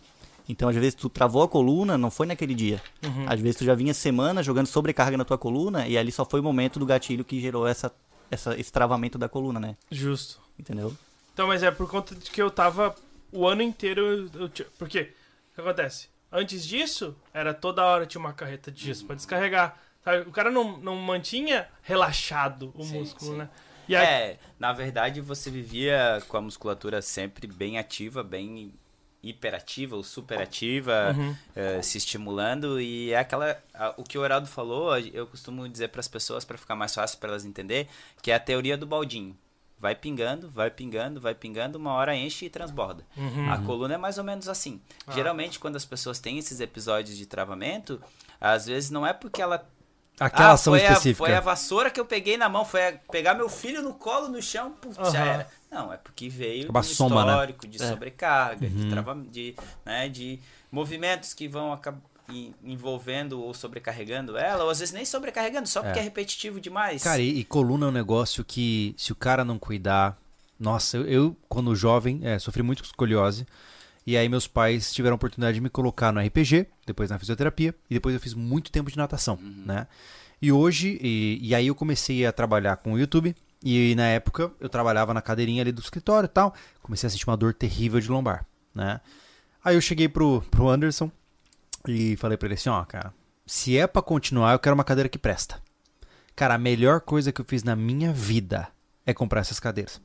Então, às vezes, tu travou a coluna, não foi naquele dia. Uhum. Às vezes, tu já vinha semana jogando sobrecarga na tua coluna e ali só foi o momento do gatilho que gerou essa, essa, esse travamento da coluna, né? Justo. Entendeu? Então, mas é por conta de que eu tava o ano inteiro. Eu, eu porque o que acontece? Antes disso, era toda hora tinha uma carreta de gesso pra descarregar. sabe? O cara não, não mantinha relaxado o Sim, músculo, sim. né? E aí, É, na verdade você vivia com a musculatura sempre bem ativa, bem hiperativa ou superativa, Uhum. eh, se estimulando e é aquela a- o que o Heraldo falou, eu costumo dizer para as pessoas para ficar mais fácil para elas entender, que é a teoria do baldinho. Vai pingando, vai pingando, vai pingando, uma hora enche e transborda. Uhum. A coluna é mais ou menos assim. Ah. Geralmente quando as pessoas têm esses episódios de travamento, às vezes não é porque ela Aquela ah, ação foi a- específica. foi a vassoura que eu peguei na mão, foi pegar meu filho no colo, no chão, putz, já Aham. era. Não, é porque veio de um soma, né? histórico de É. sobrecarga, de, Uhum. trava, de, né, de movimentos que vão envolvendo ou sobrecarregando ela, ou às vezes nem sobrecarregando, só porque é, repetitivo demais. Cara, e, e coluna é um negócio que, se o cara não cuidar. Nossa, eu, eu, quando jovem, é, sofri muito com escoliose. E aí, meus pais tiveram a oportunidade de me colocar no RPG, depois na fisioterapia, e depois eu fiz muito tempo de natação, né? E hoje, e, e aí eu comecei a trabalhar com o YouTube. E na época eu trabalhava na cadeirinha ali do escritório e tal. Comecei a sentir uma dor terrível de lombar, né? Aí eu cheguei pro, pro Anderson e falei pra ele assim: ó, cara, se é pra continuar, eu quero uma cadeira que presta. Cara, a melhor coisa que eu fiz na minha vida é comprar essas cadeiras.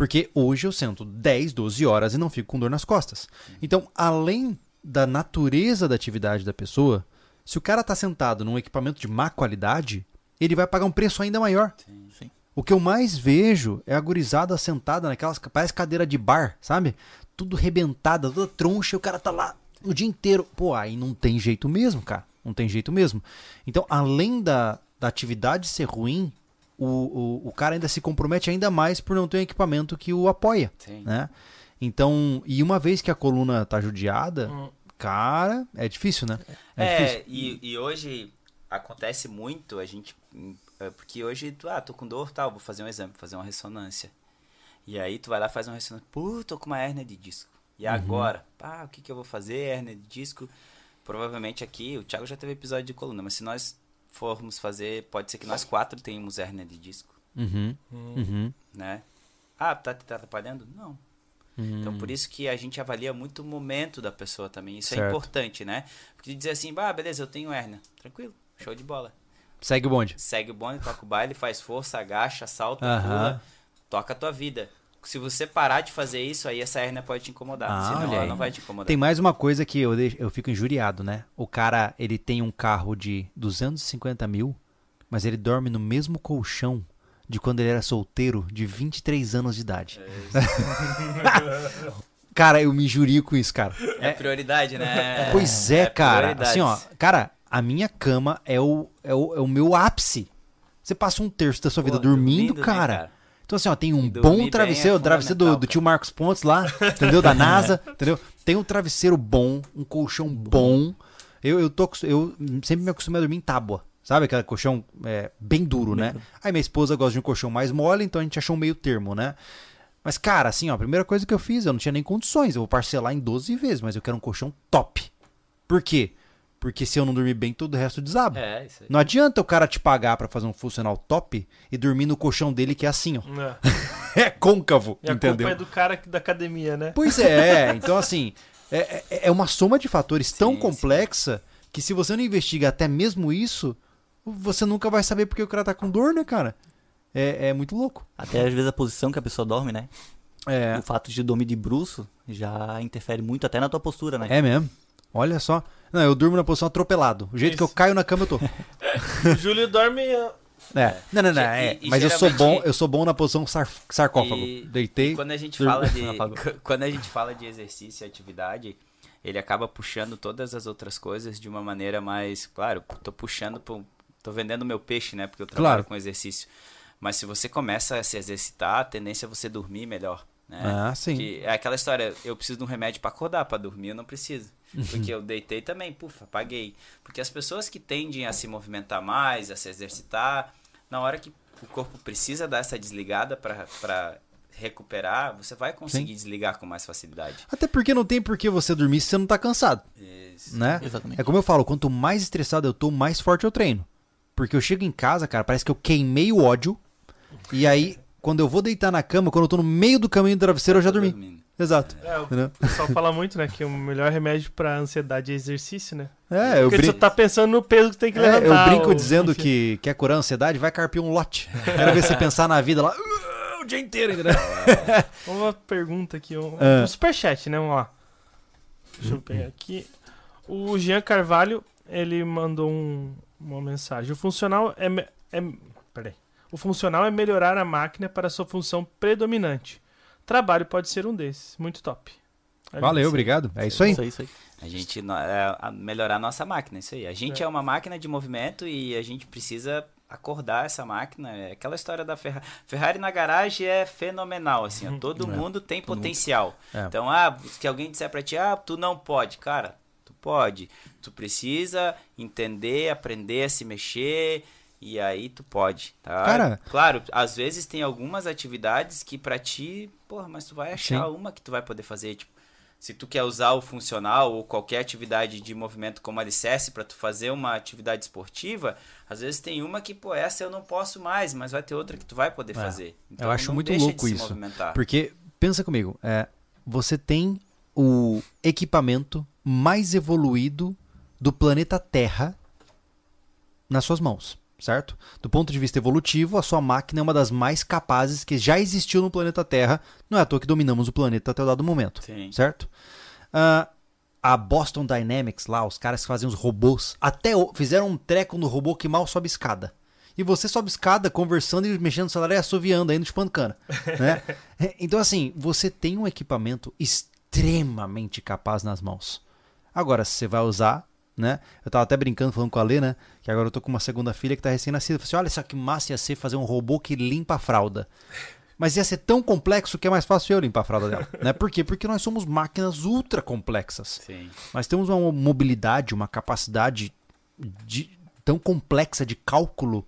Porque hoje eu sento 10, 12 horas e não fico com dor nas costas. Então, além da natureza da atividade da pessoa, se o cara tá sentado num equipamento de má qualidade, ele vai pagar um preço ainda maior. Sim. O que eu mais vejo é a gurizada sentada naquelas. Parece cadeira de bar, sabe? Tudo rebentada, toda troncha, e o cara tá lá o dia inteiro. Pô, aí não tem jeito mesmo, cara. Não tem jeito mesmo. Então, além da, da atividade ser ruim, o, o, o cara ainda se compromete ainda mais por não ter um equipamento que o apoia, Sim. né? Então, e uma vez que a coluna tá judiada, Hum. cara, é difícil, né? É, difícil. e, e hoje acontece muito, a gente. é, Porque hoje, tu, ah, tô com dor tal, vou fazer um exame, fazer uma ressonância. E aí tu vai lá e faz uma ressonância. Pô, tô com uma hérnia de disco. E Uhum. agora? Pá, o que, que eu vou fazer? Hérnia de disco. Provavelmente aqui, o Thiago já teve episódio de coluna, mas se nós formos fazer, pode ser que nós quatro tenhamos hérnia de disco, Uhum, uhum, né? Ah, tá te atrapalhando? Não. uhum. Então, por isso que a gente avalia muito o momento da pessoa também. Isso é Certo. importante, né? Porque dizer assim, ah, beleza, eu tenho hérnia. Tranquilo, show de bola. Segue o bonde. Segue o bonde, toca o baile, faz força, agacha, salta, pula, toca a tua vida. Se você parar de fazer isso, aí essa hérnia pode te incomodar. Ah, senão ela não vai te incomodar. Tem mais uma coisa que eu, deixo- eu fico injuriado, né? O cara, ele tem um carro de 250 mil, mas ele dorme no mesmo colchão de quando ele era solteiro, de 23 anos de idade. cara, eu me injurio com isso, cara. É, prioridade, né? Pois é, cara. prioridades. Assim, ó, cara, a minha cama é o, é o, é o meu ápice. Você passa um terço da sua vida Pô, dormindo, né, cara. Então, assim, ó, tem um dormir bom travesseiro, é o travesseiro do, do tio. Marcos Pontes lá, entendeu? Da NASA, entendeu? Tem um travesseiro bom, um colchão bom. Eu, eu, tô, eu sempre me acostumei a dormir em tábua, sabe? Aquele colchão é, bem duro, né? Aí minha esposa gosta de um colchão mais mole, então a gente achou um meio termo, né? Mas, cara, assim, ó, a primeira coisa que eu fiz, eu não tinha nem condições. Eu vou parcelar em 12 vezes, mas eu quero um colchão top. Por quê? Porque se eu não dormir bem, todo o resto desaba. É, isso aí. Não adianta o cara te pagar pra fazer um funcional top e dormir no colchão dele que é assim, ó. É. É côncavo, E a entendeu? culpa é do cara da academia, né? Pois é, então assim, é, é- é uma soma de fatores tão Sim, sim. complexa que se você não investiga até mesmo isso, você nunca vai saber porque o cara tá com dor, né, cara? É, é muito louco. Até às vezes a posição que a pessoa dorme, né? É, O fato de dormir de bruço já interfere muito até na tua postura, né? é mesmo. Olha só. Não, eu durmo na posição atropelado. O jeito que eu Isso. caio na cama, eu tô. O Júlio dorme. É. Não, não, não. E- é. e Mas eu sou bom, eu sou bom na posição sar- sarcófago. E- Deitei. E quando a gente durmo. fala de quando a gente fala de exercício e atividade, ele acaba puxando todas as outras coisas de uma maneira mais, claro, tô puxando pro, tô vendendo meu peixe, né, porque eu trabalho Claro. com exercício. Mas se você começa a se exercitar, a tendência é você dormir melhor, né? Ah, sim. Que é aquela história, eu preciso de um remédio para acordar, para dormir eu não preciso. Uhum. Porque eu deitei também, puf, apaguei. Porque as pessoas que tendem a se movimentar mais, a se exercitar, na hora que o corpo precisa dar essa desligada para recuperar, você vai conseguir desligar com mais facilidade. Até porque não tem por que você dormir se você não tá cansado, Isso. né? Exatamente. É como eu falo, quanto mais estressado eu tô, mais forte eu treino. Porque eu chego em casa, cara, parece que eu queimei o ódio. E aí, quando eu vou deitar na cama, quando eu tô no meio do caminho do travesseiro, eu já dormi. Exato. É, o Entendeu? pessoal fala muito, né? Que o melhor remédio pra ansiedade é exercício, né? É, eu Porque brinco. você tá pensando no peso que tem que É, levantar. eu brinco ou- dizendo enfim. que quer curar a ansiedade, vai carpir um lote. Quero ver você pensar na vida lá "Uh, o dia inteiro, entendeu? Uma pergunta aqui, um, Ah. um superchat, né? Vamos lá. Deixa eu pegar aqui. O Jean Carvalho, ele mandou um- uma mensagem. O funcional é, é. Peraí. O funcional é melhorar a máquina para sua função predominante. Trabalho pode ser um desses. Muito top. Valeu, obrigado. É isso aí. Isso aí, isso aí. A gente é, a melhorar a nossa máquina, isso aí. A gente é. uma máquina de movimento e a gente precisa acordar essa máquina. É aquela história da Ferrari. Ferrari na garagem é fenomenal, assim. ó. Todo É, mundo tem potencial. É. Então, ah, se alguém disser pra ti, ah, tu não pode, cara, tu pode. Tu precisa entender, aprender a se mexer. E aí tu pode, tá? Cara- Claro, às vezes tem algumas atividades que pra ti, porra, mas tu vai achar Sim. uma que tu vai poder fazer, tipo, se tu quer usar o funcional ou qualquer atividade de movimento como alicerce para tu fazer uma atividade esportiva, às vezes tem uma que, pô, essa eu não posso mais, mas vai ter outra que tu vai poder É, fazer. Então, eu acho muito louco isso. Porque, pensa comigo, é, você tem o equipamento mais evoluído do planeta Terra nas suas mãos, certo? Do ponto de vista evolutivo, a sua máquina é uma das mais capazes que já existiu no planeta Terra. Não é à toa que dominamos o planeta até o dado momento, Sim. certo? Ah, a Boston Dynamics lá, os caras que fazem os robôs, até fizeram um treco no robô que mal sobe escada. E você sobe escada conversando e mexendo no celular e assoviando ainda chupando cana. Né? então, assim, você tem um equipamento extremamente capaz nas mãos. Agora, se você vai usar, né? Eu tava até brincando, falando com a Lê, né? Que agora eu tô com uma segunda filha que tá recém-nascida. Eu falei assim, olha só que massa ia ser fazer um robô que limpa a fralda. Mas ia ser tão complexo que é mais fácil eu limpar a fralda dela. né? Por quê? Porque nós somos máquinas ultra complexas. Sim. Nós temos uma mobilidade, uma capacidade de- tão complexa de cálculo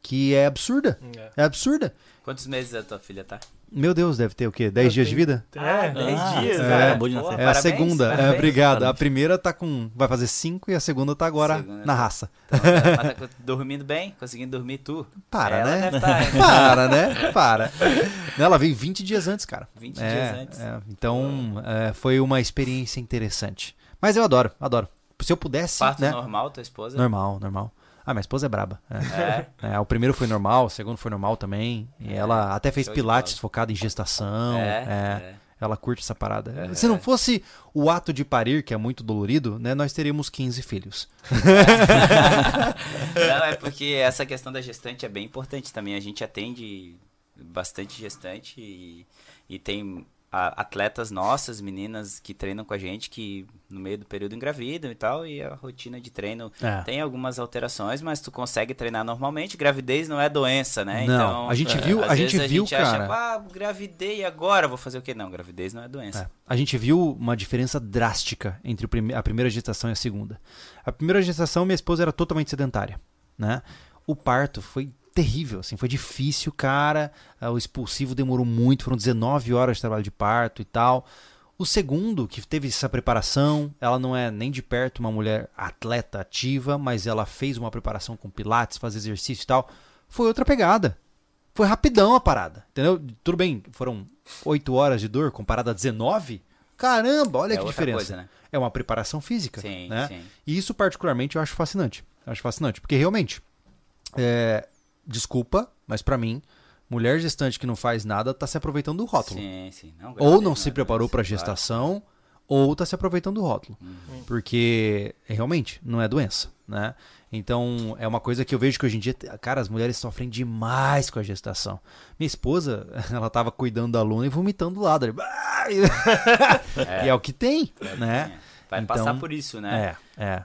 que é absurda. É. É absurda. Quantos meses a tua filha tá? Meu Deus, deve ter o quê? 10 dias de vida? É, 10 Ah, dias, é. né? Acabou de nascer. É a parabéns, segunda. É, parabéns. obrigado. A primeira tá com. Vai fazer 5 e a segunda tá agora Segunda na tá- raça. Então, tá- mas tá dormindo bem? Conseguindo dormir tu? Para, Ela né? tá, hein? Para, né? Para. Ela veio 20 dias antes, cara. 20 É, dias antes. é. então, é, foi uma experiência interessante. Mas eu adoro, adoro. Se eu pudesse. Parto né? normal, tua esposa? Normal, normal. Ah, minha esposa é braba. É. É. É, o primeiro foi normal, o segundo foi normal também. E ela até fez show pilates focado em gestação. É, é. é. Ela curte essa parada. Se não fosse o ato de parir, que é muito dolorido, né, nós teríamos 15 filhos. Não, é porque essa questão da gestante é bem importante também. A gente atende bastante gestante e, e tem a- atletas nossas, meninas que treinam com a gente, que no meio do período engravidam e tal, e a rotina de treino É. tem algumas alterações, mas tu consegue treinar normalmente. Gravidez não é doença, né? Não, então, a gente viu- a vezes gente viu, acha, cara. ah, gravidei agora, vou fazer o quê? Não, gravidez não é doença. É. A gente viu uma diferença drástica entre a primeira gestação e a segunda. A primeira gestação, minha esposa era totalmente sedentária, né? O parto foi terrível, assim, foi difícil, cara. Ah, O expulsivo demorou muito, foram 19 horas de trabalho de parto e tal. O segundo, que teve essa preparação, ela não é nem de perto uma mulher atleta ativa, mas ela fez uma preparação com pilates, faz exercício e tal. Foi outra pegada. Foi rapidão a parada, entendeu? Tudo bem, foram 8 horas de dor comparada a 19. Caramba, olha É que diferença. coisa, né? É uma preparação física, Sim, né? sim. E isso particularmente eu acho fascinante. Eu acho fascinante, porque realmente, é, desculpa, mas pra mim, mulher gestante que não faz nada tá se aproveitando do rótulo. Sim, sim. Não, Ou não se é preparou pra claro. gestação, ou tá se aproveitando do rótulo. Uhum. Porque realmente não é doença, né? Então é uma coisa que eu vejo que hoje em dia, cara, as mulheres sofrem demais com a gestação. Minha esposa, ela tava cuidando da Luna e vomitando do lado. ali. E é o que tem, né? Vai Então, passar por isso, né? É, é.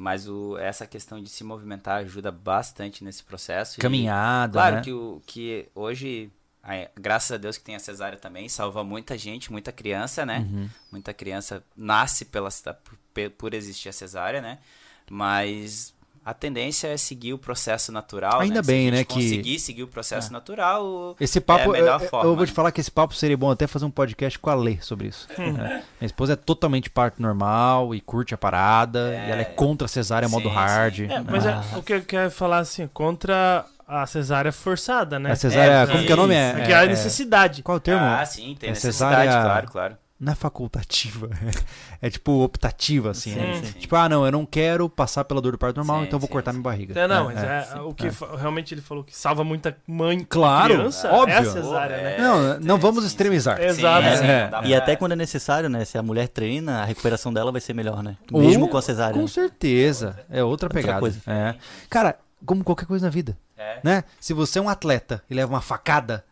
Mas o, essa questão de se movimentar ajuda bastante nesse processo. e- Caminhada, Claro né? que, o, que hoje, graças a Deus que tem a cesárea também, salva muita gente, muita criança, né? Uhum. Muita criança nasce pela, por, por existir a cesárea, né? Mas a tendência é seguir o processo natural. Ainda né? Se bem, a gente né, que- conseguir seguir o processo natural. Esse papo, é a eu, melhor eu- forma. eu vou te falar que esse papo seria bom até fazer um podcast com a Lê sobre isso. Hum. É. Minha esposa é totalmente parto normal e curte a parada, É. e ela é contra a cesárea modo Sim, hard. sim. É, mas Ah. é, o que eu quero falar assim, contra a cesárea forçada, né? A cesárea, É, como que é o nome? É, Porque há é- necessidade. Qual é o termo? Ah, sim, tem É necessidade, cesárea- claro, claro. Não é facultativa, é tipo optativa, assim. Sim, né? sim. Tipo, ah, não, eu não quero passar pela dor do parto normal, Sim, então eu vou sim, cortar sim. minha barriga. É, não, É, mas é. é, o que fa- realmente ele falou que salva muita mãe Claro, criança óbvio. é a cesárea, né? É, Não, não vamos sim, extremizar. sim. Exato. Sim, sim, É. E até quando é necessário, né? Se a mulher treina, a recuperação dela vai ser melhor, né? Ou- Mesmo com a cesárea. Com né? certeza. É outra Outra pegada. coisa. É. Cara, como qualquer coisa na vida. É. né? Se você é um atleta e leva uma facada,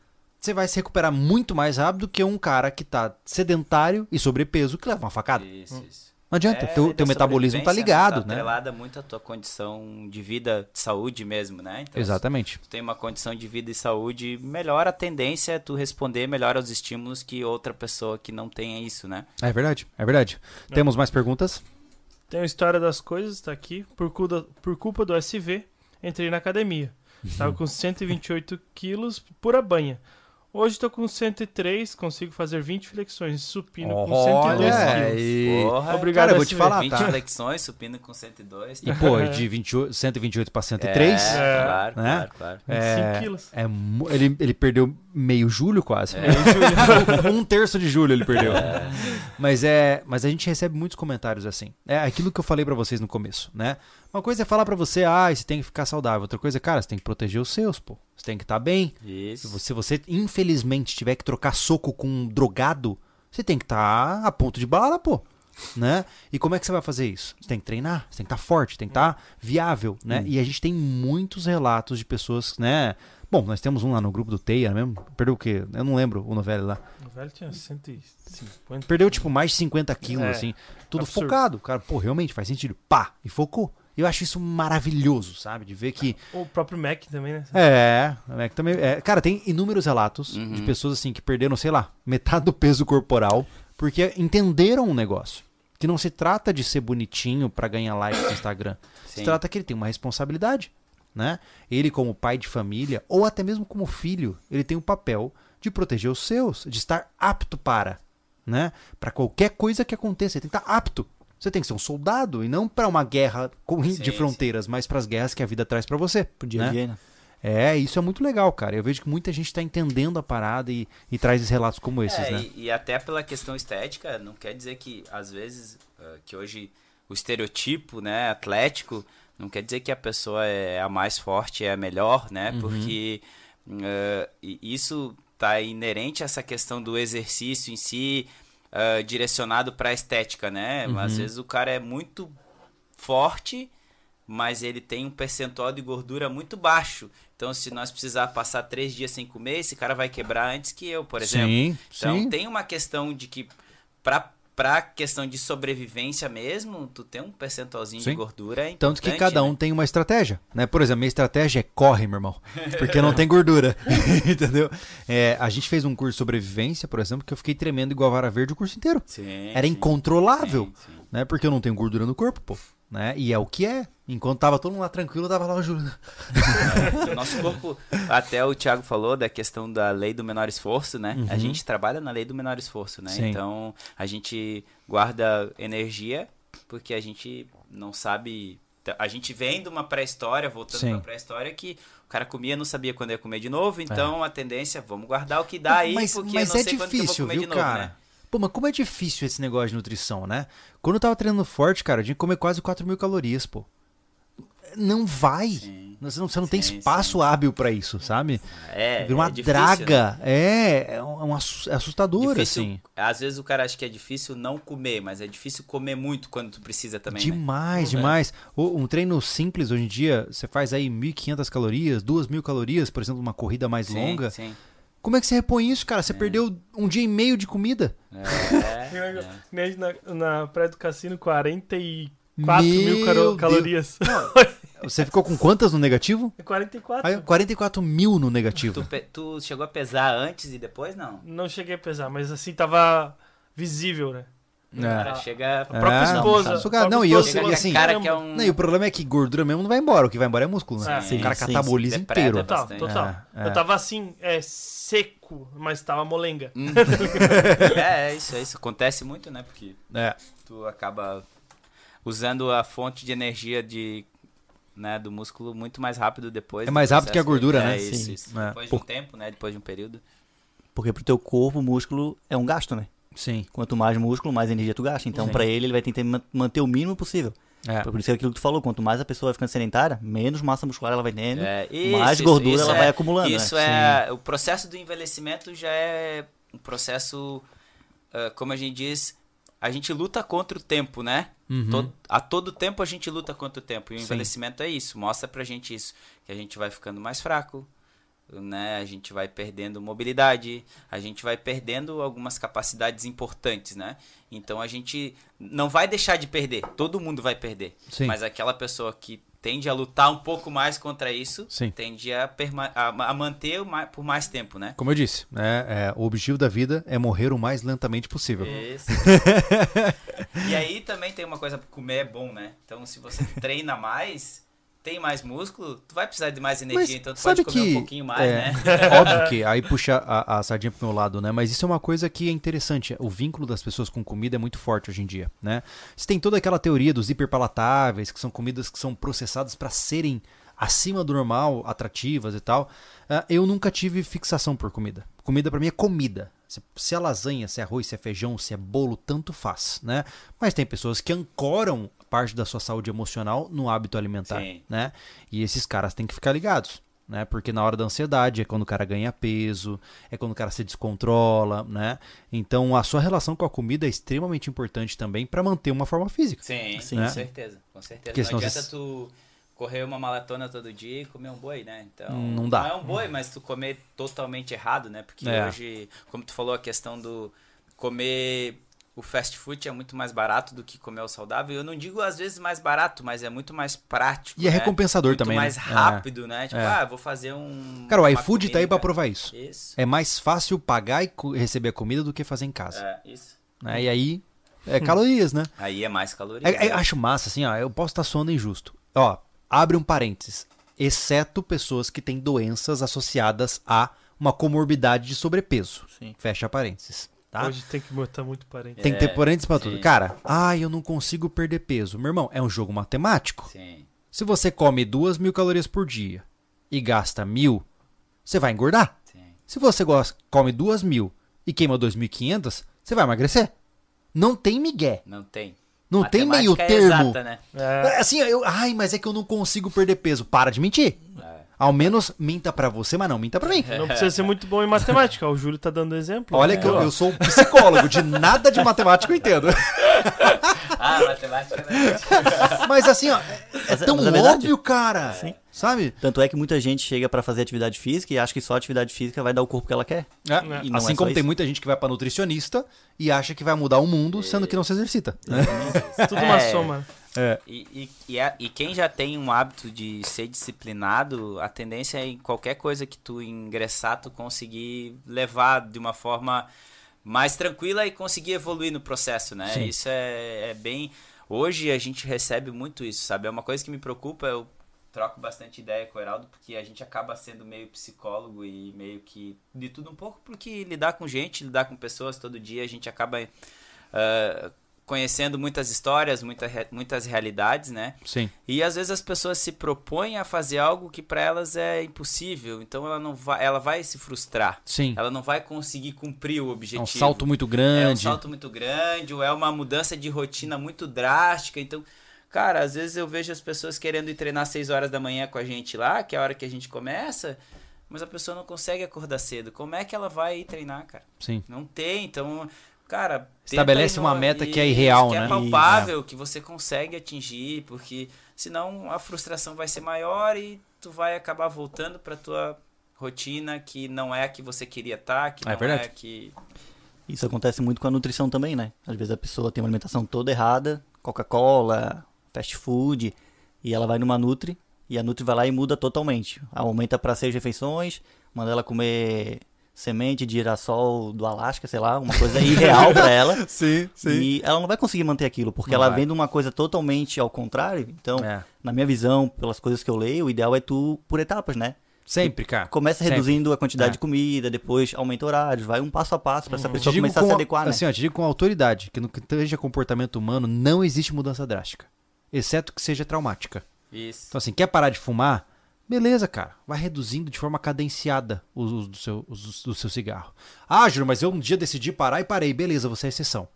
você vai se recuperar muito mais rápido que um cara que tá sedentário e sobrepeso que leva uma facada. Isso, isso. Não adianta, É, teu, teu metabolismo tá sobrevivência, ligado, tá né? atrelada muito à tua condição de vida, de saúde mesmo, né? Então, Exatamente. se tu tem uma condição de vida e saúde, melhor a tendência é tu responder melhor aos estímulos que outra pessoa que não tenha isso, né? É verdade, é verdade. Temos mais perguntas? Tem a história das coisas, tá aqui. Por, culpa- por culpa do SV, entrei na academia. Tava com 128 quilos pura banha. Hoje tô com 103, consigo fazer 20 flexões supino com 102 Olha quilos. Porra, Obrigado, Cara, eu vou te SV. falar, 20 tá? flexões, supino com 102. E pô, de 28, 128 pra 103, É, É. claro, Né? claro, claro. 25 é, quilos. é mu- ele, ele perdeu meio julho quase. É. um terço de julho ele perdeu. Mas é, mas a gente recebe muitos comentários assim. É aquilo que eu falei pra vocês no começo, né? Uma coisa é falar pra você, ah, você tem que ficar saudável. Outra coisa é, cara, você tem que proteger os seus, pô. Você tem que estar bem. Se Isso. você, se você, infelizmente, tiver que trocar soco com um drogado, você tem que estar a ponto de bala, pô. Né? E como é que você vai fazer isso? Você tem que treinar, você tem que estar forte, tem que estar viável, né? E a gente tem muitos relatos de pessoas, né? Bom, nós temos um lá no grupo do Teia, mesmo? Perdeu o quê? Eu não lembro o novello lá. O velho tinha 150. Perdeu, tipo, mais de 50 quilos, É, assim. Tudo absurdo. focado. Cara, pô, realmente faz sentido. Pá! E focou. Eu acho isso maravilhoso, sabe? De ver que O próprio Mac também, né? é, é que também. é, cara, tem inúmeros relatos Uhum. de pessoas assim que perderam, sei lá, metade do peso corporal porque entenderam um negócio. Que não se trata de ser bonitinho pra ganhar likes no Instagram. Se Sim. trata que ele tem uma responsabilidade, né? Ele como pai de família ou até mesmo como filho, ele tem o papel de proteger os seus, de estar apto para, né? Para qualquer coisa que aconteça, ele tem que estar apto. Você tem que ser um soldado e não para uma guerra com- de Sim, fronteiras, mas para as guerras que a vida traz para você. Pro dia a né? dia, né? É, isso é muito legal, cara. Eu vejo que muita gente tá entendendo a parada e, e traz esses relatos como esses, É, né? e, e até pela questão estética, não quer dizer que, às vezes, ah, que hoje o estereotipo, né, atlético, não quer dizer que a pessoa é a mais forte, é a melhor, né? Uhum. Porque e isso tá inerente a essa questão do exercício em si, ah, direcionado para a estética, né? Uhum. Às vezes o cara é muito forte, mas ele tem um percentual de gordura muito baixo. Então, se nós precisar passar três dias sem comer, esse cara vai quebrar antes que eu, por exemplo. Sim, Então sim. tem uma questão de que pra, pra questão de sobrevivência mesmo, tu tem um percentualzinho Sim. de gordura é Tanto que cada um né? tem uma estratégia, né? Por exemplo, minha estratégia é corre, meu irmão, porque não tem gordura, entendeu? É, a gente fez um curso de sobrevivência, por exemplo, que eu fiquei tremendo igual a vara verde o curso inteiro. Sim, Era sim, incontrolável, sim. né? Porque eu não tenho gordura no corpo, pô. Né? E é o que é. Enquanto tava todo mundo lá tranquilo, tava lá o Júlio. O nosso corpo, até o Thiago falou da questão da lei do menor esforço, né? A gente trabalha na lei do menor esforço, né? Uhum. Sim. Então a gente guarda energia porque a gente não sabe. A gente vem de uma pré-história, voltando Sim. pra pré-história, que o cara comia, não sabia quando ia comer de novo, então a tendência, vamos guardar o que dá aí, É. mas porque mas não é sei quando que eu vou difícil, comer viu, de novo, cara? né? Pô, mas como é difícil esse negócio de nutrição, né? Quando eu tava treinando forte, cara, eu tinha que comer quase 4 mil calorias, pô. não vai. Sim. Você não, você não tem Sim, espaço hábil pra isso, sabe? É, Vira uma é difícil, né? draga. É, é um, é um assu- é assustador, Difícil, assim. Às vezes o cara acha que é difícil não comer, mas é difícil comer muito quando tu precisa também, né? Demais, demais. O- Um treino simples hoje em dia, você faz aí 1.500 calorias, 2.000 calorias, por exemplo, uma corrida mais Sim, longa. Sim. Como é que você repõe isso, cara? Você perdeu um dia e meio de comida. É, é. Na, na praia do cassino, 44 mil Meu caro- Deus. calorias. Você ficou com quantas no negativo? 44? Aí, 44 mil no negativo. Tu, tu chegou a pesar antes e depois, não? Não cheguei a pesar, mas assim, tava visível, né? O cara chega... A própria É, esposa. não, e eu- esposa chega falou, e com assim- cara que é um... Não, e o problema é que gordura mesmo não vai embora. O que vai embora é músculo, né? Sim, o cara sim, cataboliza sim. inteiro. Total, bastante. total. É, é. Eu tava assim, é, seco, mas tava molenga. Hum. é, é isso, é isso. Acontece muito, né? Porque É. tu acaba usando a fonte de energia de, né, do músculo muito mais rápido depois. É mais rápido que a gordura, é, né? Isso, Sim. isso. É. Depois de Por- um tempo, né? Depois de um período. Porque pro teu corpo, o músculo é um gasto, né? Sim. Quanto mais músculo, mais energia tu gasta. Então, Sim. pra ele, ele vai tentar man- manter o mínimo possível. É. Por isso que é aquilo que tu falou, quanto mais a pessoa vai ficando sedentária, menos massa muscular ela vai tendo, É, mais isso, gordura isso ela é- vai acumulando, Isso né? é. O processo do envelhecimento já é um processo. ah, como a gente diz, a gente luta contra o tempo, né? Uhum. To- a todo tempo a gente luta contra o tempo. E o Sim. envelhecimento é isso. Mostra pra gente isso. Que a gente vai ficando mais fraco, né? A gente vai perdendo mobilidade, a gente vai perdendo algumas capacidades importantes, né? Então a gente não vai deixar de perder. Todo mundo vai perder. Sim. Mas aquela pessoa que tende a lutar um pouco mais contra isso, Sim. tende a, a, a manter o mai- por mais tempo, né? Como eu disse, né, é, o objetivo da vida é morrer o mais lentamente possível. Isso. e aí também tem uma coisa, comer é bom, né? Então se você treina mais, tem mais músculo, tu vai precisar de mais energia, Mas então tu pode comer que um pouquinho mais, é, né? Óbvio que aí puxa a, a sardinha pro meu lado, né? Mas isso é uma coisa que é interessante. O vínculo das pessoas com comida é muito forte hoje em dia, né? Você tem toda aquela teoria dos hiperpalatáveis, que são comidas que são processadas para serem acima do normal, atrativas e tal. Ah, eu nunca tive fixação por comida. Comida pra mim é comida. Se é lasanha, se é arroz, se é feijão, se é bolo, tanto faz, né? Mas tem pessoas que ancoram parte da sua saúde emocional no hábito alimentar, Sim. né? E esses caras têm que ficar ligados, né? Porque na hora da ansiedade é quando o cara ganha peso, é quando o cara se descontrola, né? Então a sua relação com a comida é extremamente importante também pra manter uma forma física. Sim, Sim, com sim. certeza, com certeza. Porque não adianta você- tu correr uma maratona todo dia e comer um boi, né? Então, Não dá. Não é um boi, mas tu comer totalmente errado, né? Porque É. hoje, como tu falou, a questão do comer o fast food é muito mais barato do que comer o saudável. Eu não digo às vezes mais barato, mas é muito mais prático. E é né? recompensador muito também, né? mais É. rápido, né? Tipo, É. ah, vou fazer um. Cara, o iFood tá aí pra comida. provar isso. Isso. É mais fácil pagar e receber a comida do que fazer em casa. É, isso. né? E aí é calorias, né? Aí é mais calorias. É- é- né? acho massa, assim, ó. Eu posso estar soando injusto. Ó, abre um parênteses. Exceto pessoas que têm doenças associadas a uma comorbidade de sobrepeso. Sim. Fecha parênteses. Tá? Hoje tem que botar muito parente. Tem que ter É, parênteses pra tudo. sim. Cara, ah, eu não consigo perder peso. Meu irmão, é um jogo matemático. Sim. Se você come duas mil calorias por dia e gasta mil, você vai engordar. Sim. Se você gosta, come duas mil e queima 2.500, você vai emagrecer. Não tem migué. Não tem. Não tem meio Matemática é termo. exata, né? É, Assim, eu, ai, mas é que eu não consigo perder peso. Para de mentir. É. Ao menos minta pra você, mas não minta pra mim. não precisa ser muito bom em matemática. O Júlio tá dando exemplo. Olha né? que eu, eu sou um psicólogo, de nada de matemática eu entendo. Ah, matemática, né? Mas assim, ó, é Mas é- tão mas é verdade. óbvio, cara. Sim. Sabe? Tanto é que muita gente chega pra fazer atividade física e acha que só atividade física vai dar o corpo que ela quer. É, E não Assim é como tem isso. muita gente que vai pra nutricionista e acha que vai mudar o mundo, sendo que não se exercita. né? Tudo uma É. soma. É. E, e, e, a- e quem já tem um hábito de ser disciplinado, a tendência é em qualquer coisa que tu ingressar, tu conseguir levar de uma forma mais tranquila e conseguir evoluir no processo, né? Sim. Isso é, é bem. Hoje a gente recebe muito isso, sabe? É uma coisa que me preocupa, eu troco bastante ideia com o Heraldo, porque a gente acaba sendo meio psicólogo e meio que de tudo um pouco, porque lidar com gente, lidar com pessoas todo dia, a gente acaba ah, conhecendo muitas histórias, muita, muitas realidades, né? Sim. E às vezes as pessoas se propõem a fazer algo que para elas é impossível, então ela não vai, ela vai se frustrar. Sim. Ela não vai conseguir cumprir o É objetivo. um salto muito É um grande. salto muito grande, ou é uma mudança de rotina muito drástica, então Cara, às vezes eu vejo as pessoas querendo ir treinar às 6 horas da manhã com a gente lá, que é a hora que a gente começa, mas a pessoa não consegue acordar cedo. Como é que ela vai ir treinar, cara? Sim. Não tem, então, cara. Estabelece uma meta que é irreal, que né? é palpável, que você consegue atingir, porque senão a frustração vai ser maior e tu vai acabar voltando pra tua rotina que não é a que você queria estar, que É não verdade. é que. Isso acontece muito com a nutrição também, né? Às vezes a pessoa tem uma alimentação toda errada, Coca-Cola, fast food, e ela vai numa Nutri, e a Nutri vai lá e muda totalmente. Aumenta para seis refeições, manda ela comer semente de girassol do Alasca, sei lá, uma coisa irreal para ela. Sim, E ela não vai conseguir manter aquilo, porque Não ela vai. vendo uma coisa totalmente ao contrário. Então, É. na minha visão, pelas coisas que eu leio, o ideal é tu por etapas, né? Sempre, cara. Começa Sempre. reduzindo a quantidade É. de comida, depois aumenta horários, vai um passo a passo para essa Te pessoa começar a com, se adequar, né? assim, ó, te digo com autoridade que no que seja comportamento humano não existe mudança drástica, exceto que seja traumática. Isso. Então assim, quer parar de fumar? Beleza, cara. Vai reduzindo de forma cadenciada o uso do seu, do seu cigarro. Ah, Júlio, mas eu um dia decidi parar e parei. Beleza, você é exceção.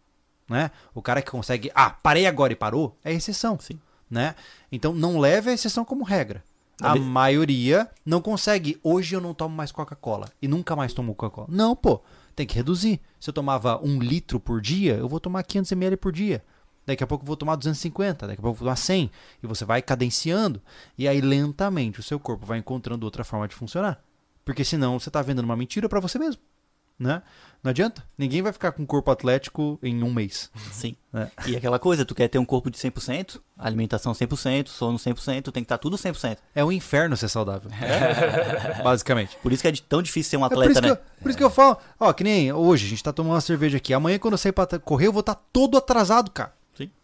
Né? O cara que consegue, ah, parei agora e parou, é exceção. Sim. Né? Então não leve a exceção como regra. A maioria não consegue. Hoje eu não tomo mais Coca-Cola e nunca mais tomo Coca-Cola. Não, pô, tem que reduzir. Se eu tomava um litro por dia, eu vou tomar 500 ml por dia. Daqui a pouco eu vou tomar 250, daqui a pouco eu vou tomar 100. E você vai cadenciando. E aí, lentamente, o seu corpo vai encontrando outra forma de funcionar. Porque senão você está vendendo uma mentira para você mesmo. Né? Não adianta. Ninguém vai ficar com um corpo atlético em um mês. Sim. É. E aquela coisa, tu quer ter um corpo de 100%, alimentação 100%, sono 100%, tem que estar tudo 100%. É um inferno ser saudável. Basicamente. Por isso que é tão difícil ser um É por, atleta, isso que né? eu, por isso que eu falo, ó, que nem hoje, a gente tá tomando uma cerveja aqui. Amanhã, quando eu sair pra correr, eu vou estar todo atrasado, cara.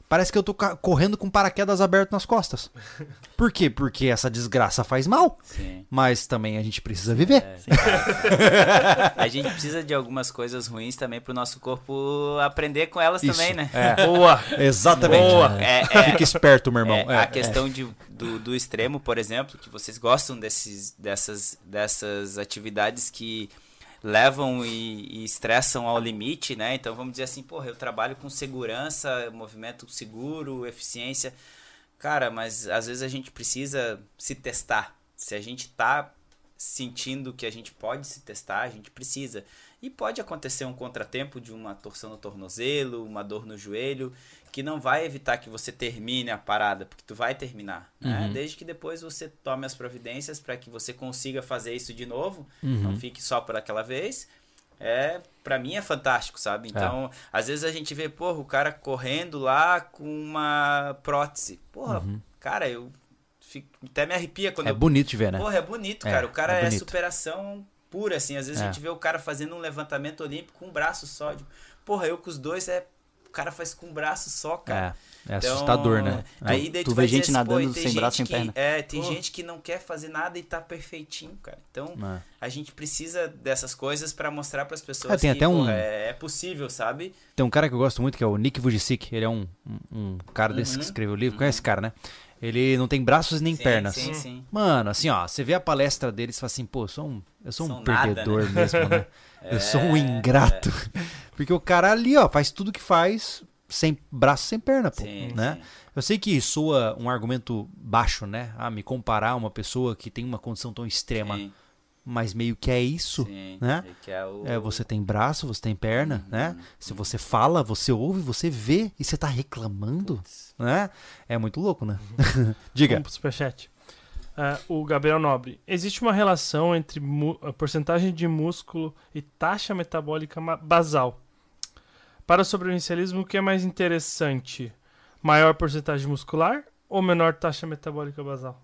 Sim. Parece que eu tô correndo com paraquedas aberto nas costas. Por quê? Porque essa desgraça faz mal. Sim. Mas também a gente precisa viver. A gente precisa de algumas coisas ruins também pro nosso corpo aprender com elas Isso. também, né? É, Boa! exatamente. Boa. É, é, Fica esperto, meu irmão. É, É, a questão de, do, do extremo, por exemplo, que vocês gostam desses, dessas, dessas atividades que levam e, e estressam ao limite, né? Então vamos dizer assim, porra, eu trabalho com segurança, movimento seguro, eficiência. Cara, mas às vezes a gente precisa se testar. Se a gente tá sentindo que a gente pode se testar, a gente precisa. E pode acontecer um contratempo de uma torção no tornozelo, uma dor no joelho, que não vai evitar que você termine a parada, porque tu vai terminar, né? Desde que depois você tome as providências para que você consiga fazer isso de novo, não fique só por aquela vez. É, para mim é fantástico, sabe? Então, às vezes a gente vê, porra, o cara correndo lá com uma prótese. Porra, cara, eu fico, até me arrepia quando É eu bonito de ver, né? Porra, é bonito, É, cara. O cara é é, superação pura, assim. Às vezes É. a gente vê o cara fazendo um levantamento olímpico com um braço só. Tipo, porra, eu com os dois é. O cara faz com um braço só, cara. É, é Então, assustador, né? Aí daí Tu tu, vê vai gente assim, nadando sem braço, sem que- perna. É, tem Pô. gente que não quer fazer nada e tá perfeitinho, cara. Então, É. a gente precisa dessas coisas pra mostrar pras pessoas É, tem que até um- é, é possível, sabe? Tem um cara que eu gosto muito que é o Nick Vujicic. Ele é um, um, um cara desse Uhum. que escreveu o livro. Conhece esse cara, né? Ele não tem braços nem Sim, pernas. Sim, sim. Mano, assim, ó, você vê a palestra dele e fala assim, pô, eu sou um, eu sou um nada, perdedor né? mesmo, né? eu sou um É, ingrato. Porque o cara ali, ó, faz tudo que faz sem braço, sem perna, pô, Sim, né? sim. Eu sei que soa um argumento baixo, né? Ah, me comparar a uma pessoa que tem uma condição tão extrema, Sim, mas meio que é isso, sim. né? Ele quer o- É, você tem braço, você tem perna, Uhum. né? Se você fala, você ouve, você vê e você tá reclamando, né? É muito louco, né? Diga. Vamos pro superchat. Ah, o Gabriel Nobre. Existe uma relação entre a porcentagem de músculo e taxa metabólica basal. Para o sobrevivencialismo, o que é mais interessante? Maior porcentagem muscular ou menor taxa metabólica basal?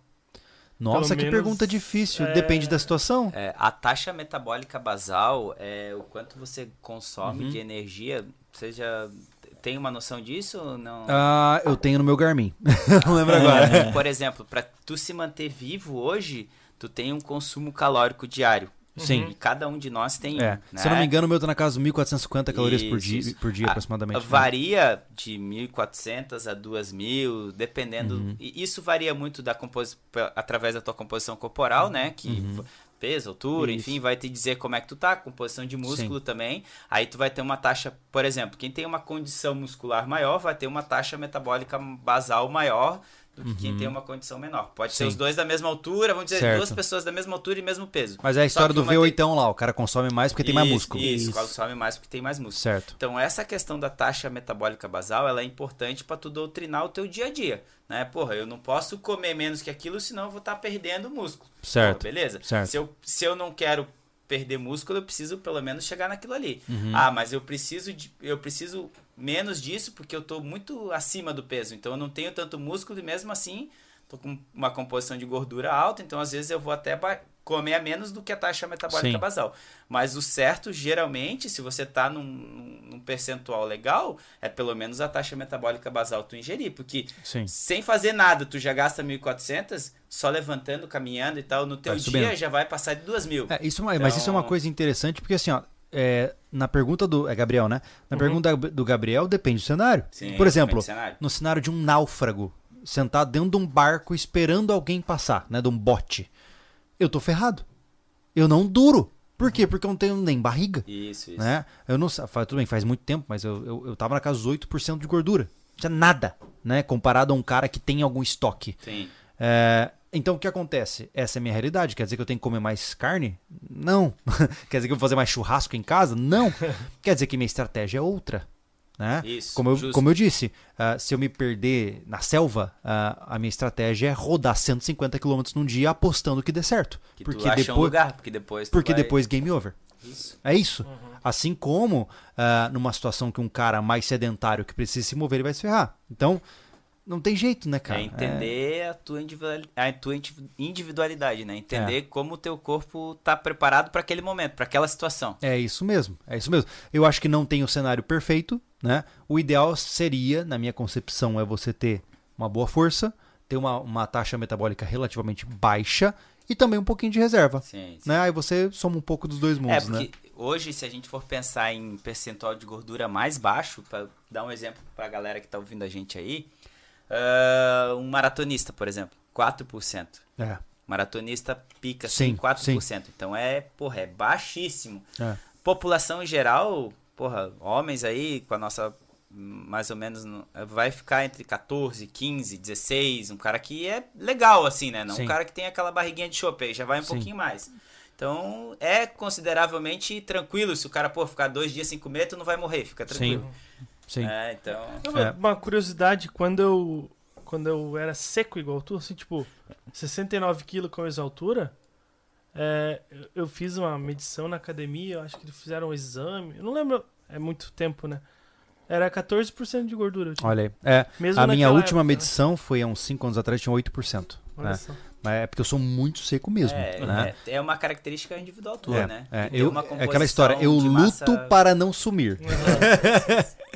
Nossa, Pelo que menos, pergunta difícil. é- Depende da situação. É, a taxa metabólica basal é o quanto você consome Uhum. de energia. Você já tem uma noção disso ou não? Ah, eu tenho no meu Garmin. não lembro agora. Por exemplo, para tu se manter vivo hoje, tu tem um consumo calórico diário. Sim. E cada um de nós tem um. É. né? Se eu não me engano, o meu tá na casa de 1.450 calorias por Isso, dia, isso. por dia aproximadamente. né? Varia de 1.400 a 2.000, dependendo. Uhum. E isso varia muito da compos... através da tua composição corporal, né? Que Uhum. peso, altura, Isso. enfim, vai te dizer como é que tu tá, composição de músculo também. Aí tu vai ter uma taxa, por exemplo, quem tem uma condição muscular maior vai ter uma taxa metabólica basal maior do que quem tem uma condição menor. Pode ser Uhum. Os dois da mesma altura, vamos dizer, Certo. duas pessoas da mesma altura e mesmo peso. Mas é a história do uma tem- V8 lá, o cara consome mais porque tem mais Isso, músculo. Isso, Isso. consome mais porque tem mais músculo. Certo. Então, essa questão da taxa metabólica basal, ela é importante para tu doutrinar o teu dia a dia, né? Porra, eu não posso comer menos que aquilo, senão eu vou estar perdendo músculo. Certo. Porra, beleza? Certo. Se eu, se eu não quero perder músculo, eu preciso pelo menos chegar naquilo ali. Uhum. Ah, mas eu preciso de, eu preciso menos disso porque eu tô muito acima do peso, então eu não tenho tanto músculo e mesmo assim tô com uma composição de gordura alta, então às vezes eu vou até comer a menos do que a taxa metabólica Sim. basal. Mas o certo, geralmente, se você tá num, num- percentual legal, é pelo menos a taxa metabólica basal tu ingerir, porque Sim. sem fazer nada, tu já gasta 1.400, só levantando, caminhando e tal, no teu Vai dia subindo. já vai passar de 2.000. É, isso, é- mas isso é uma Então- coisa interessante, porque assim, ó, é, na pergunta do. É Gabriel, né? Na pergunta do Gabriel depende do cenário. Sim, Por exemplo, cenário. no cenário de um náufrago, sentado dentro de um barco esperando alguém passar, né? De um bote. Eu tô ferrado. Eu não duro. Por quê? Porque eu não tenho nem barriga. Isso, isso. Né? Eu não sei, tudo bem, faz muito tempo, mas eu, eu, eu tava na casa dos 8% de gordura. Não tinha nada, né? Comparado a um cara que tem algum estoque. Sim. É, então o que acontece? Essa é a minha realidade. Quer dizer que eu tenho que comer mais carne? Não. Quer dizer que eu vou fazer mais churrasco em casa? Não. Quer dizer que minha estratégia é outra. Né? Isso, como, eu, justo. como eu disse, ah, se eu me perder na selva, ah, a minha estratégia é rodar 150 km num dia apostando que dê certo. Que porque acha um depois, lugar, porque depois porque vai- depois game over. Isso. É isso. Assim como ah, numa situação que um cara mais sedentário que precisa se mover, ele vai se ferrar. Então, não tem jeito, né, cara? é entender a, tua individual- a tua indiv- individualidade, né? Entender É. como o teu corpo tá preparado para aquele momento, para aquela situação. É isso mesmo, é isso mesmo. Eu acho que não tem o cenário perfeito, né? O ideal seria, na minha concepção, é você ter uma boa força, ter uma, uma taxa metabólica relativamente baixa e também um pouquinho de reserva. Sim, sim. Né? Aí você soma um pouco dos dois É, mundos, porque né? hoje, se a gente for pensar em percentual de gordura mais baixo, para dar um exemplo pra galera que tá ouvindo a gente aí, ah, um maratonista, por exemplo, 4%. É, Maratonista pica Sim, assim, 4%. Então é, porra, é baixíssimo. é. População em geral, porra, homens aí com a nossa mais ou menos no- vai ficar entre 14, 15, 16, um cara que é legal assim, né? Não Sim. um cara que tem aquela barriguinha de chope, aí já vai um Sim. pouquinho mais. Então é consideravelmente tranquilo. Se o cara pô, ficar dois dias sem comer, tu não vai morrer, fica tranquilo. Sim. É, então. Uma, É. uma curiosidade, quando eu quando eu era seco igual tu, assim, tipo, 69 quilos com essa altura, é, eu- fiz uma medição na academia, eu acho que eles fizeram um exame, eu não lembro, é muito tempo, né? Era 14% de gordura. eu tinha. Olha aí. É, Mesmo a minha última época, né? medição foi há uns 5 anos atrás, tinha 8%. Olha né? só. Mas é porque eu sou muito seco mesmo. É, né? é, é uma característica individual tua, É, né? é. Eu, é aquela história, eu de luto massa- para não sumir.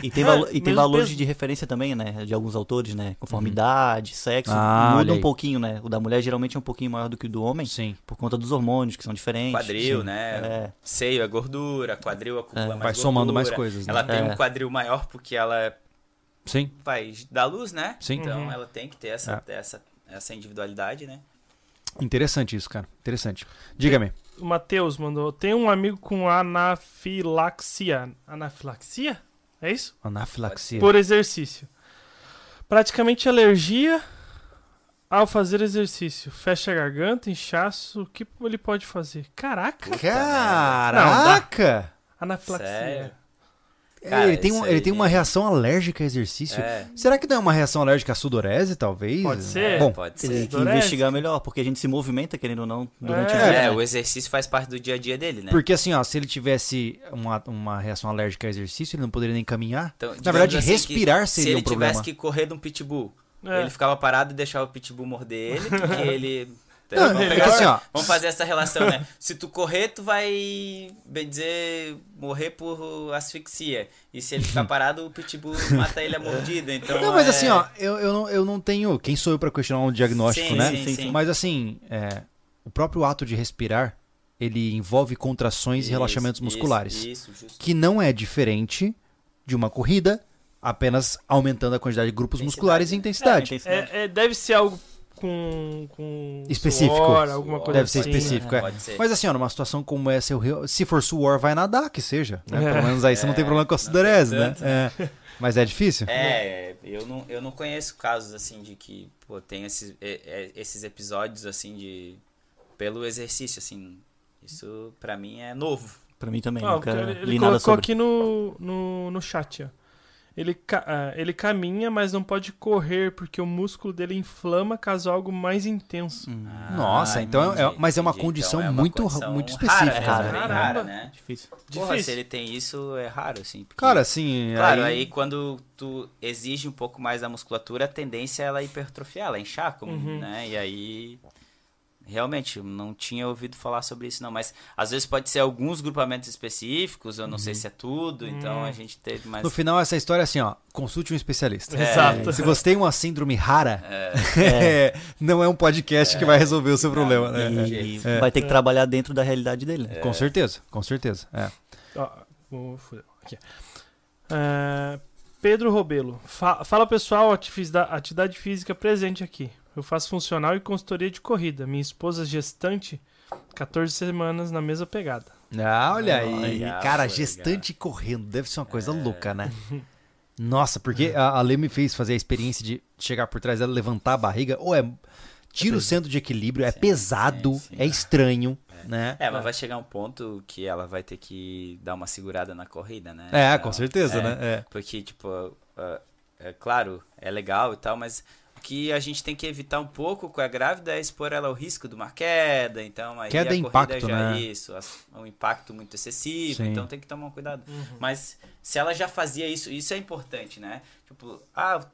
E tem, É, valo- e tem valores peso. de referência também, né? De alguns autores, né? Conforme idade, sexo, Ah, muda um pouquinho, né? O da mulher geralmente é um pouquinho maior do que o do homem, Sim. por conta dos hormônios, que são diferentes. Quadril, Sim. né? É. Seio é gordura, quadril acumula É. mais Vai somando mais gordura. coisas, né? Ela tem É. um quadril maior porque ela Sim. vai dar luz, né? Sim. Então Uhum. ela tem que ter essa, essa, essa individualidade, né? Interessante isso, cara. Interessante. Diga-me. O Matheus mandou, tem um amigo com anafilaxia. Anafilaxia? É isso? Anafilaxia. Por exercício. Praticamente alergia ao fazer exercício. Fecha a garganta, inchaço. O que ele pode fazer? Caraca! Caraca! Anafilaxia. Sério? É, Cara, ele tem, um- isso ele aí- tem uma reação alérgica a exercício. É. Será que não é uma reação alérgica à sudorese, talvez? Pode ser. Bom, Pode ser. que Endurece. investigar melhor, porque a gente se movimenta, querendo ou não, durante É. o dia. É, o exercício faz parte do dia a dia dele, né? porque assim, ó, se ele tivesse uma, uma reação alérgica a exercício, ele não poderia nem caminhar. Então, Na verdade, assim, respirar que seria Se um ele problema. tivesse que correr de um pitbull, É. ele ficava parado e deixava o pitbull morder ele, porque ele... Não, vamos, é pegar- que assim, ó. vamos fazer essa relação, né? Se tu correr, tu vai, bem dizer, morrer por asfixia. E se ele ficar parado, o pitbull mata ele a mordida. Então, Não, mas é- assim, ó, eu, eu, não, eu não tenho. Quem sou eu pra questionar um diagnóstico, Sim, né? sim, sim. Mas assim, é, o próprio ato de respirar, ele envolve contrações e Isso, relaxamentos isso, musculares. Isso, justo. Que não é diferente de uma corrida, apenas aumentando a quantidade de grupos Intensidade, musculares e né? intensidade. intensidade. É, é, deve ser algo com, com Específico. suor, alguma coisa Deve ser assim. específico, é. Pode ser. Mas assim, ó, numa situação como essa, eu se for suor, vai nadar, que seja. né? É. Pelo menos aí você não tem É, problema com a sudorese, né? tanto, É. Mas é difícil? É, eu não, eu não conheço casos assim de que, pô, tem esses, é, é, esses episódios assim de. pelo exercício, assim. Isso pra mim é novo. Pra mim também, Ah, nunca ele li ele nada colocou sobre. aqui no, no, no chat, ó. Ele, ca- ah, ele caminha, mas não pode correr porque o músculo dele inflama caso algo mais intenso. Hum, Nossa, Ah, então é- mas é uma entendi. condição Então é uma muito- condição muito rara, específica, né? Bem Caramba. rara, né? difícil. Porra, Difícil. se ele tem isso, é raro, assim. porque- Cara, assim. Claro, aí... quando tu exige um pouco mais da musculatura, a tendência é ela hipertrofiar, ela inchar, como, Uhum. né? E aí. Realmente, não tinha ouvido falar sobre isso, não. Mas às vezes pode ser alguns grupamentos específicos, eu não sei se é tudo, então a gente teve mais. No final, essa história é assim, ó. Consulte um especialista. Exato. Se você tem uma síndrome rara, É, não é um podcast que vai resolver o seu problema, né? É. E jeito. vai ter que trabalhar dentro da realidade dele, né? Com certeza, com certeza. É. Ó, vou fudeu. Aqui. É, Pedro Robelo. Fa- fala pessoal, atividade física presente aqui. Eu faço funcional e consultoria de corrida. Minha esposa gestante, 14 semanas na mesma pegada. Ah, olha aí. Legal, Cara, legal. gestante correndo deve ser uma coisa É. louca, né? Nossa, porque a, a Lê me fez fazer a experiência de chegar por trás dela, levantar a barriga. Ou é. Tira o centro de equilíbrio, é Sim, pesado, sim, sim. é estranho, né? É, mas vai chegar um ponto que ela vai ter que dar uma segurada na corrida, né? É, Então, com certeza, é, né? É. Porque, tipo, é, é claro, é legal e tal, mas que a gente tem que evitar um pouco com a grávida é expor ela ao risco de uma queda, então aí Queda a é corrida impacto, já né? isso, um impacto muito excessivo, Sim. então tem que tomar um cuidado. Mas se ela já fazia isso, isso é importante, né? Tipo, ah,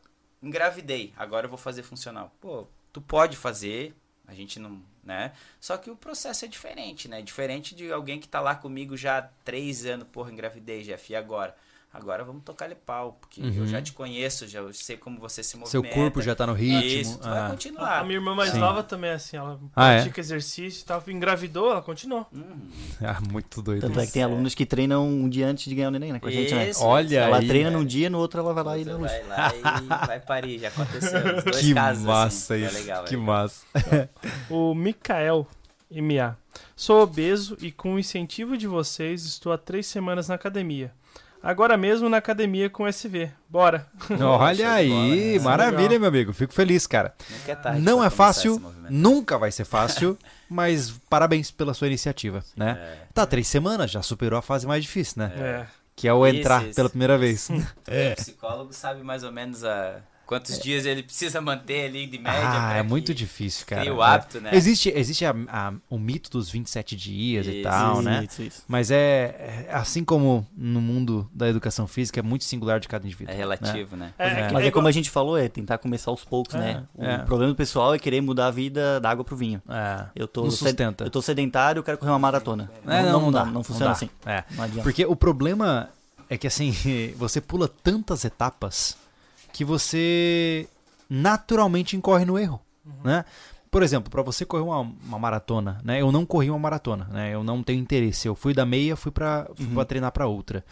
engravidei, agora eu vou fazer funcional. Pô, tu pode fazer, a gente não, né? Só que o processo é diferente, né? Diferente de alguém que tá lá comigo já há três anos, porra, engravidei, Jeff, e agora? Agora vamos tocar-lhe pau, porque eu já te conheço, já eu sei como você se Uhum. Seu movimenta. corpo já tá no ritmo. Isso, tu vai ah. A, continuar. a minha irmã mais Sim. nova também é assim. Ela Ah, é? pratica exercício e tal. Engravidou, ela continuou. Hum, Ah, muito doido. Tanto é que tem alunos que treinam um dia antes de ganhar o neném, né? Com a gente, né? Olha Ela aí, treina num dia, no outro ela vai lá e dá luz. vai lá e vai parir, já aconteceu. Os dois Que casos, massa assim. isso. É legal, que é legal. massa. O Mikael MA. Sou obeso e com o incentivo de vocês estou há três semanas na academia. Agora mesmo na academia com SV. Bora. Olha aí, né? maravilha, Legal. meu amigo. Fico feliz, cara. Nunca é tarde Não é fácil, nunca vai ser fácil, mas parabéns pela sua iniciativa, né? É. Tá, três semanas, já superou a fase mais difícil, né? É. Que é o Isso, entrar isso. pela primeira vez. O psicólogo sabe mais ou menos a... quantos dias ele precisa manter ali de média. ah, é muito difícil, cara. crie o É. hábito, né? Existe, existe a- a- o mito dos 27 dias e Isso, tal, né? Isso, isso. Mas é, é assim como no mundo da educação física, é muito singular de cada indivíduo. É né? relativo, né? É, É. que- Mas é como a gente falou, é tentar começar aos poucos, É, né? O é. problema do pessoal é querer mudar a vida da água pro vinho. É. Eu tô, Não sustenta. eu tô sedentário, eu quero correr uma maratona. É, não, não, dá. não funciona dá. assim. É. Não adianta. Porque o problema é que assim, você pula tantas etapas que você naturalmente incorre no erro, né? Por exemplo, para você correr uma, uma maratona, né? Eu não corri uma maratona, né? Eu não tenho interesse. Eu fui da meia, fui para pra treinar para outra.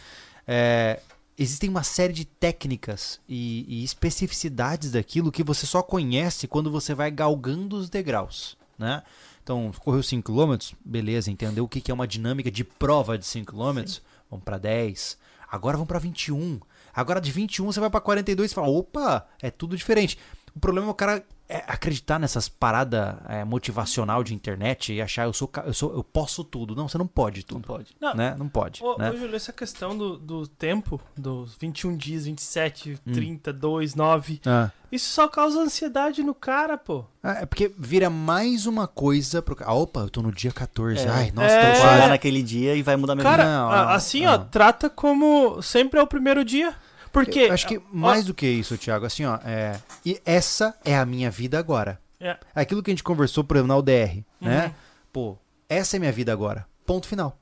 É, existem uma série de técnicas e, e especificidades daquilo que você só conhece quando você vai galgando os degraus, né? Então, correu 5 km, beleza, entendeu o que que é uma dinâmica de prova de 5 km? Vamos para 10. Agora vamos para 21. Agora de 21 você vai para 42 e fala, opa, é tudo diferente. O problema é o cara é, acreditar nessas paradas é, motivacional de internet e achar eu sou, eu sou eu posso tudo. Não, você não pode Não tudo. pode. Não, Né? Não pode. Ô, né? ô, Júlio, essa questão do, do tempo, dos 21 dias, 27, Hum. 30, 2, 9, Ah. isso só causa ansiedade no cara, pô. É porque vira mais uma coisa pro cara. Ah, opa, eu tô no dia 14. É. Ai, nossa, É. tô quase. naquele dia e vai mudar minha Cara, vida. Não, não, assim, ó, não. trata como sempre é o primeiro dia. Porque. Eu acho que ó, mais do que isso, Thiago, assim, ó, é, e essa é a minha vida agora. É. Aquilo que a gente conversou, por exemplo, na UDR, né? Uhum. Pô, essa é minha vida agora. Ponto final.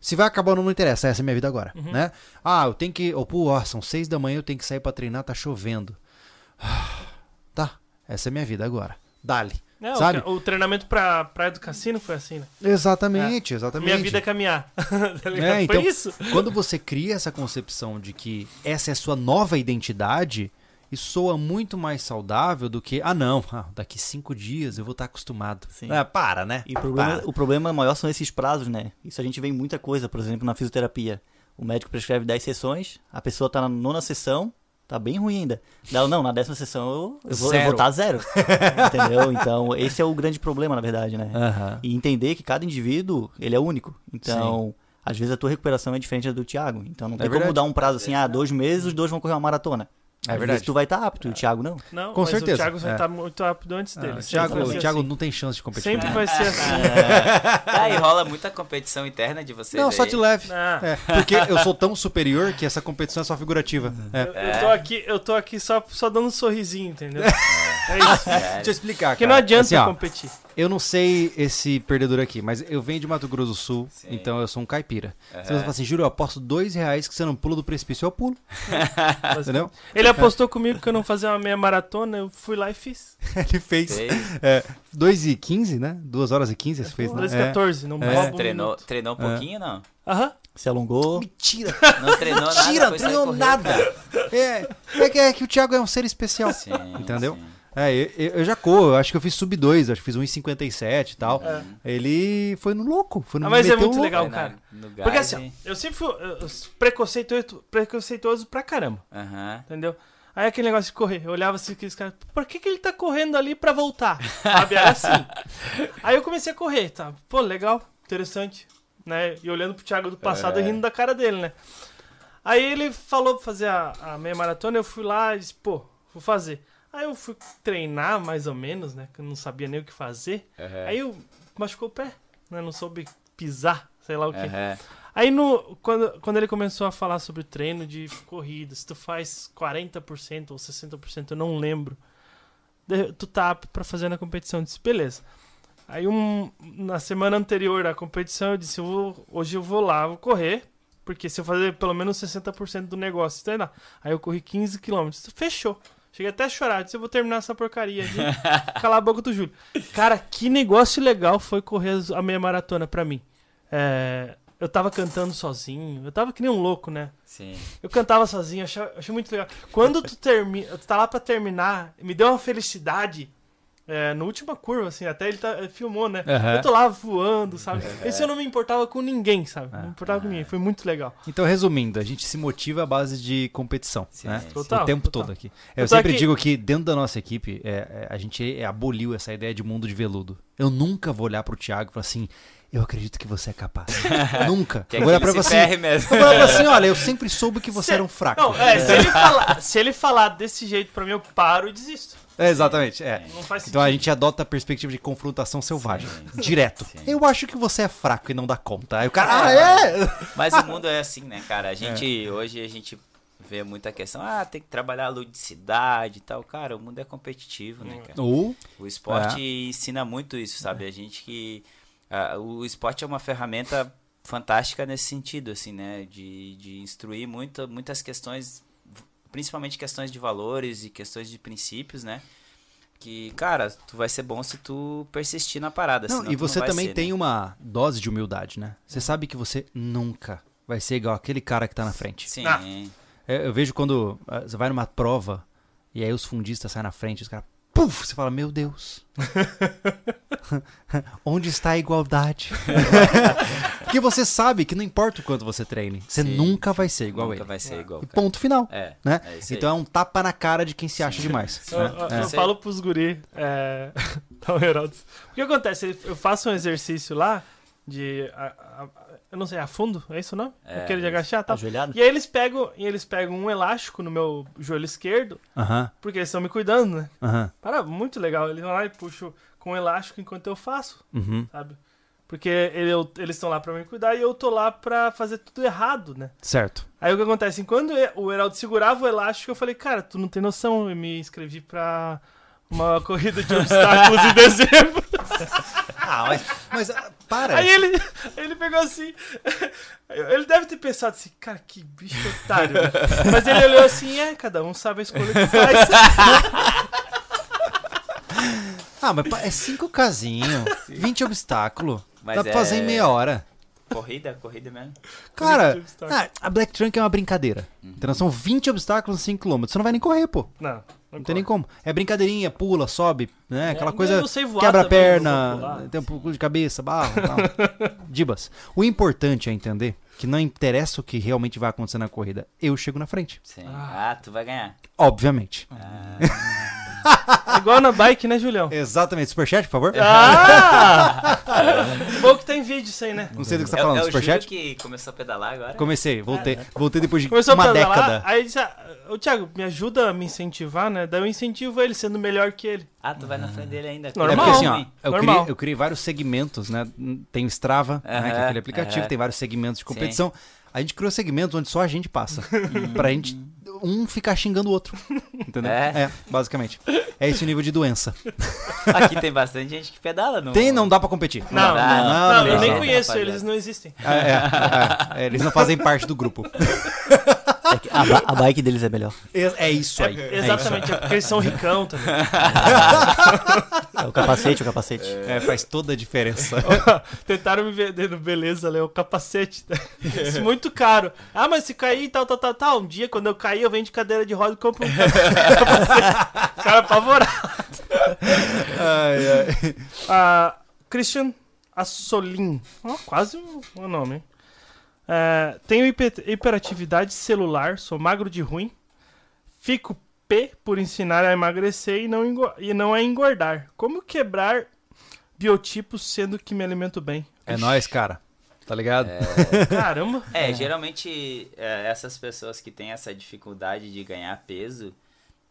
Se vai acabar ou não, não interessa, essa é minha vida agora, Uhum. né? Ah, eu tenho que, oh, pô, ó, são seis da manhã, eu tenho que sair pra treinar, tá chovendo. Tá, essa é minha vida agora. Dali. É, o sabe? O, treinamento pra, pra do cassino foi assim, né? Exatamente, exatamente. Minha vida é caminhar. Tá ligado? É, então, Foi isso. Quando você cria essa concepção de que essa é a sua nova identidade, isso soa muito mais saudável do que, ah não, ah, daqui cinco dias eu vou estar acostumado. Sim. Ah, para, né? E o problema, Para. o problema maior são esses prazos, né? Isso a gente vê em muita coisa, por exemplo, na fisioterapia. O médico prescreve 10 sessões, a pessoa tá na nona sessão, tá bem ruim ainda. Não, na décima sessão eu, eu vou Zero. voltar zero. Entendeu? Então, esse é o grande problema, na verdade, né? Aham. E entender que cada indivíduo, ele é único. Então, às vezes a tua recuperação é diferente da do Thiago. Então não tem como dar um prazo assim, ah, dois meses, os dois vão correr uma maratona. É verdade. vezes tu vai estar apto, e o Thiago não. Não, Com mas certeza, o Thiago vai é. estar muito rápido antes dele. O Sempre Thiago, o Thiago assim. não tem chance de competir. Sempre vai ser assim. Ah, e rola muita competição interna de vocês Não, só aí. de leve. Ah, É, porque eu sou tão superior que essa competição é só figurativa. É. eu, eu tô aqui, eu tô aqui só, só dando um sorrisinho, entendeu? É isso. Deixa eu explicar, Porque cara. não adianta Assim, ó, competir. eu não sei esse perdedor aqui, mas eu venho de Mato Grosso do Sul, Sim. então eu sou um caipira. Se você fala assim, Júlio, eu aposto dois reais que você não pula do precipício, eu pulo. Entendeu? Ele apostou comigo que eu não fazia uma meia maratona, eu fui lá e fiz. Ele fez Fez. é, 2 e 15, né? 2 horas e 15 você fez, né? 2 É. 14, não É. rouba um Treinou, treinou um pouquinho, não? Aham. Se alongou. Mentira! Não treinou nada, Mentira, foi treinou correr, nada! cara. É, é, que, é que o Thiago é um ser especial. Sim, Entendeu? sim. É, eu, eu- já corro, eu acho que eu fiz sub 2, acho que fiz 1,57 e tal. É. Ele foi no louco, foi no Ah, mas é meteu muito louco. legal, na- cara. no Porque assim, eu sempre fui preconceituoso, preconceituoso pra caramba, entendeu? Aí aquele negócio de correr, eu olhava assim, aqueles caras, por que, que ele tá correndo ali pra voltar? Sabe? Era assim. Aí eu comecei a correr, tá? Pô, legal, interessante, né? E olhando pro Thiago do passado É. e rindo da cara dele, né? Aí ele falou pra fazer a, a meia maratona, eu fui lá e disse, pô, vou fazer. Aí eu fui treinar mais ou menos, né? Que eu não sabia nem o que fazer. Aham. Aí eu machucou o pé, né? Não soube pisar, sei lá o que. Aham. Aí no, quando, quando ele começou a falar sobre treino de corrida, se tu faz 40% ou 60%, eu não lembro, tu tá apto pra fazer na competição. Eu disse, beleza. Aí um, na semana anterior à competição eu disse, eu vou- hoje eu vou lá, vou correr, porque se eu fazer pelo menos 60% do negócio, treinar. Aí eu corri 15 km, fechou. Cheguei até a chorar, disse, eu vou terminar essa porcaria de calar a boca do Júlio. Cara, que negócio legal foi correr a meia maratona pra mim. É, eu tava cantando sozinho, eu tava que nem um louco, né? Sim. Eu cantava sozinho, achei, achei muito legal. Quando tu termina, tu tá lá pra terminar, me deu uma felicidade. É, na última curva, assim, até ele, tá, filmou, né? Aham. Eu tô lá voando, sabe? Esse eu não me importava com ninguém, sabe? Não me importava com ninguém, foi muito legal. Então, resumindo, a gente se motiva à base de competição, Sim, né? sim. Total, o tempo total. todo aqui. Eu Eu tô sempre digo que dentro da nossa equipe, é, é, a gente é, aboliu essa ideia de mundo de veludo. Eu nunca vou olhar pro Thiago e falar assim, eu acredito que você é capaz. nunca. Quer eu vou olhar pra você assim, mesmo. eu vou olhar assim, olha, eu sempre soube que você Se- era um fraco. Não, é, se ele, falar, se ele falar desse jeito pra mim, eu paro e desisto. É, exatamente, é. Então a gente adota a perspectiva de confrontação selvagem. Sim, Direto. sim. Eu acho que você é fraco e não dá conta. Aí o cara, ah, é? Mas o mundo é assim, né, cara? A gente, hoje, a gente vê muita questão, ah, tem que trabalhar a ludicidade e tal. Cara, o mundo é competitivo, né, cara? Ou, O esporte ensina muito isso, sabe? A gente que... ah, o esporte é uma ferramenta fantástica nesse sentido, assim, né? De, de instruir muito, muitas questões, principalmente questões de valores e questões de princípios, né? Que, cara, tu vai ser bom se tu persistir na parada. Não, e não você vai também ser, tem né? uma dose de humildade, né? Você sabe que você nunca vai ser igual aquele cara que tá na frente. Sim, Ah. É, Eu vejo quando ah, você vai numa prova e aí os fundistas saem na frente, os caras, puf, você fala, meu Deus. Onde está a igualdade? Porque você sabe que não importa o quanto você treine, você Sim. nunca vai ser igual nunca ele. vai ser igual. E ponto final. É, Né? é aí. então é um tapa na cara de quem se acha demais. Eu, né? eu- É. eu falo pros guri, é... Heraldo, o que acontece? Eu faço um exercício lá de... a- eu não sei, afundo? É isso não? É, Aquele de agachar e tal. Ajoelhado? E aí eles pegam, e eles pegam um elástico no meu joelho esquerdo, porque eles estão me cuidando, né? aham, Para, muito legal. Eles vão lá e puxam com um elástico enquanto eu faço, uhum. sabe? Porque ele- eu- eles estão lá pra me cuidar e eu tô lá pra fazer tudo errado, né? Certo. Aí o que acontece? Quando o Heraldo segurava o elástico, eu falei, cara, tu não tem noção. Eu me inscrevi pra uma corrida de obstáculos em dezembro. Ah, mas, mas ah, para. Aí ele, ele pegou assim. Ele deve ter pensado assim, cara, que bicho otário. Mas ele olhou assim, é, cada um sabe a escolha que faz. Ah, mas é cinco casinhos, 20 obstáculos. Mas Dá pra fazer é- em meia hora. Corrida, corrida mesmo. Cara, ah, a Black Trunk é uma brincadeira. Então, são 20 obstáculos em 5km. Você não vai nem correr, pô. Não, não, Não tem nem como. É brincadeirinha, pula, sobe, né? Aquela É, coisa. eu sei voar Quebra a também, perna, tem um pouco de cabeça, barro e tal. Dibas. O importante é entender que não interessa o que realmente vai acontecer na corrida. Eu chego na frente. Sim. Ah, tu vai ganhar. Obviamente. É igual na bike, né, Julião? Exatamente. Superchat, por favor? Ah! Bom que tem vídeo isso aí, né? Não sei do que você É, tá falando. é o Júlio Superchat? que começou a pedalar agora? Comecei, voltei. Voltei depois de Começou uma a pedalar, década. aí disse, ah, ô Thiago, me ajuda a me incentivar, né? Daí eu incentivo ele, sendo melhor que ele. Ah, tu vai na frente dele ainda. É Normal. porque assim, ó, eu Normal. criei, eu criei vários segmentos, né? Tem o Strava, né, que é aquele aplicativo, aham. tem vários segmentos de competição. A gente criou segmentos onde só a gente passa. pra gente um ficar xingando o outro. Entendeu? É? basicamente. É esse o nível de doença. Aqui tem bastante gente que pedala. No... Tem, não dá pra competir. Não, não, dá, não, não, eu não, nem não, conheço, eles não existem. É, é, é, eles não fazem parte do grupo. É que a, ba- a bike deles é melhor. É, é isso aí. É, exatamente, é porque eles são ricão também. É o capacete, o capacete. É, faz toda a diferença. Tentaram me vender no Beleza, né? O capacete. Isso muito caro. Ah, mas se cair, tal, tal, tal, tal. Um dia, quando eu cair, eu venho de cadeira de roda e compro um capacete. O cara apavorado. Ai, ai. Ah, Christian Assolin. Ó, quase um, um nome, hein? É, tenho hiper- hiperatividade celular, sou magro de ruim. Fico P por ensinar a emagrecer e não, e não a engordar. Como quebrar biotipos sendo que me alimento bem? É nóis, cara. Tá ligado? Caramba. É, geralmente é, essas pessoas que têm essa dificuldade de ganhar peso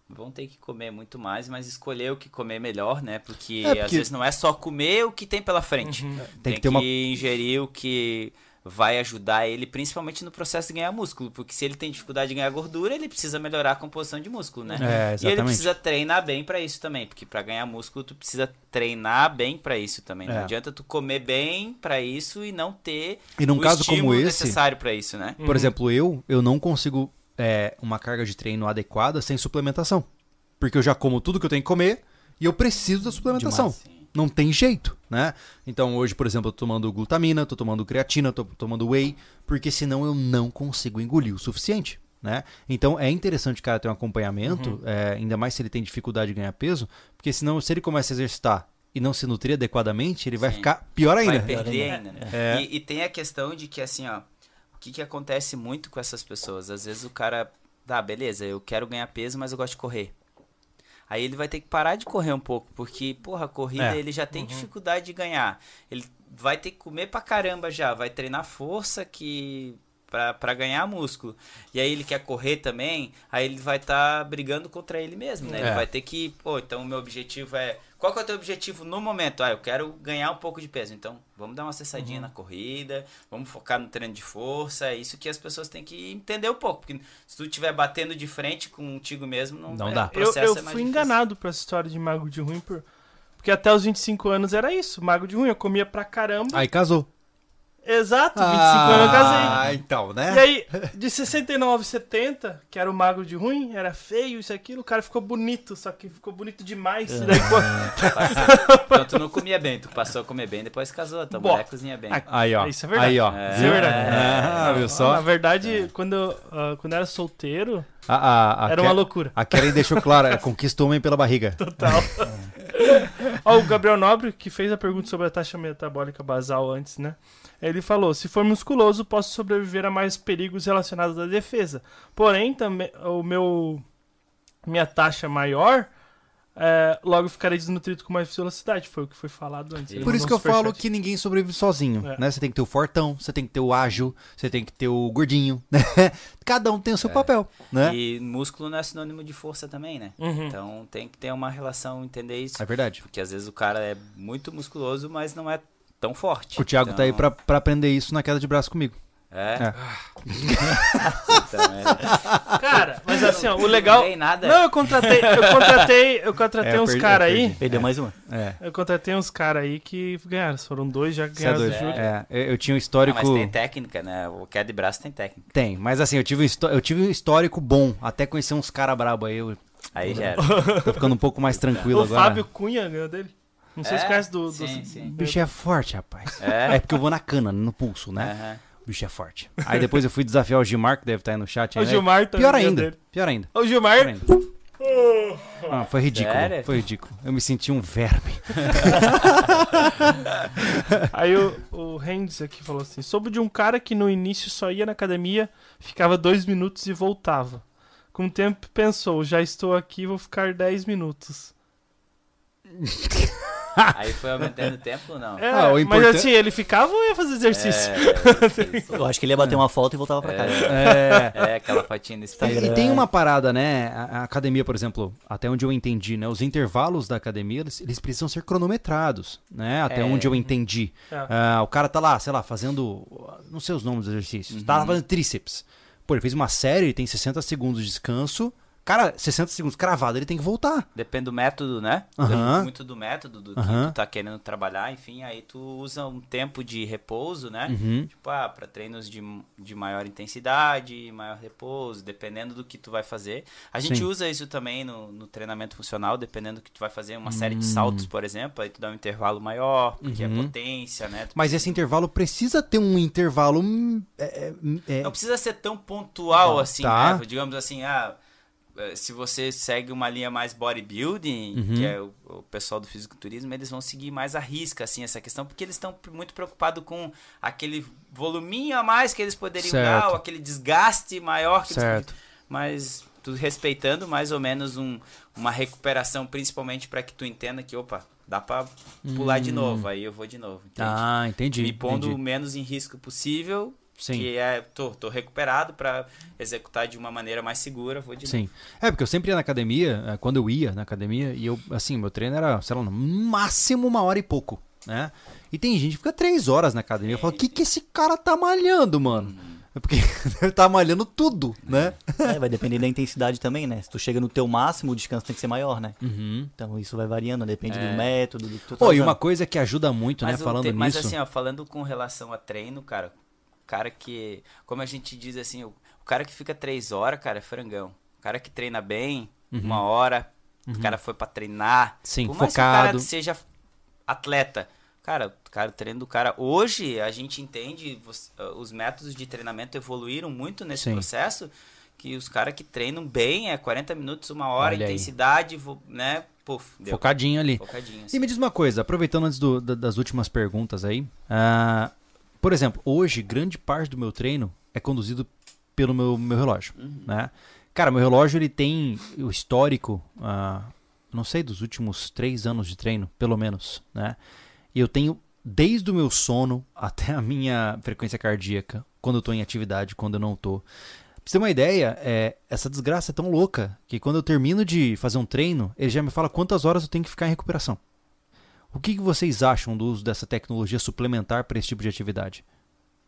vão ter que comer muito mais, mas escolher o que comer melhor, né? Porque, É, porque- às vezes não é só comer o que tem pela frente. Uhum. Tem, que que, ter uma- ingerir o que vai ajudar ele, principalmente no processo de ganhar músculo. Porque se ele tem dificuldade de ganhar gordura, ele precisa melhorar a composição de músculo, né? É, E ele exatamente. precisa treinar bem pra isso também, porque pra ganhar músculo tu precisa treinar bem pra isso também. Não É. adianta tu comer bem pra isso e não ter E num o caso como estímulo esse, necessário pra isso, né? Por exemplo, eu, eu não consigo é, uma carga de treino adequada sem suplementação. Porque eu já como tudo que eu tenho que comer e eu preciso da suplementação. Sim. Não tem jeito, né? Então hoje, por exemplo, eu tô tomando glutamina, tô tomando creatina, tô tomando whey, porque senão eu não consigo engolir o suficiente, né? Então é interessante o cara ter um acompanhamento, é, ainda mais se ele tem dificuldade de ganhar peso, porque senão se ele começa a exercitar e não se nutrir adequadamente, ele vai Sim. ficar pior ainda. Vai perder ainda, né? É. E, e tem a questão de que, assim, ó, o que, que acontece muito com essas pessoas? Às vezes o cara, tá, beleza, eu quero ganhar peso, mas eu gosto de correr. Aí ele vai ter que parar de correr um pouco, porque, porra, a corrida É. ele já tem dificuldade de ganhar. Ele vai ter que comer pra caramba já, vai treinar força que pra, pra ganhar músculo. E aí ele quer correr também, aí ele vai estar brigando contra ele mesmo, né? É. Ele vai ter que, pô, então o meu objetivo é. Qual que é o teu objetivo no momento? Ah, eu quero ganhar um pouco de peso. Então, vamos dar uma acessadinha na corrida, vamos focar no treino de força. É isso que as pessoas têm que entender um pouco. Porque se tu estiver batendo de frente contigo mesmo, não, Não é- dá. o Eu, eu é mais fui difícil. enganado pra essa história de mago de ruim, por... porque até os 25 anos era isso, mago de ruim. Eu comia pra caramba. Aí casou. Exato, 25 anos eu casei. Ah, então, né? E aí, de 69, 70, que era o mago de ruim, era feio, isso e aquilo, o cara ficou bonito, só que ficou bonito demais. E daí, pô, Então tu não comia bem, tu passou a comer bem, depois casou, tua Bom. mulher cozinha bem. Ah, Aí, ó. Isso é verdade. Aí, ó. É. Isso é verdade. Ah, viu só? Na verdade, quando, eu, ah, quando eu era solteiro, A, a, a era uma loucura. A Karen deixou claro, é, conquista o homem pela barriga. Total. Ó, o Gabriel Nobre, que fez a pergunta sobre a taxa metabólica basal antes, né? Ele falou: se for musculoso, posso sobreviver a mais perigos relacionados à defesa. Porém, também o meu minha taxa maior, é, logo ficarei desnutrido com mais velocidade. Foi o que foi falado antes. Ele Por isso que eu falo superchat. que ninguém sobrevive sozinho, É. né? Você tem que ter o fortão, você tem que ter o ágil, você tem que ter o gordinho, né? Cada um tem o seu papel, né? E músculo não é sinônimo de força também, né? Uhum. Então tem que ter uma relação, entender isso. É verdade. Porque às vezes o cara é muito musculoso, mas não é tão forte. O Thiago tá aí Então, pra, pra aprender isso na queda de braço comigo. É? É. então, é. Cara, mas assim, ó, o legal. Não nada. Não, eu contratei, eu contratei, eu contratei É, uns caras aí. Perdeu mais uma. É. Eu contratei uns caras aí que ganharam. Foram dois, já é ganharam do doido. Júlio. É, eu tinha um Ah, histórico. mas tem técnica, né? O queda de braço tem técnica. Tem, mas assim, eu tive, um histó- eu tive um histórico bom. Até conhecer uns caras brabo aí. Eu Aí já era. tô ficando um pouco mais tranquilo O agora. Fábio Cunha ganhou dele. Não sei se É, conhece do... do sim, sim. O bicho é forte, rapaz. É? É porque eu vou na cana, no pulso, né? O bicho é forte. Aí depois eu fui desafiar o Gilmar, que deve estar aí no chat. O aí, né? Gilmar também. Pior meu ainda. Pior ainda. O Gilmar... Pior ainda. Ah, foi ridículo. Sério? Foi ridículo. Eu me senti um verme. Aí o, o Hendes aqui falou assim: soube de um cara que no início só ia na academia, ficava dois minutos e voltava. Com o tempo pensou, já estou aqui, vou ficar 10 minutos. Aí foi aumentando o tempo ou não? É, Ah, o mas importan- assim, ele ficava ou ia fazer exercício? É, Eu acho que ele ia bater uma foto e voltava pra casa. É. é, aquela fotinha desse E, e tem uma parada, né? A, academia, por exemplo, até onde eu entendi, né? Os intervalos da academia, eles, eles precisam ser cronometrados, né? Até É. onde eu entendi. É. Ah, o cara tá lá, sei lá, fazendo. Não sei os nomes dos exercícios. Tá lá fazendo tríceps. Pô, ele fez uma série, ele tem 60 segundos de descanso. Cara, 60 segundos cravado, ele tem que voltar. Depende do método, né? Aham. Depende muito do método do que Aham. tu tá querendo trabalhar, enfim, aí tu usa um tempo de repouso, né? Uhum. Tipo, ah, pra treinos de, de maior intensidade, maior repouso, dependendo do que tu vai fazer. A gente Sim. usa isso também no, no treinamento funcional, dependendo do que tu vai fazer, uma série de saltos, por exemplo, aí tu dá um intervalo maior, porque Uhum. é potência, né? Tu Mas esse intervalo precisa ter um intervalo. hum, é, é, é, Não precisa ser tão pontual Ah, assim, tá. né? Digamos assim, ah, se você segue uma linha mais bodybuilding, Uhum. que é o, o pessoal do fisiculturismo, eles vão seguir mais a risca, assim, essa questão, porque eles estão muito preocupados com aquele voluminho a mais que eles poderiam Certo. dar, ou aquele desgaste maior que Certo. eles... Mas tu respeitando mais ou menos um, uma recuperação, principalmente para que tu entenda que, opa, dá pra pular de novo, aí eu vou de novo, entende? Hum. Ah, entendi. Me pondo o menos em risco possível, Sim. que é, tô, tô recuperado para executar de uma maneira mais segura, vou de novo. Sim. É, porque eu sempre ia na academia, eh, quando eu ia na academia, e eu, assim, meu treino era, sei lá, no máximo uma hora e pouco, né? E tem gente que fica três horas na academia. Eu falo, o que, que esse cara tá malhando, mano? É porque ele tá malhando tudo, né? É, vai depender da intensidade também, né? Se tu chega no teu máximo, o descanso tem que ser maior, né? Uhum. Então isso vai variando, depende É. do método, do que tu tá Pô, e uma coisa que ajuda muito, né, Mas, o falando te- mas nisso. assim, ó, falando com relação a treino, cara, cara que, como a gente diz assim, o, o cara que fica três horas, cara, é frangão. O cara que treina bem, uma hora, o cara foi pra treinar. Uhum. Sim, Por mais que o cara focado. seja atleta, cara, o cara, o treino do cara. Hoje a gente entende, ah, os métodos de treinamento evoluíram muito nesse Sim. processo. Que os caras que treinam bem é 40 minutos, uma hora, Olha intensidade, vo- né? Puf. Focadinho ali. Focadinho. E assim. me diz uma coisa, aproveitando antes do- da- das últimas perguntas aí. ah, por exemplo, hoje, grande parte do meu treino é conduzido pelo meu, meu relógio, Uhum. né? Cara, meu relógio ele tem o histórico, ah, não sei, dos últimos três anos de treino, pelo menos, né? E eu tenho desde o meu sono até a minha frequência cardíaca, quando eu tô em atividade, quando eu não tô. Pra você ter uma ideia, é, essa desgraça é tão louca que quando eu termino de fazer um treino, ele já me fala quantas horas eu tenho que ficar em recuperação. O que, que vocês acham do uso dessa tecnologia suplementar para esse tipo de atividade?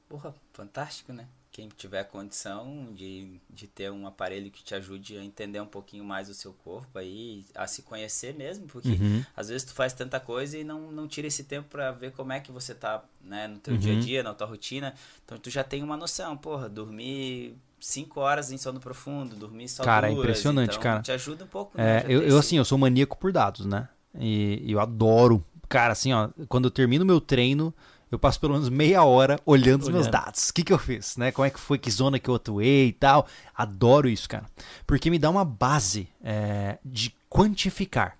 Porra, fantástico, né? Quem tiver condição de, de ter um aparelho que te ajude a entender um pouquinho mais o seu corpo aí, a se conhecer mesmo, porque Uhum. às vezes tu faz tanta coisa e não, não tira esse tempo pra ver como é que você tá, né, no teu Uhum. dia a dia, na tua rotina. Então tu já tem uma noção, porra, dormir cinco horas em sono profundo, dormir só Cara, é duas, impressionante, então cara. te ajuda um pouco, É, né? Já eu, eu, assim, eu sou maníaco por dados, né? E, e eu adoro. Cara, assim, ó, quando eu termino meu treino, eu passo pelo menos meia hora olhando os meus Olhando. dados. O que, que eu fiz, né? Como é que foi, que zona que eu atuei e tal. Adoro isso, cara. Porque me dá uma base é, de quantificar.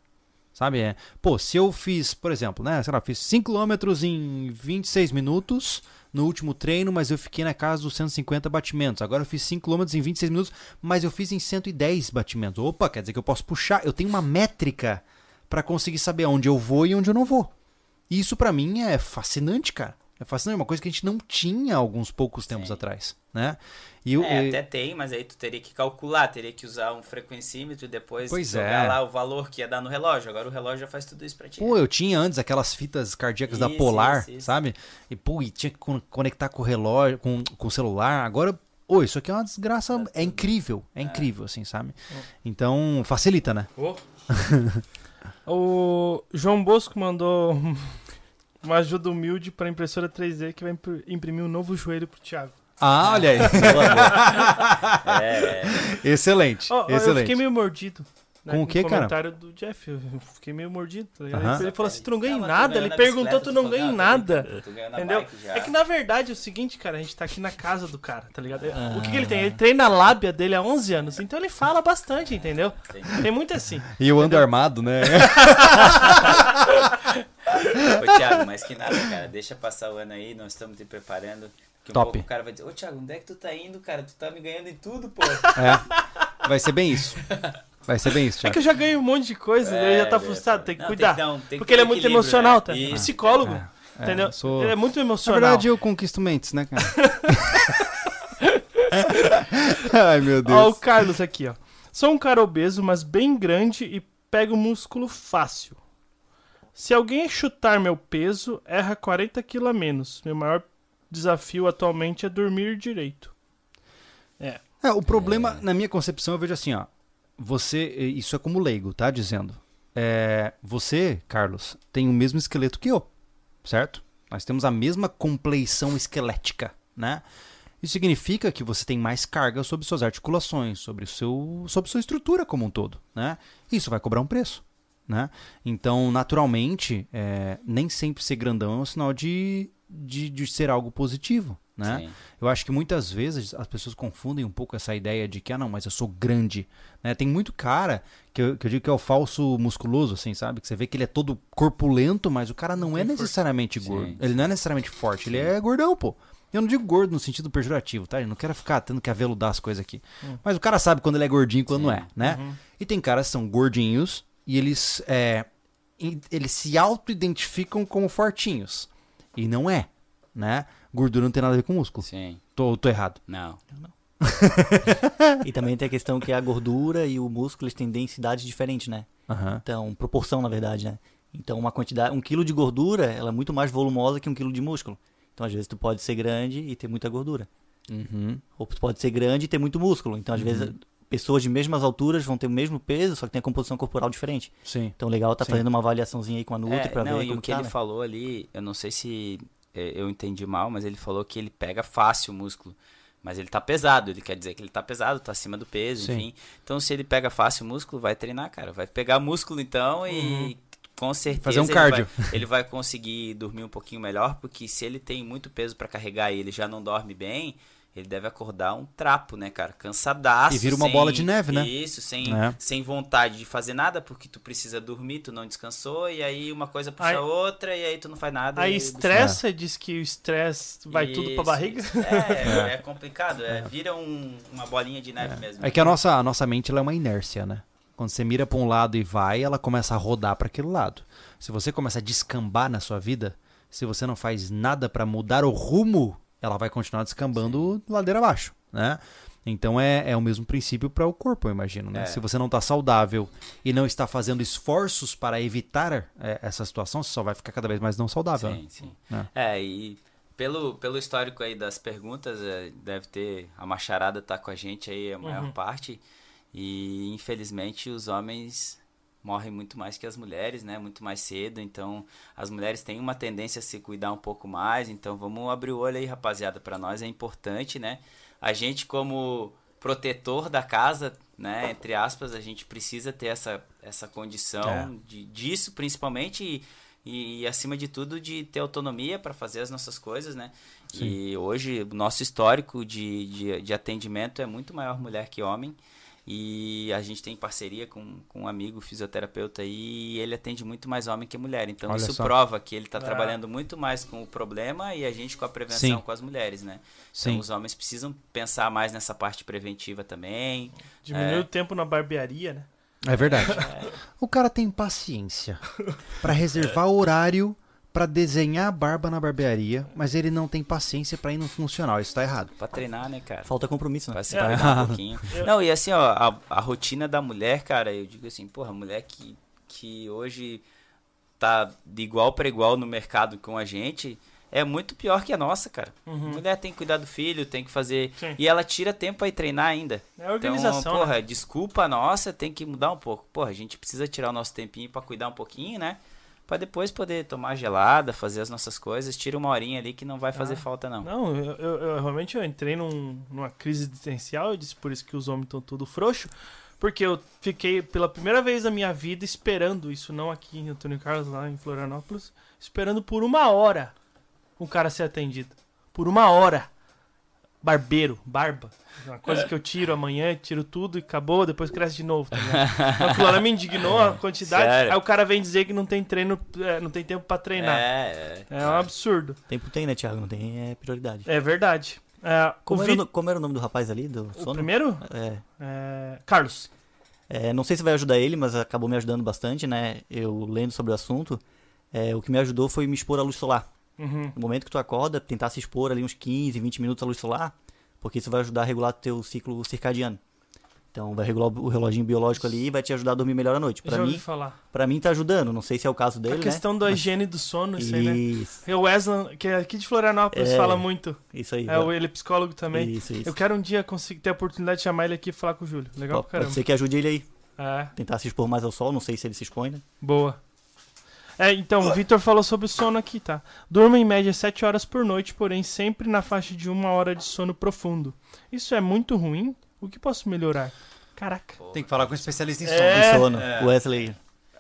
Sabe? É, pô, se eu fiz, por exemplo, né? Sei lá, fiz 5 km em 26 minutos no último treino, mas eu fiquei na casa dos 150 batimentos. Agora eu fiz 5 km em 26 minutos, mas eu fiz em 110 batimentos. Opa, quer dizer que eu posso puxar. Eu tenho uma métrica para conseguir saber onde eu vou e onde eu não vou. E isso pra mim é fascinante, cara. É fascinante, é uma coisa que a gente não tinha alguns poucos tempos Sim. atrás, né? E eu, É, até tem, mas aí tu teria que calcular, teria que usar um frequencímetro e depois Pois jogar é. lá o valor que ia dar no relógio. Agora o relógio já faz tudo isso pra ti. Pô, eu tinha antes aquelas fitas cardíacas da Isso, Polar, isso, isso. sabe? E pô, e tinha que con- conectar com o relógio, com, com o celular. Agora, ô, isso aqui é uma desgraça, é incrível, é incrível, assim, sabe? Então, facilita, né? O João Bosco mandou uma ajuda humilde pra impressora 3D que vai impr- imprimir um novo joelho pro Thiago. Ah, olha aí. É, excelente, Ó, ó, eu excelente. fiquei meio mordido. Né, Com o no cara? comentário do Jeff. Eu fiquei meio mordido, tá. Ele falou assim: tu não ganha nada. Ele perguntou, tu não ganha "Ah, nada. Entendeu? bike já." É que na verdade é o seguinte, cara, a gente tá aqui na casa do cara, tá ligado? Ah. O que, que ele tem? Ele treina a lábia dele há 11 anos, então ele fala bastante, entendeu? Entendi. Tem muito assim. E eu ando armado, né? Ô, Thiago, mas que nada, cara. Deixa passar o ano aí, nós estamos te preparando. Daqui um Top. pouco o cara vai dizer, ô Thiago, onde é que tu tá indo, cara? Tu tá me ganhando em tudo, pô. É. Vai ser bem isso. Vai ser bem isso, É Thiago. que eu já ganhei um monte de coisa, ele já tá É, frustrado, tem que não, cuidar. dar um- tem que porque ele é muito emocional, né? tá? Isso, Psicólogo, É, entendeu? sou- Ele é muito Na emocional. verdade, eu conquisto mentes, né, cara? Ai, meu Ó, o Deus. Carlos aqui, ó. Sou um cara obeso, mas bem grande e pego músculo fácil. Se alguém chutar meu peso, erra 40 kg a menos. Meu maior desafio atualmente é dormir direito. É. É, o problema, na minha concepção, eu vejo assim, ó. Você, isso é como leigo, tá? Dizendo. É, você, Carlos, tem o mesmo esqueleto que eu, certo? Nós temos a mesma compleição esquelética, né? Isso significa que você tem mais carga sobre suas articulações, sobre, seu, sobre sua estrutura como um todo, né? Isso vai cobrar um preço, né? Então, naturalmente, é, nem sempre ser grandão é um sinal de, de, de ser algo positivo, né? Sim. Eu acho que muitas vezes as pessoas confundem um pouco essa ideia de que, ah, não, mas eu sou grande. Né? Tem muito cara que eu, que eu digo que é o falso musculoso, assim, sabe? Que você vê que ele é todo corpulento, mas o cara não é necessariamente Sim, gordo. sim. Ele não é necessariamente forte, ele é gordão, pô. Eu não digo gordo no sentido pejorativo, tá? Eu não quero ficar tendo que aveludar as coisas aqui. Mas o cara sabe quando ele é gordinho e quando não é, né? E tem caras que são gordinhos e eles, é, e- eles se auto-identificam como fortinhos. E não é, né? Gordura não tem nada a ver com músculo. Sim. Tô, tô errado. Não. E também tem a questão que a gordura e o músculo eles têm densidade diferente, né? Aham. Então, proporção, na verdade, né? Então, uma quantidade, um quilo de gordura, ela é muito mais volumosa que um quilo de músculo. Então, às vezes, tu pode ser grande e ter muita gordura. Uhum. Ou tu pode ser grande e ter muito músculo. Então, às vezes, pessoas de mesmas alturas vão ter o mesmo peso, só que tem a composição corporal diferente. Sim. Então, legal tá Sim. fazendo uma avaliaçãozinha aí com a Nutri É, pra não, ver e como o que tá, ele né? falou ali, eu não sei se eu entendi mal, mas ele falou que ele pega fácil o músculo. Mas ele tá pesado, ele quer dizer que ele tá pesado, tá acima do peso, Sim. enfim. Então se ele pega fácil o músculo, vai treinar, cara. Vai pegar músculo então e com certeza Fazer um ele cardio. vai- Ele, vai, conseguir dormir um pouquinho melhor, porque se ele tem muito peso pra carregar e ele já não dorme bem, ele deve acordar um trapo, né, cara? Cansadaço. E vira uma sem- bola de neve, né? Isso, sem, É. sem vontade de fazer nada, porque tu precisa dormir, tu não descansou, e aí uma coisa puxa Aí- a outra, e aí tu não faz nada. Aí e- estressa, diz que o estresse vai tudo pra Isso, barriga. isso. É, é, complicado, é, vira um- uma bolinha de neve mesmo. É que a nossa, a nossa mente ela é uma inércia, né? Quando você mira pra um lado e vai, ela começa a rodar para aquele lado. Se você começa a descambar na sua vida, se você não faz nada pra mudar o rumo, ela vai continuar descambando ladeira abaixo, né? Então é, é o mesmo princípio para o corpo, eu imagino, né? É. Se você não tá saudável e não está fazendo esforços para evitar é, essa situação, você só vai ficar cada vez mais não saudável. né? Sim, sim. É. É, e pelo, pelo histórico aí das perguntas, é, deve ter. A macharada tá com a gente aí a maior Uhum. parte. E infelizmente os homens morrem muito mais que as mulheres, né? Muito mais cedo. Então as mulheres têm uma tendência a se cuidar um pouco mais. Então vamos abrir o olho aí, rapaziada. Para nós é importante, né? A gente, como protetor da casa, né? Entre aspas, a gente precisa ter essa, essa condição É. de, disso, principalmente. E, e, acima de tudo de ter autonomia para fazer as nossas coisas, né? E hoje o nosso histórico de, de, de atendimento é muito maior mulher que homem. E a gente tem parceria com, com um amigo fisioterapeuta aí e ele atende muito mais homem que mulher. Então Olha isso só. prova que ele está Ah. trabalhando muito mais com o problema e a gente com a prevenção Sim. com as mulheres, né? Sim. Então os homens precisam pensar mais nessa parte preventiva também. Diminuiu É. o tempo na barbearia, né? É verdade. O cara tem paciência pra reservar horário pra desenhar a barba na barbearia, mas ele não tem paciência pra ir no funcional. Isso tá errado. Pra treinar, né, cara? Falta compromisso, né? Pra se cuidar um pouquinho. Não, e assim, ó, a, a rotina da mulher, cara, eu digo assim, porra, a mulher que, que hoje tá de igual para igual no mercado com a gente, é muito pior que a nossa, cara. A mulher tem que cuidar do filho, tem que fazer. Sim. E ela tira tempo pra ir treinar ainda. É a organização, Então, porra, desculpa nossa, tem que mudar um pouco. Porra, a gente precisa tirar o nosso tempinho pra cuidar um pouquinho, né? Pra depois poder tomar gelada, fazer as nossas coisas. Tira uma horinha ali que não vai fazer Ah. falta, não. Não, eu, eu- eu realmente eu entrei num- numa crise existencial, eu disse por isso que os homens estão tudo frouxo, Porque eu fiquei pela primeira vez na minha vida esperando isso, não aqui em Antônio Carlos, lá em Florianópolis, esperando por uma hora o cara ser atendido. Por uma hora. Barbeiro, barba. Uma coisa que eu tiro amanhã, tiro tudo e acabou, depois cresce de novo. Tá ligado? Aquilo lá me indignou a quantidade. Sério? Aí o cara vem dizer que não tem treino, é, não tem tempo pra treinar. É, É, um absurdo. Tempo tem, né, Thiago? Não tem, é prioridade. É verdade. É, Como, o, era o, Vi- no- como era o nome do rapaz ali, do o sono? primeiro? É, É, Carlos. É, não sei se vai ajudar ele, mas acabou me ajudando bastante, né? Eu lendo sobre o assunto, é, o que me ajudou foi me expor à luz solar. Uhum. No momento que tu acorda, tentar se expor ali uns 15, 20 minutos à luz solar, porque isso vai ajudar a regular teu ciclo circadiano. Então vai regular o reloginho biológico ali e vai te ajudar a dormir melhor à noite. Pra ouvi mim, falar. para mim tá ajudando, não sei se é o caso dele, a questão da né? higiene do sono, Mas- isso aí, né? Isso, o Wesley, que é aqui de Florianópolis, É. fala muito. isso aí. É, o- ele é psicólogo também. Isso, isso. Eu quero um dia conseguir ter a oportunidade de chamar ele aqui e falar com o Júlio. Legal Pode, pra caramba. pode ser que ajude ele aí. É, Tentar se expor mais ao sol, não sei se ele se expõe, né? boa. É, então, o Victor falou sobre o sono aqui, tá? Durmo em média 7 horas por noite, porém sempre na faixa de uma hora de sono profundo. Isso é muito ruim? O que posso melhorar? Caraca. Tem que falar com um especialista em sono. É. Em sono. é. Wesley.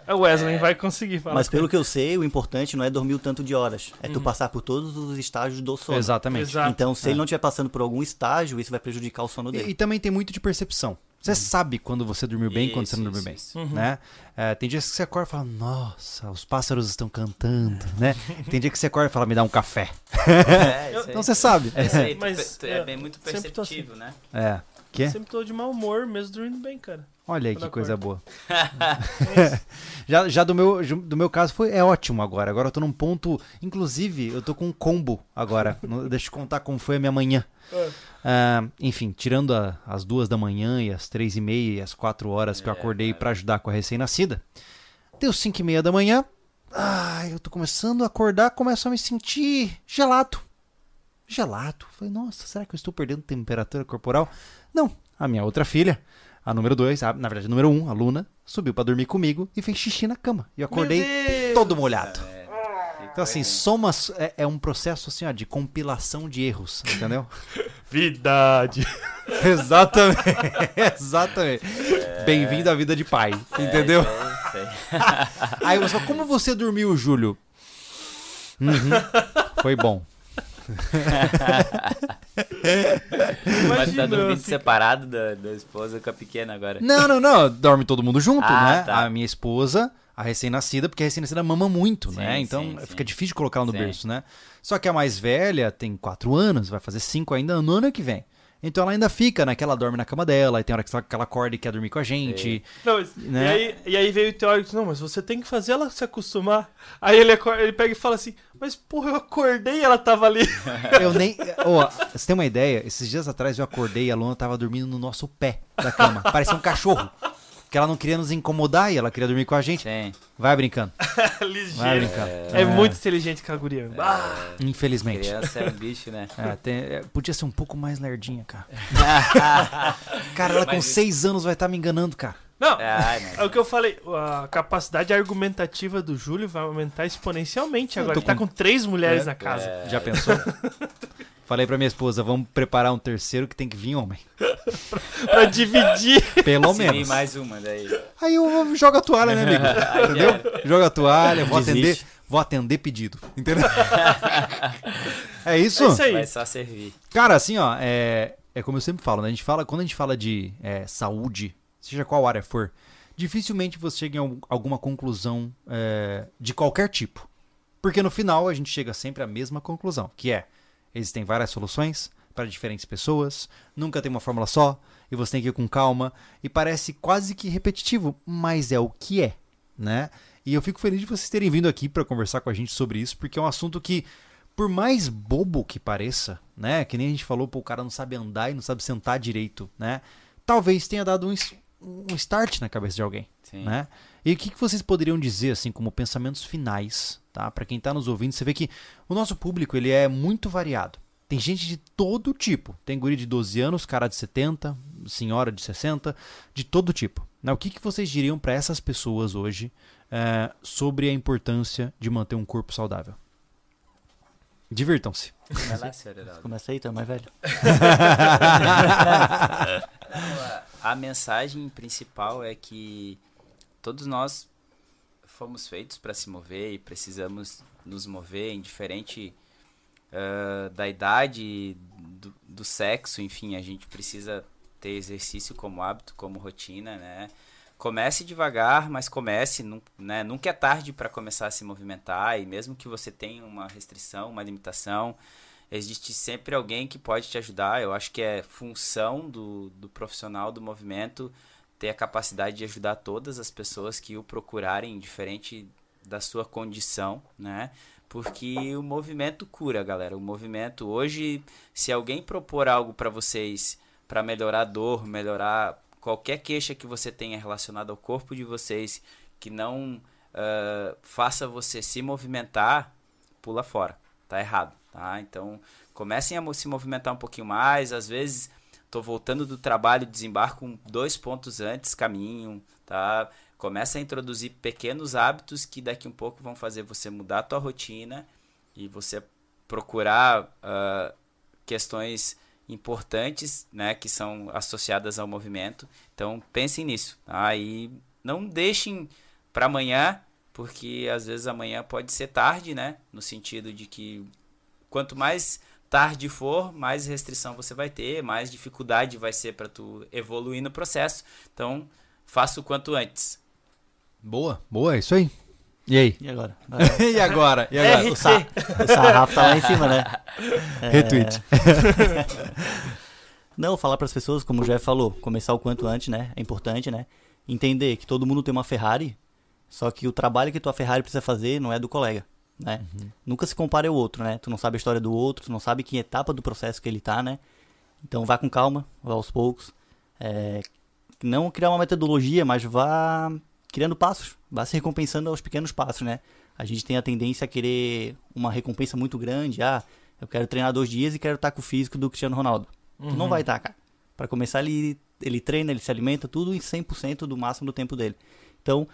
O Wesley vai conseguir falar. Mas pelo que eu sei, o importante não é dormir o tanto de horas. É tu Uhum. passar por todos os estágios do sono. Exatamente. Exato. Então, se É. ele não estiver passando por algum estágio, isso vai prejudicar o sono E, dele. e também tem muito de percepção. Você sabe quando você dormiu bem e quando você não dormiu bem. isso, Uhum. Né? É, tem dias que você acorda e fala, nossa, os pássaros estão cantando, né? Tem dia que você acorda e fala, me dá um café. É. Então você sabe. É, tu Mas, tu é, é bem muito sempre tô assim. perceptível, né? É. Quê? Sempre tô de mau humor, mesmo dormindo bem, cara. Olha aí que coisa boa. já já do, meu, do meu caso foi é ótimo agora. Agora eu tô num ponto. Inclusive, eu tô com um combo agora. Deixa eu contar como foi a minha manhã. Ah, enfim, tirando a- as duas da manhã e as três e meia e as quatro horas que eu É, acordei cara. pra ajudar com a recém-nascida. Deu cinco e meia da manhã. Ah, eu tô começando a acordar, começo a me sentir gelado. Gelado. Falei, nossa, será que eu estou perdendo temperatura corporal? Não. A minha outra filha, a número dois, a- na verdade, a número um, a Luna, subiu pra dormir comigo e fez xixi na cama. E eu acordei todo molhado. É, Então, assim, soma. É, é um processo assim, ó, de compilação de erros, entendeu? Vidade. Exatamente. Exatamente. Bem-vindo à vida de pai, entendeu? É, aí. Aí você fala, como você dormiu, Júlio? Uhum. Foi bom. Mas tá dormindo separado da, da esposa com a pequena agora. Não, não, não. Dorme todo mundo junto, Ah, né? tá. A minha esposa, a recém-nascida, porque a recém-nascida mama muito, Sim, né? Então sim, fica sim. difícil de colocar ela no Sim. berço, né? Só que a mais velha tem quatro anos, vai fazer cinco ainda no ano que vem. Então ela ainda fica, né? Que ela dorme na cama dela, e tem hora que ela- que ela acorda e quer dormir com a gente. Não, mas- Né? e, aí, e aí veio o teórico, não, mas você tem que fazer ela se acostumar. Aí ele, acor- ele pega e fala assim, mas porra, eu acordei e ela tava ali. Eu nem. Ó, você tem uma ideia? Esses dias atrás eu acordei e a Luna tava dormindo no nosso pé da cama. Parecia um cachorro. Porque ela não queria nos incomodar e ela queria dormir com a gente. Sim. Vai brincando. Vai Ligeiro. brincando. É, muito inteligente aquela guria. Ah, Infelizmente. Criança é um bicho, né? É, tem- é, podia ser um pouco mais lerdinha, cara. Cara, ela com Mas- seis anos vai estar me enganando, cara. Não, Ai, é não. o que eu falei, a capacidade argumentativa do Júlio vai aumentar exponencialmente agora. Ele tá com- com três mulheres É, na casa. Já pensou? Falei pra minha esposa, vamos preparar um terceiro que tem que vir homem. Pra dividir. Pelo Se vir menos. mais uma daí. Aí eu jogo a toalha, né, amigo? Aí Entendeu? Joga a toalha, vou Desiste. atender, vou atender pedido. Entendeu? É isso? É isso aí. Vai só servir. Cara, assim, ó, é, é como eu sempre falo, né? A gente fala, quando a gente fala de é, saúde, seja qual área for, dificilmente você chega em algum- alguma conclusão é, de qualquer tipo. Porque no final a gente chega sempre à mesma conclusão, que é, existem várias soluções para diferentes pessoas, nunca tem uma fórmula só, e você tem que ir com calma, e parece quase que repetitivo, mas é o que é, né? E eu fico feliz de vocês terem vindo aqui para conversar com a gente sobre isso, porque é um assunto que por mais bobo que pareça, né? Que nem a gente falou, pô, o cara não sabe andar e não sabe sentar direito, né? Talvez tenha dado um, um start na cabeça de alguém, Sim. né? E o que, que vocês poderiam dizer, assim, como pensamentos finais, tá? Pra quem tá nos ouvindo, você vê que o nosso público, ele é muito variado. Tem gente de todo tipo. Tem guri de 12 anos, cara de 70, senhora de 60, de todo tipo. Né? O que, que vocês diriam pra essas pessoas hoje eh, sobre a importância de manter um corpo saudável? Divirtam-se. Vai lá. Começa aí, tu é mais velho. a, a mensagem principal é que todos nós fomos feitos para se mover e precisamos nos mover, indiferente uh, da idade, do, do, sexo, enfim, a gente precisa ter exercício como hábito, como rotina, né? Comece devagar, mas comece, né? Nunca é tarde para começar a se movimentar e mesmo que você tenha uma restrição, uma limitação, existe sempre alguém que pode te ajudar. Eu acho que é função do, do profissional do movimento ter a capacidade de ajudar todas as pessoas que o procurarem, diferente da sua condição, né? Porque o movimento cura, galera. O movimento hoje, se alguém propor algo para vocês para melhorar a dor, melhorar qualquer queixa que você tenha relacionada ao corpo de vocês, que não uh, faça você se movimentar, pula fora. Tá errado tá? Então, comecem a se movimentar um pouquinho mais, às vezes estou voltando do trabalho, desembarco dois pontos antes, caminho, tá? Começa a introduzir pequenos hábitos que daqui um pouco vão fazer você mudar a tua rotina e você procurar uh, questões importantes, né, que são associadas ao movimento. Então, pensem nisso, tá? E não deixem para amanhã, porque às vezes amanhã pode ser tarde, né, no sentido de que quanto mais tarde for, mais restrição você vai ter, mais dificuldade vai ser para tu evoluir no processo. Então, faça o quanto antes. Boa, boa, é isso aí. E aí? E agora? e agora? E agora? O, sa o sarrafo tá lá em cima, né? É... Retweet. Não, falar para as pessoas, como o Jeff falou, começar o quanto antes, né? É importante, né? Entender que todo mundo tem uma Ferrari, só que o trabalho que tua Ferrari precisa fazer não é do colega né? Uhum. Nunca se compare ao outro, né? Tu não sabe a história do outro, tu não sabe que etapa do processo que ele tá, né? Então vá com calma, vá aos poucos. É, não criar uma metodologia, mas vá criando passos, vá se recompensando aos pequenos passos, né? A gente tem a tendência a querer uma recompensa muito grande. Ah, eu quero treinar dois dias e quero estar com o físico do Cristiano Ronaldo. Uhum. Tu não vai estar, cara. Para começar, ele, ele treina, ele se alimenta, tudo em 100% do máximo do tempo dele. Então,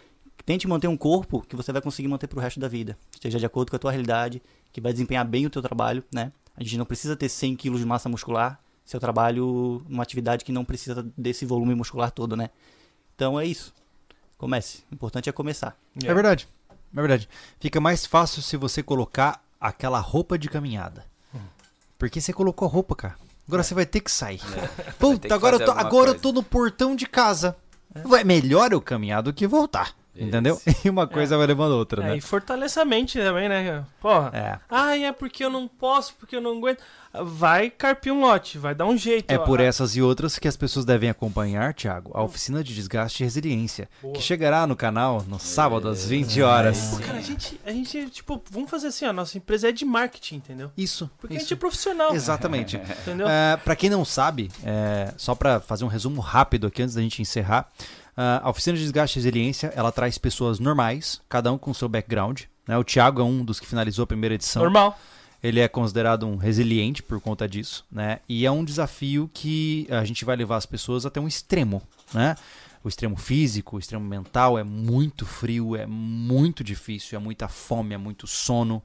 Tente manter um corpo que você vai conseguir manter pro resto da vida. Esteja de acordo com a tua realidade, que vai desempenhar bem o teu trabalho, né? A gente não precisa ter 100 kg de massa muscular se eu trabalho numa atividade que não precisa desse volume muscular todo, né? Então é isso. Comece. O importante é começar. É verdade. É verdade. Fica mais fácil se você colocar aquela roupa de caminhada. Porque você colocou a roupa, cara. Agora é. você vai ter que sair. É. Puta, agora, eu tô, agora eu tô no portão de casa. É. Melhor eu caminhar do que voltar. Entendeu? E uma coisa é. vai levando a outra, é, né? E fortaleça a mente também, né? Porra. É. Ah, é porque eu não posso, porque eu não aguento. Vai carpir um lote, vai dar um jeito. É por essas e outras que as pessoas devem acompanhar, Thiago, a oficina de desgaste e resiliência, Boa. que chegará no canal no sábado às 20 horas. Pô, cara, a gente, a gente, tipo, vamos fazer assim, ó, nossa empresa é de marketing, entendeu? Isso. Porque isso. a gente é profissional. Exatamente. entendeu? É, para quem não sabe, é, só para fazer um resumo rápido aqui antes da gente encerrar, a oficina de desgaste e resiliência, ela traz pessoas normais, cada um com seu background. Né? O Thiago é um dos que finalizou a primeira edição. Normal. Ele é considerado um resiliente por conta disso, né? E é um desafio que a gente vai levar as pessoas até um extremo, né? O extremo físico, o extremo mental é muito frio, é muito difícil, é muita fome, é muito sono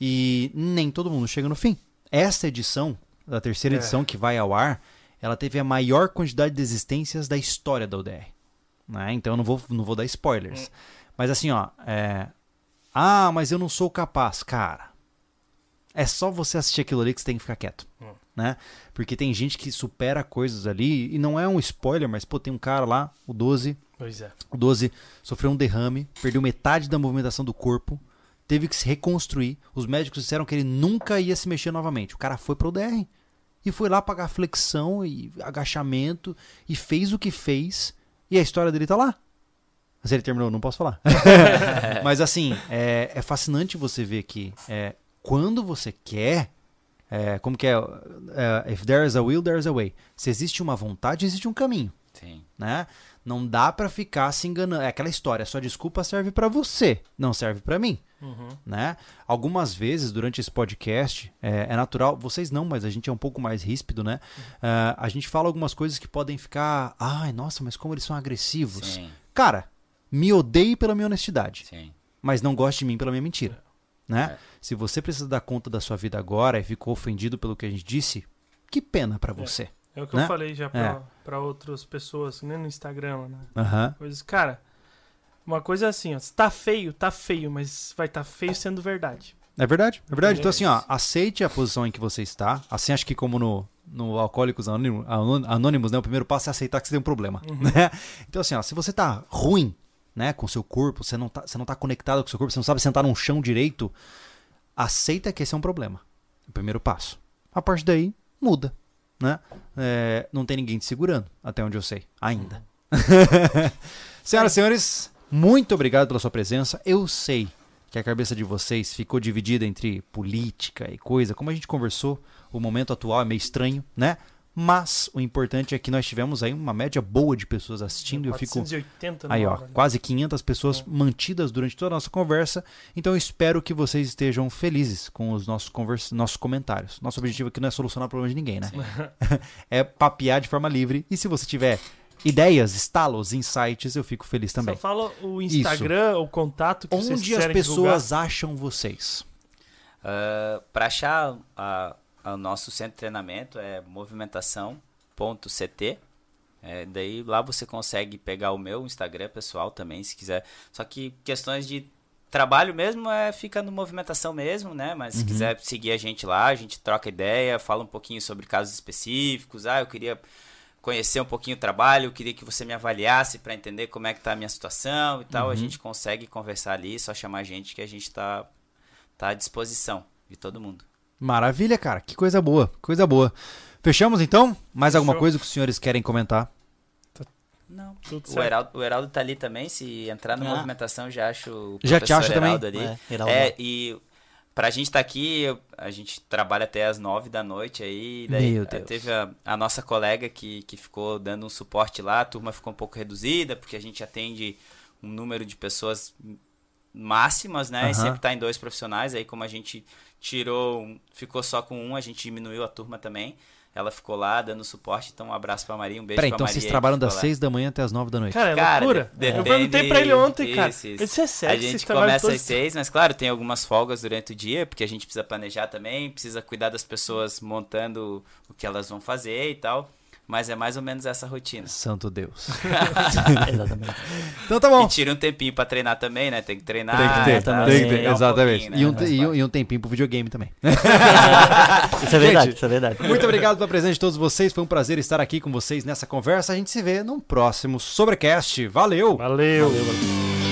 e nem todo mundo chega no fim. Essa edição, da terceira é. edição que vai ao ar, ela teve a maior quantidade de existências da história da UDR. Né? Então eu não vou, não vou dar spoilers. Hum. Mas assim, ó. É... Ah, mas eu não sou capaz. Cara, é só você assistir aquilo ali que você tem que ficar quieto. Hum. Né? Porque tem gente que supera coisas ali. E não é um spoiler, mas pô, tem um cara lá, o 12. Pois é. O 12 sofreu um derrame, perdeu metade da movimentação do corpo, teve que se reconstruir. Os médicos disseram que ele nunca ia se mexer novamente. O cara foi pro DR. E foi lá pagar flexão e agachamento e fez o que fez e a história dele tá lá. Mas ele terminou, não posso falar. Mas assim, é, é, fascinante você ver que é, quando você quer, é, como que é, é, if there is a will, there is a way. Se existe uma vontade, existe um caminho. Sim. Né? Não dá para ficar se enganando. É aquela história, sua desculpa serve para você, não serve para mim. Uhum. Né? Algumas vezes durante esse podcast, é, é, natural, vocês não, mas a gente é um pouco mais ríspido, né? Uhum. Uh, a gente fala algumas coisas que podem ficar. Ai, nossa, mas como eles são agressivos. Sim. Cara, me odeie pela minha honestidade. Sim. Mas não goste de mim pela minha mentira. né? É. Se você precisa dar conta da sua vida agora e ficou ofendido pelo que a gente disse, que pena pra você. É o que Né? eu falei já pra, Pra outras pessoas, nem no Instagram, né? Aham. Coisas, cara, uma coisa é assim, ó, se tá feio, tá feio, mas vai tá feio sendo verdade. É verdade, é verdade. Então, É assim, ó, aceite a posição em que você está. Assim, acho que como no, no Alcoólicos Anônimos, Anônimos, né? O primeiro passo é aceitar que você tem um problema, né? Então, assim, ó, se você tá ruim, né, com o seu corpo, você não tá, você não tá conectado com o seu corpo, você não sabe sentar num chão direito, aceita que esse é um problema. O primeiro passo. A partir daí, muda, né? É, não tem ninguém te segurando, até onde eu sei, ainda. Senhoras e senhores, muito obrigado pela sua presença. Eu sei que a cabeça de vocês ficou dividida entre política e coisa. Como a gente conversou, o momento atual é meio estranho, né? Mas o importante é que nós tivemos aí uma média boa de pessoas assistindo e eu fico 480 Aí, ó, né? quase 500 pessoas mantidas durante toda a nossa conversa. Então eu espero que vocês estejam felizes com os nossos, convers... nossos comentários. Nosso objetivo aqui não é solucionar o problema de ninguém, né? é papear de forma livre. E se você tiver ideias, estalos, insights, eu fico feliz também. Só fala o Instagram, o contato que vocês Onde as pessoas acham vocês? para achar a- a- o nosso centro de treinamento é movimentação.ct. É, daí lá você consegue pegar o meu Instagram pessoal também, se quiser. Só que questões de trabalho mesmo é fica no movimentação mesmo, né? Mas se quiser seguir a gente lá, a gente troca ideia, fala um pouquinho sobre casos específicos. Ah, eu queria conhecer um pouquinho o trabalho, eu queria que você me avaliasse para entender como é que tá a minha situação e tal. A gente consegue conversar ali, só chamar a gente que a gente tá tá à disposição de todo mundo. Maravilha, cara. Que coisa boa. Coisa boa. Fechamos então? Mais alguma Fechou. coisa que os senhores querem comentar? Não. Tudo O certo. Heraldo, o Heraldo tá ali também, se entrar na Ah. movimentação já acho o Já te professor acha também? Heraldo ali. É, Heraldo. É, e pra gente estar aqui, eu- a gente trabalha até as nove da noite aí, daí Meu Deus. teve a, a nossa colega que, que ficou dando um suporte lá, a turma ficou um pouco reduzida, porque a gente atende um número de pessoas máximas, né, Aham. e sempre tá em dois profissionais, aí como a gente tirou, ficou só com um, a gente diminuiu a turma também, ela ficou lá dando suporte, então um abraço pra Maria, um beijo Peraí, pra então Maria. vocês aí, trabalham das. 6 da manhã até as 9 da noite. Cara, é Cara, loucura. de- eu depende- perguntei pra ele ontem, cara. Isso, isso. Ele disse, é sério, A vocês gente começa às seis, mas claro, tem algumas folgas durante o dia, porque a gente precisa planejar também, precisa cuidar das pessoas montando o que elas vão fazer e tal. Mas é mais ou menos essa rotina. Santo Deus. Exatamente. então tá bom. E tira um tempinho pra treinar também, né? Tem que treinar. Tem que ter, tá? tem que ter, Treinar um exatamente. pouquinho, e, um, né? E um- e um tempinho pro videogame também. Isso é verdade, Gente, isso é verdade. Muito obrigado pela presença de todos vocês. Foi um prazer estar aqui com vocês nessa conversa. A gente se vê num próximo Sobrecast. Valeu! Valeu. Valeu, valeu.